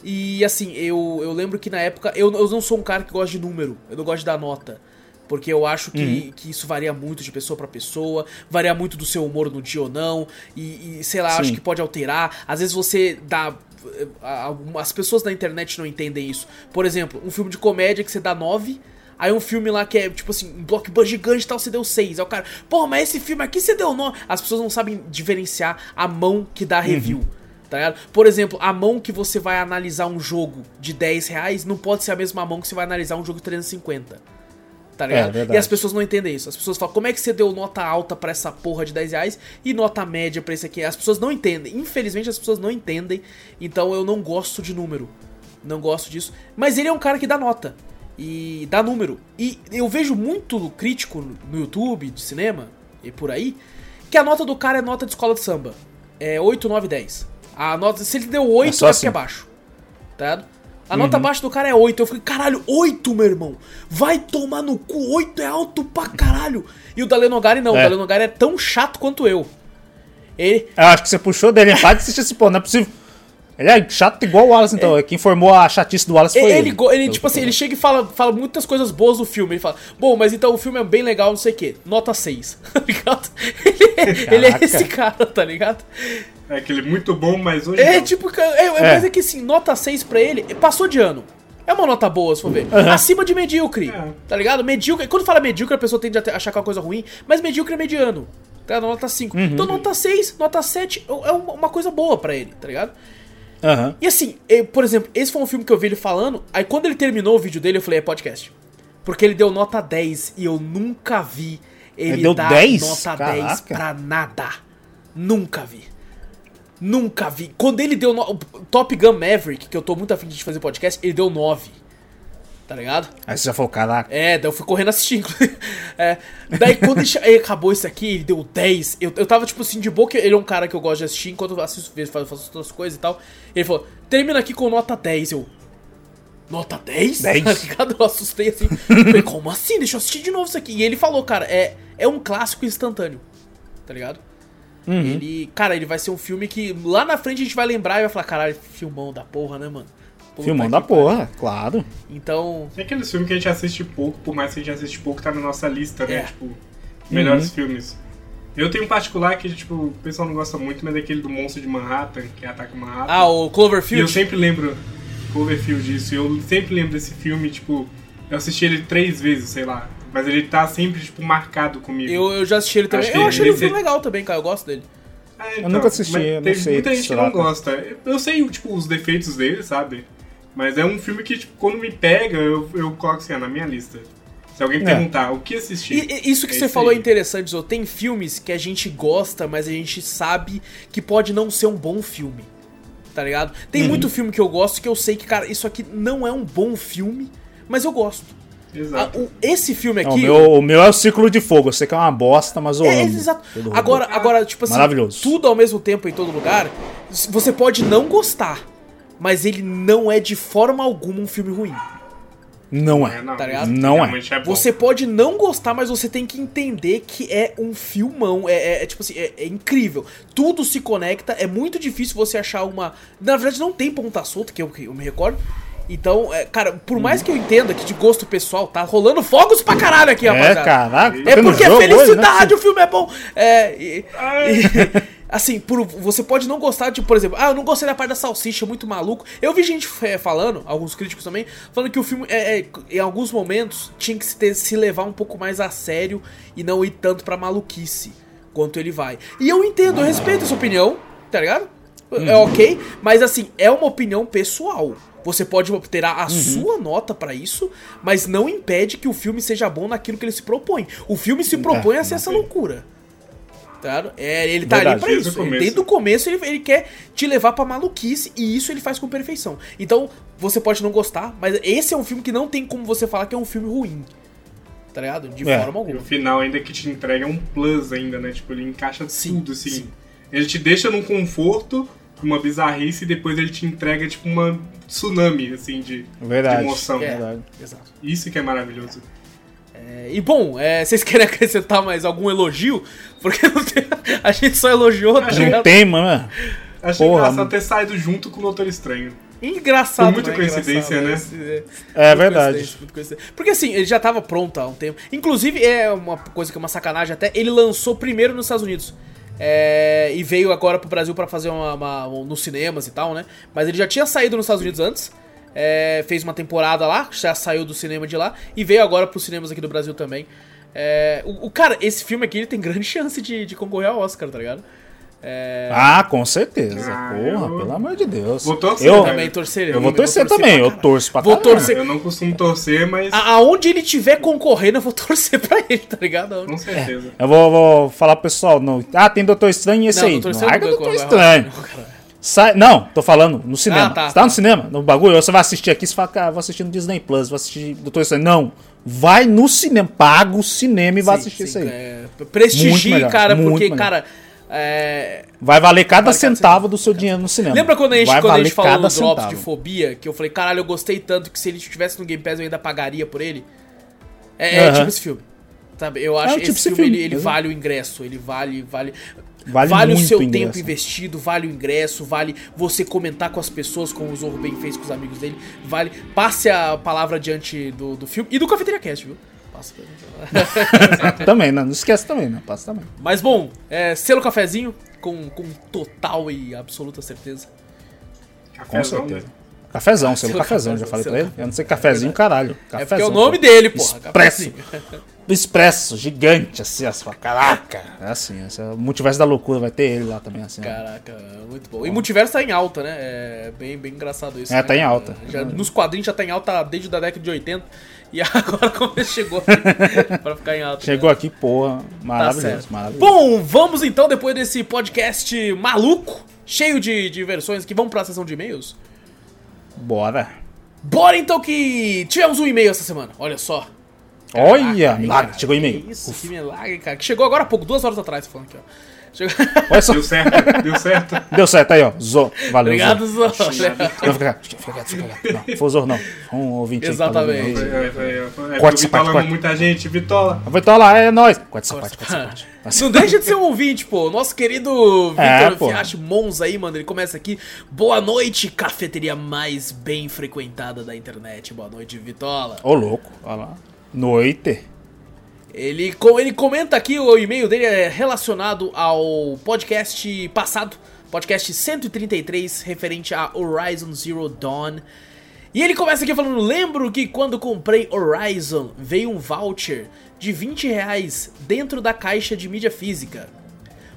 E assim, eu, eu lembro que na época. Eu, eu não sou um cara que gosta de número, eu não gosto de dar nota. Porque eu acho que, uhum. que isso varia muito de pessoa para pessoa, varia muito do seu humor no dia ou não, e, e sei lá, Sim. acho que pode alterar. Às vezes você dá. Eh, as pessoas na internet não entendem isso. Por exemplo, um filme de comédia que você dá 9. Aí um filme lá que é, tipo assim, um blockbuster gigante e tal, você deu 6. Aí o cara, pô, mas esse filme aqui você deu 9. As pessoas não sabem diferenciar a mão que dá review. Uhum tá ligado? Por exemplo, a mão que você vai analisar um jogo de 10 reais não pode ser a mesma mão que você vai analisar um jogo de 350. Tá ligado? É, e as pessoas não entendem isso. As pessoas falam, como é que você deu nota alta para essa porra de 10 reais e nota média pra esse aqui? As pessoas não entendem. Infelizmente as pessoas não entendem. Então eu não gosto de número. Não gosto disso. Mas ele é um cara que dá nota. E dá número. E eu vejo muito crítico no YouTube de cinema e por aí. Que a nota do cara é nota de escola de samba. É 8, 9, 10. A nota, se ele deu 8, é, é porque assim. é baixo. Tá ligado? A uhum. nota abaixo do cara é 8. Eu falei, caralho, 8, meu irmão. Vai tomar no cu. 8 é alto pra caralho. E o Dalenogari não. É. O Dalenogari é tão chato quanto eu. Ele... Eu acho que você puxou dele empate e assistiu esse pô, não é possível. Ele é chato igual o Wallace, então. É. Quem formou a chatice do Wallace foi ele. Ele, ele tipo assim, ele chega e fala, fala muitas coisas boas do filme. Ele fala, bom, mas então o filme é bem legal, não sei o quê. Nota 6, <laughs> tá ligado? Ele, ele é esse cara, tá ligado? É aquele muito bom, mas hoje. É, não. tipo, é, é. mas é que assim, nota 6 pra ele, passou de ano. É uma nota boa, se for ver. Uhum. Acima de medíocre. É. Tá ligado? Medíocre. Quando fala medíocre, a pessoa tende a achar que é uma coisa ruim, mas medíocre é mediano. Tá? Nota 5. Uhum. Então, nota 6, nota 7 é uma coisa boa pra ele, tá ligado? Uhum. E assim, eu, por exemplo, esse foi um filme que eu vi ele falando. Aí quando ele terminou o vídeo dele, eu falei, é podcast. Porque ele deu nota 10 e eu nunca vi ele, ele dar 10? nota Caraca. 10 pra nada. Nunca vi. Nunca vi. Quando ele deu no... Top Gun Maverick, que eu tô muito afim de fazer podcast, ele deu 9. Tá ligado? Aí você já falou, caraca. É, daí eu fui correndo assistindo. <laughs> é, daí quando ele acabou isso aqui, ele deu 10. Eu, eu tava tipo assim, de boa, que ele é um cara que eu gosto de assistir enquanto eu assisto, faço, faço outras coisas e tal. Ele falou, termina aqui com nota 10. Eu. Nota 10? 10? <laughs> Tá ligado? Eu assustei assim. falei, como assim? Deixa eu assistir de novo isso aqui. E ele falou, cara, é, é um clássico instantâneo. Tá ligado? Uhum. Ele, cara, ele vai ser um filme que lá na frente a gente vai lembrar e vai falar, caralho, filmão da porra, né, mano? Puta filmão da porra, claro. Então. Tem aqueles filmes que a gente assiste pouco, por mais que a gente assiste pouco, tá na nossa lista, né? É. Tipo, melhores uhum. filmes. Eu tenho um particular que, tipo, o pessoal não gosta muito, mas é aquele do Monstro de Manhattan, que ataca Manhattan. Ah, o Cloverfield? E eu sempre lembro Cloverfield disso. Eu sempre lembro desse filme, tipo, eu assisti ele três vezes, sei lá. Mas ele tá sempre, tipo, marcado comigo. Eu, eu já assisti ele também. Acho eu achei ele um filme legal também, cara. Eu gosto dele. É, então, eu nunca assisti, eu não sei. Muita gente que não gosta. Eu sei, tipo, os defeitos dele, sabe? Mas é um filme que, tipo, quando me pega, eu, eu coloco assim, na minha lista. Se alguém é. perguntar o que assistir. E, isso que é você falou aí. é interessante, Zô. Tem filmes que a gente gosta, mas a gente sabe que pode não ser um bom filme. Tá ligado? Tem uhum. muito filme que eu gosto que eu sei que, cara, isso aqui não é um bom filme, mas eu gosto. Exato. o, esse filme aqui. Não, o, meu, o, meu, é o ciclo de fogo. Eu sei que é uma bosta, mas eu é, amo. Exato. Agora, agora, tipo assim, Maravilhoso. tudo ao mesmo tempo em todo lugar. Você pode não gostar, mas ele não é de forma alguma um filme ruim. Não é. Tá ligado? Não é. é você pode não gostar, mas você tem que entender que é um filmão. É, é, é tipo assim, é, é, incrível. Tudo se conecta. É muito difícil você achar uma. Na verdade, não tem ponta solta, que eu, que eu me recordo. Então, é, cara, por mais que eu entenda que de gosto pessoal tá rolando fogos pra caralho aqui, é, rapaziada. É, caraca. É porque é felicidade, hoje, né? o filme é bom. É, e, e, <laughs> assim, por, você pode não gostar de, por exemplo, ah, eu não gostei da parte da salsicha, muito maluco. Eu vi gente é, falando, alguns críticos também, falando que o filme, é, é, em alguns momentos, tinha que se, ter, se levar um pouco mais a sério e não ir tanto pra maluquice quanto ele vai. E eu entendo, eu respeito essa opinião, tá ligado? É ok, mas assim, é uma opinião pessoal. Você pode ter a, uhum. sua nota para isso, mas não impede que o filme seja bom naquilo que ele se propõe. O filme se propõe é, a ser essa loucura. Tá? É, ele tá Verdade, ali pra isso. Desde, desde o começo ele, ele quer te levar pra maluquice e isso ele faz com perfeição. Então, você pode não gostar, mas esse é um filme que não tem como você falar que é um filme ruim. Tá ligado? De é. forma alguma. E o final ainda que te entrega um plus ainda, né? Tipo, ele encaixa sim, tudo, assim. Sim. Ele te deixa num conforto, uma bizarrice, e depois ele te entrega, tipo, uma tsunami, assim, de, verdade, de emoção. É, verdade. Exato. Isso que é maravilhoso. É, e bom, é, vocês querem <laughs> acrescentar mais algum elogio? Porque tem, a gente só elogiou, tá Não tem, mano. Achei Porra, engraçado ter saído junto com o Doutor Estranho. Engraçado, Foi muita né? coincidência, né? É, é verdade. Porque assim, ele já tava pronto há um tempo. Inclusive, é uma coisa que é uma sacanagem até, ele lançou primeiro nos Estados Unidos. É, e veio agora pro Brasil para fazer uma, uma, nos cinemas e tal, né? Mas ele já tinha saído nos Estados Unidos antes. É, fez uma temporada lá, já saiu do cinema de lá e veio agora pros cinemas aqui do Brasil também. É, o, o, cara, esse filme aqui ele tem grande <laughs> chance de, de concorrer ao Oscar, tá ligado? É... Ah, com certeza. Ah, Porra, eu... pelo amor de Deus. Vou torcer. Eu também torcer. Eu, eu vou torcer, torcer também. Eu torço pra vou torcer. Eu não costumo torcer, mas. Aonde ele tiver concorrendo, eu vou <laughs> torcer pra ele, tá ligado? Com certeza. É. Eu vou, vou, falar pro pessoal. No... Ah, tem Doutor Estranho e esse não, aí. Doutor Larga Doutor Estranho. Sai... Não, tô falando no cinema. Ah, tá, você tá, tá, no cinema, no bagulho, você vai assistir aqui, você fala, cara, vou assistir no Disney Plus, vou assistir Doutor Estranho. Não. Vai no cinema, paga o cinema e sim, vai assistir sim, isso aí. É... Prestigie, cara, porque, melhor. cara é... Vai valer cada vale centavo do seu dinheiro no cinema. Lembra quando a gente, quando a gente falou do Drops de Fobia? Que eu falei, caralho, eu gostei tanto que se ele estivesse no Game Pass eu ainda pagaria por ele? É, é tipo esse filme. Sabe? Eu acho é, tipo esse filme, filme, ele, ele vale o ingresso. Ele vale. Vale, vale, vale o seu tempo investido, vale o ingresso, vale você comentar com as pessoas, como o Zorro bem fez com os amigos dele. Vale. Passe a palavra diante do, do filme e do Cafeteria Cast, viu? Passa pra <laughs> também, não, não esquece também, né? Passa também. Mas bom, é, selo cafezinho, com, com total e absoluta certeza. Cafezão, com certeza. Né? Cafezão, selo cafezão, já falei pra ele. Eu não sei cafezinho, caralho. Cafezão, é porque é o nome pô. dele, porra. Expresso. Expresso, gigante, assim, assim, caraca. É assim, esse é o multiverso da loucura, vai ter ele lá também, assim. Caraca, muito bom. E multiverso tá em alta, né? É bem, bem engraçado isso. É, né? tá em alta. Já, nos quadrinhos já tá em alta desde a década de 80. E <laughs> agora como chegou <laughs> pra ficar em alta. Chegou aqui, porra, maravilhoso, tá maravilhoso. Bom, vamos então, depois desse podcast maluco, cheio de, de versões aqui, vamos pra sessão de e-mails? Bora. Bora então que tivemos um e-mail essa semana, olha só. Olha, milagre, chegou e-mail. Isso, Uf. que milagre, cara. Que chegou agora há pouco, duas horas atrás, falando aqui, ó. Só. Deu certo, deu certo. Deu certo aí, ó. Zo. Valeu. Obrigado, Zo. Zo. Não, fica quieto, fica quieto, fica quieto. Não, foi o Zor, não. Um ouvinte Exatamente. Aí, é, é, é, corta essa parte. Corta. muita gente, Vitola. Vitola, é nóis. Corta essa parte, corta essa parte. Não deixa de ser um ouvinte, pô. Nosso querido Vitor é, Fiache Monza aí, mano. Ele começa aqui. Boa noite, cafeteria mais bem frequentada da internet. Boa noite, Vitola. Ô, louco. Olha lá. Noite. Ele, ele comenta aqui, o e-mail dele é relacionado ao podcast passado, podcast 133, referente a Horizon Zero Dawn. E ele começa aqui falando: Lembro que quando comprei Horizon veio um voucher de 20 reais dentro da caixa de mídia física.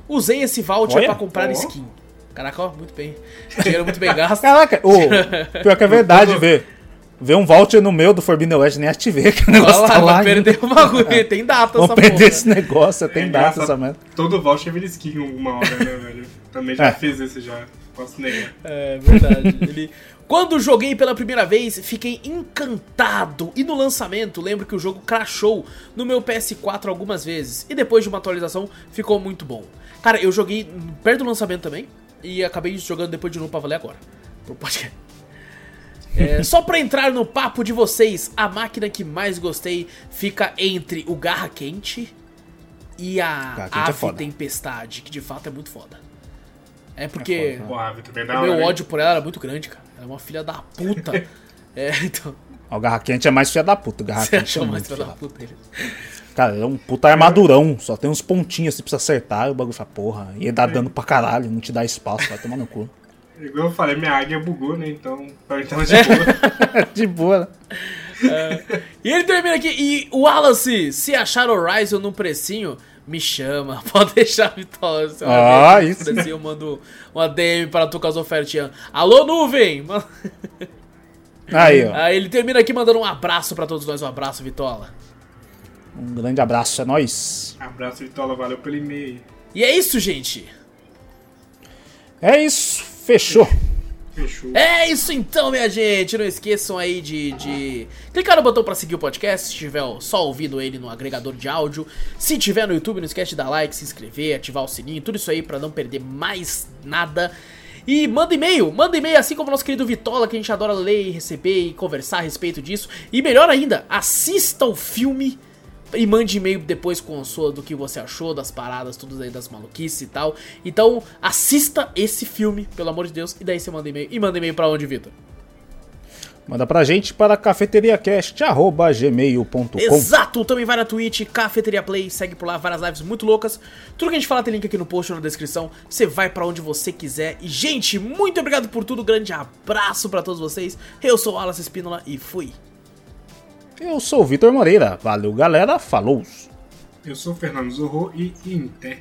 Usei esse voucher para comprar oh. skin. Caraca, ó, muito bem. Dinheiro muito bem gasto. Caraca, oh, pior que é <laughs> verdade, ver. Ver um voucher no meu do Forbidden West nem ativei, que o negócio Olha lá, tá lá. Vai perder o bagulho, tem data <laughs> Vou perder porra. esse negócio, tem é data essa merda. Todo voucher vira skin uma hora, né, velho? Também já é. fiz esse já, posso negar. É, verdade. Ele... Quando joguei pela primeira vez, fiquei encantado. E no lançamento, lembro que o jogo crashou no meu PS4 algumas vezes. E depois de uma atualização, ficou muito bom. Cara, eu joguei perto do lançamento também. E acabei jogando depois de novo pra valer agora. Pro podcast. É, só pra entrar no papo de vocês, a máquina que mais gostei fica entre o Garra Quente e a é Ave é Tempestade, que de fato é muito foda. É porque é foda, o meu ódio por ela era muito grande, cara. Ela é uma filha da puta. <laughs> é, então. O Garra Quente é mais filha da puta. O Garra Quente é mais filha da puta. Cara, é um puta armadurão, só tem uns pontinhos, você precisa acertar, e o bagulho fala, porra, e dá dano pra caralho, não te dá espaço, vai tomar no cu. <laughs> Igual eu falei, minha águia bugou, né? Então, então de boa. <laughs> de boa, né? É. E ele termina aqui. E o Wallace, se achar Horizon no precinho, me chama. <laughs> Pode deixar, Vitória. Ah, isso. Precinho, eu mando uma DM para tu com as ofertinhas. Alô, nuvem! <laughs> Aí, ó. Aí ele termina aqui mandando um abraço para todos nós. Um abraço, Vitola. Um grande abraço, é nóis. Abraço, Vitola. Valeu pelo e-mail. E é isso, gente. É isso. Fechou. Fechou. É isso então, minha gente. Não esqueçam aí de, de clicar no botão para seguir o podcast. Se tiver só ouvindo ele no agregador de áudio. Se tiver no YouTube, não esquece de dar like, se inscrever, ativar o sininho, tudo isso aí para não perder mais nada. E manda e-mail, manda e-mail, assim como o nosso querido Vitola, que a gente adora ler e receber e conversar a respeito disso. E melhor ainda, assista o filme e mande e-mail depois com a sua do que você achou das paradas, tudo aí das maluquices e tal. Então, assista esse filme, pelo amor de Deus, e daí você manda e-mail. E manda e-mail pra onde, Vitor? Manda pra gente para cafeteriacast.gmail.com Exato! Também vai na Twitch, Cafeteria Play, segue por lá, várias lives muito loucas. Tudo que a gente fala tem link aqui no post ou na descrição. Você vai para onde você quiser. E, gente, muito obrigado por tudo. Grande abraço para todos vocês. Eu sou o Alas Espínola e fui. Eu sou o Vitor Moreira. Valeu, galera. Falou! Eu sou o Fernando Zorro e Inter.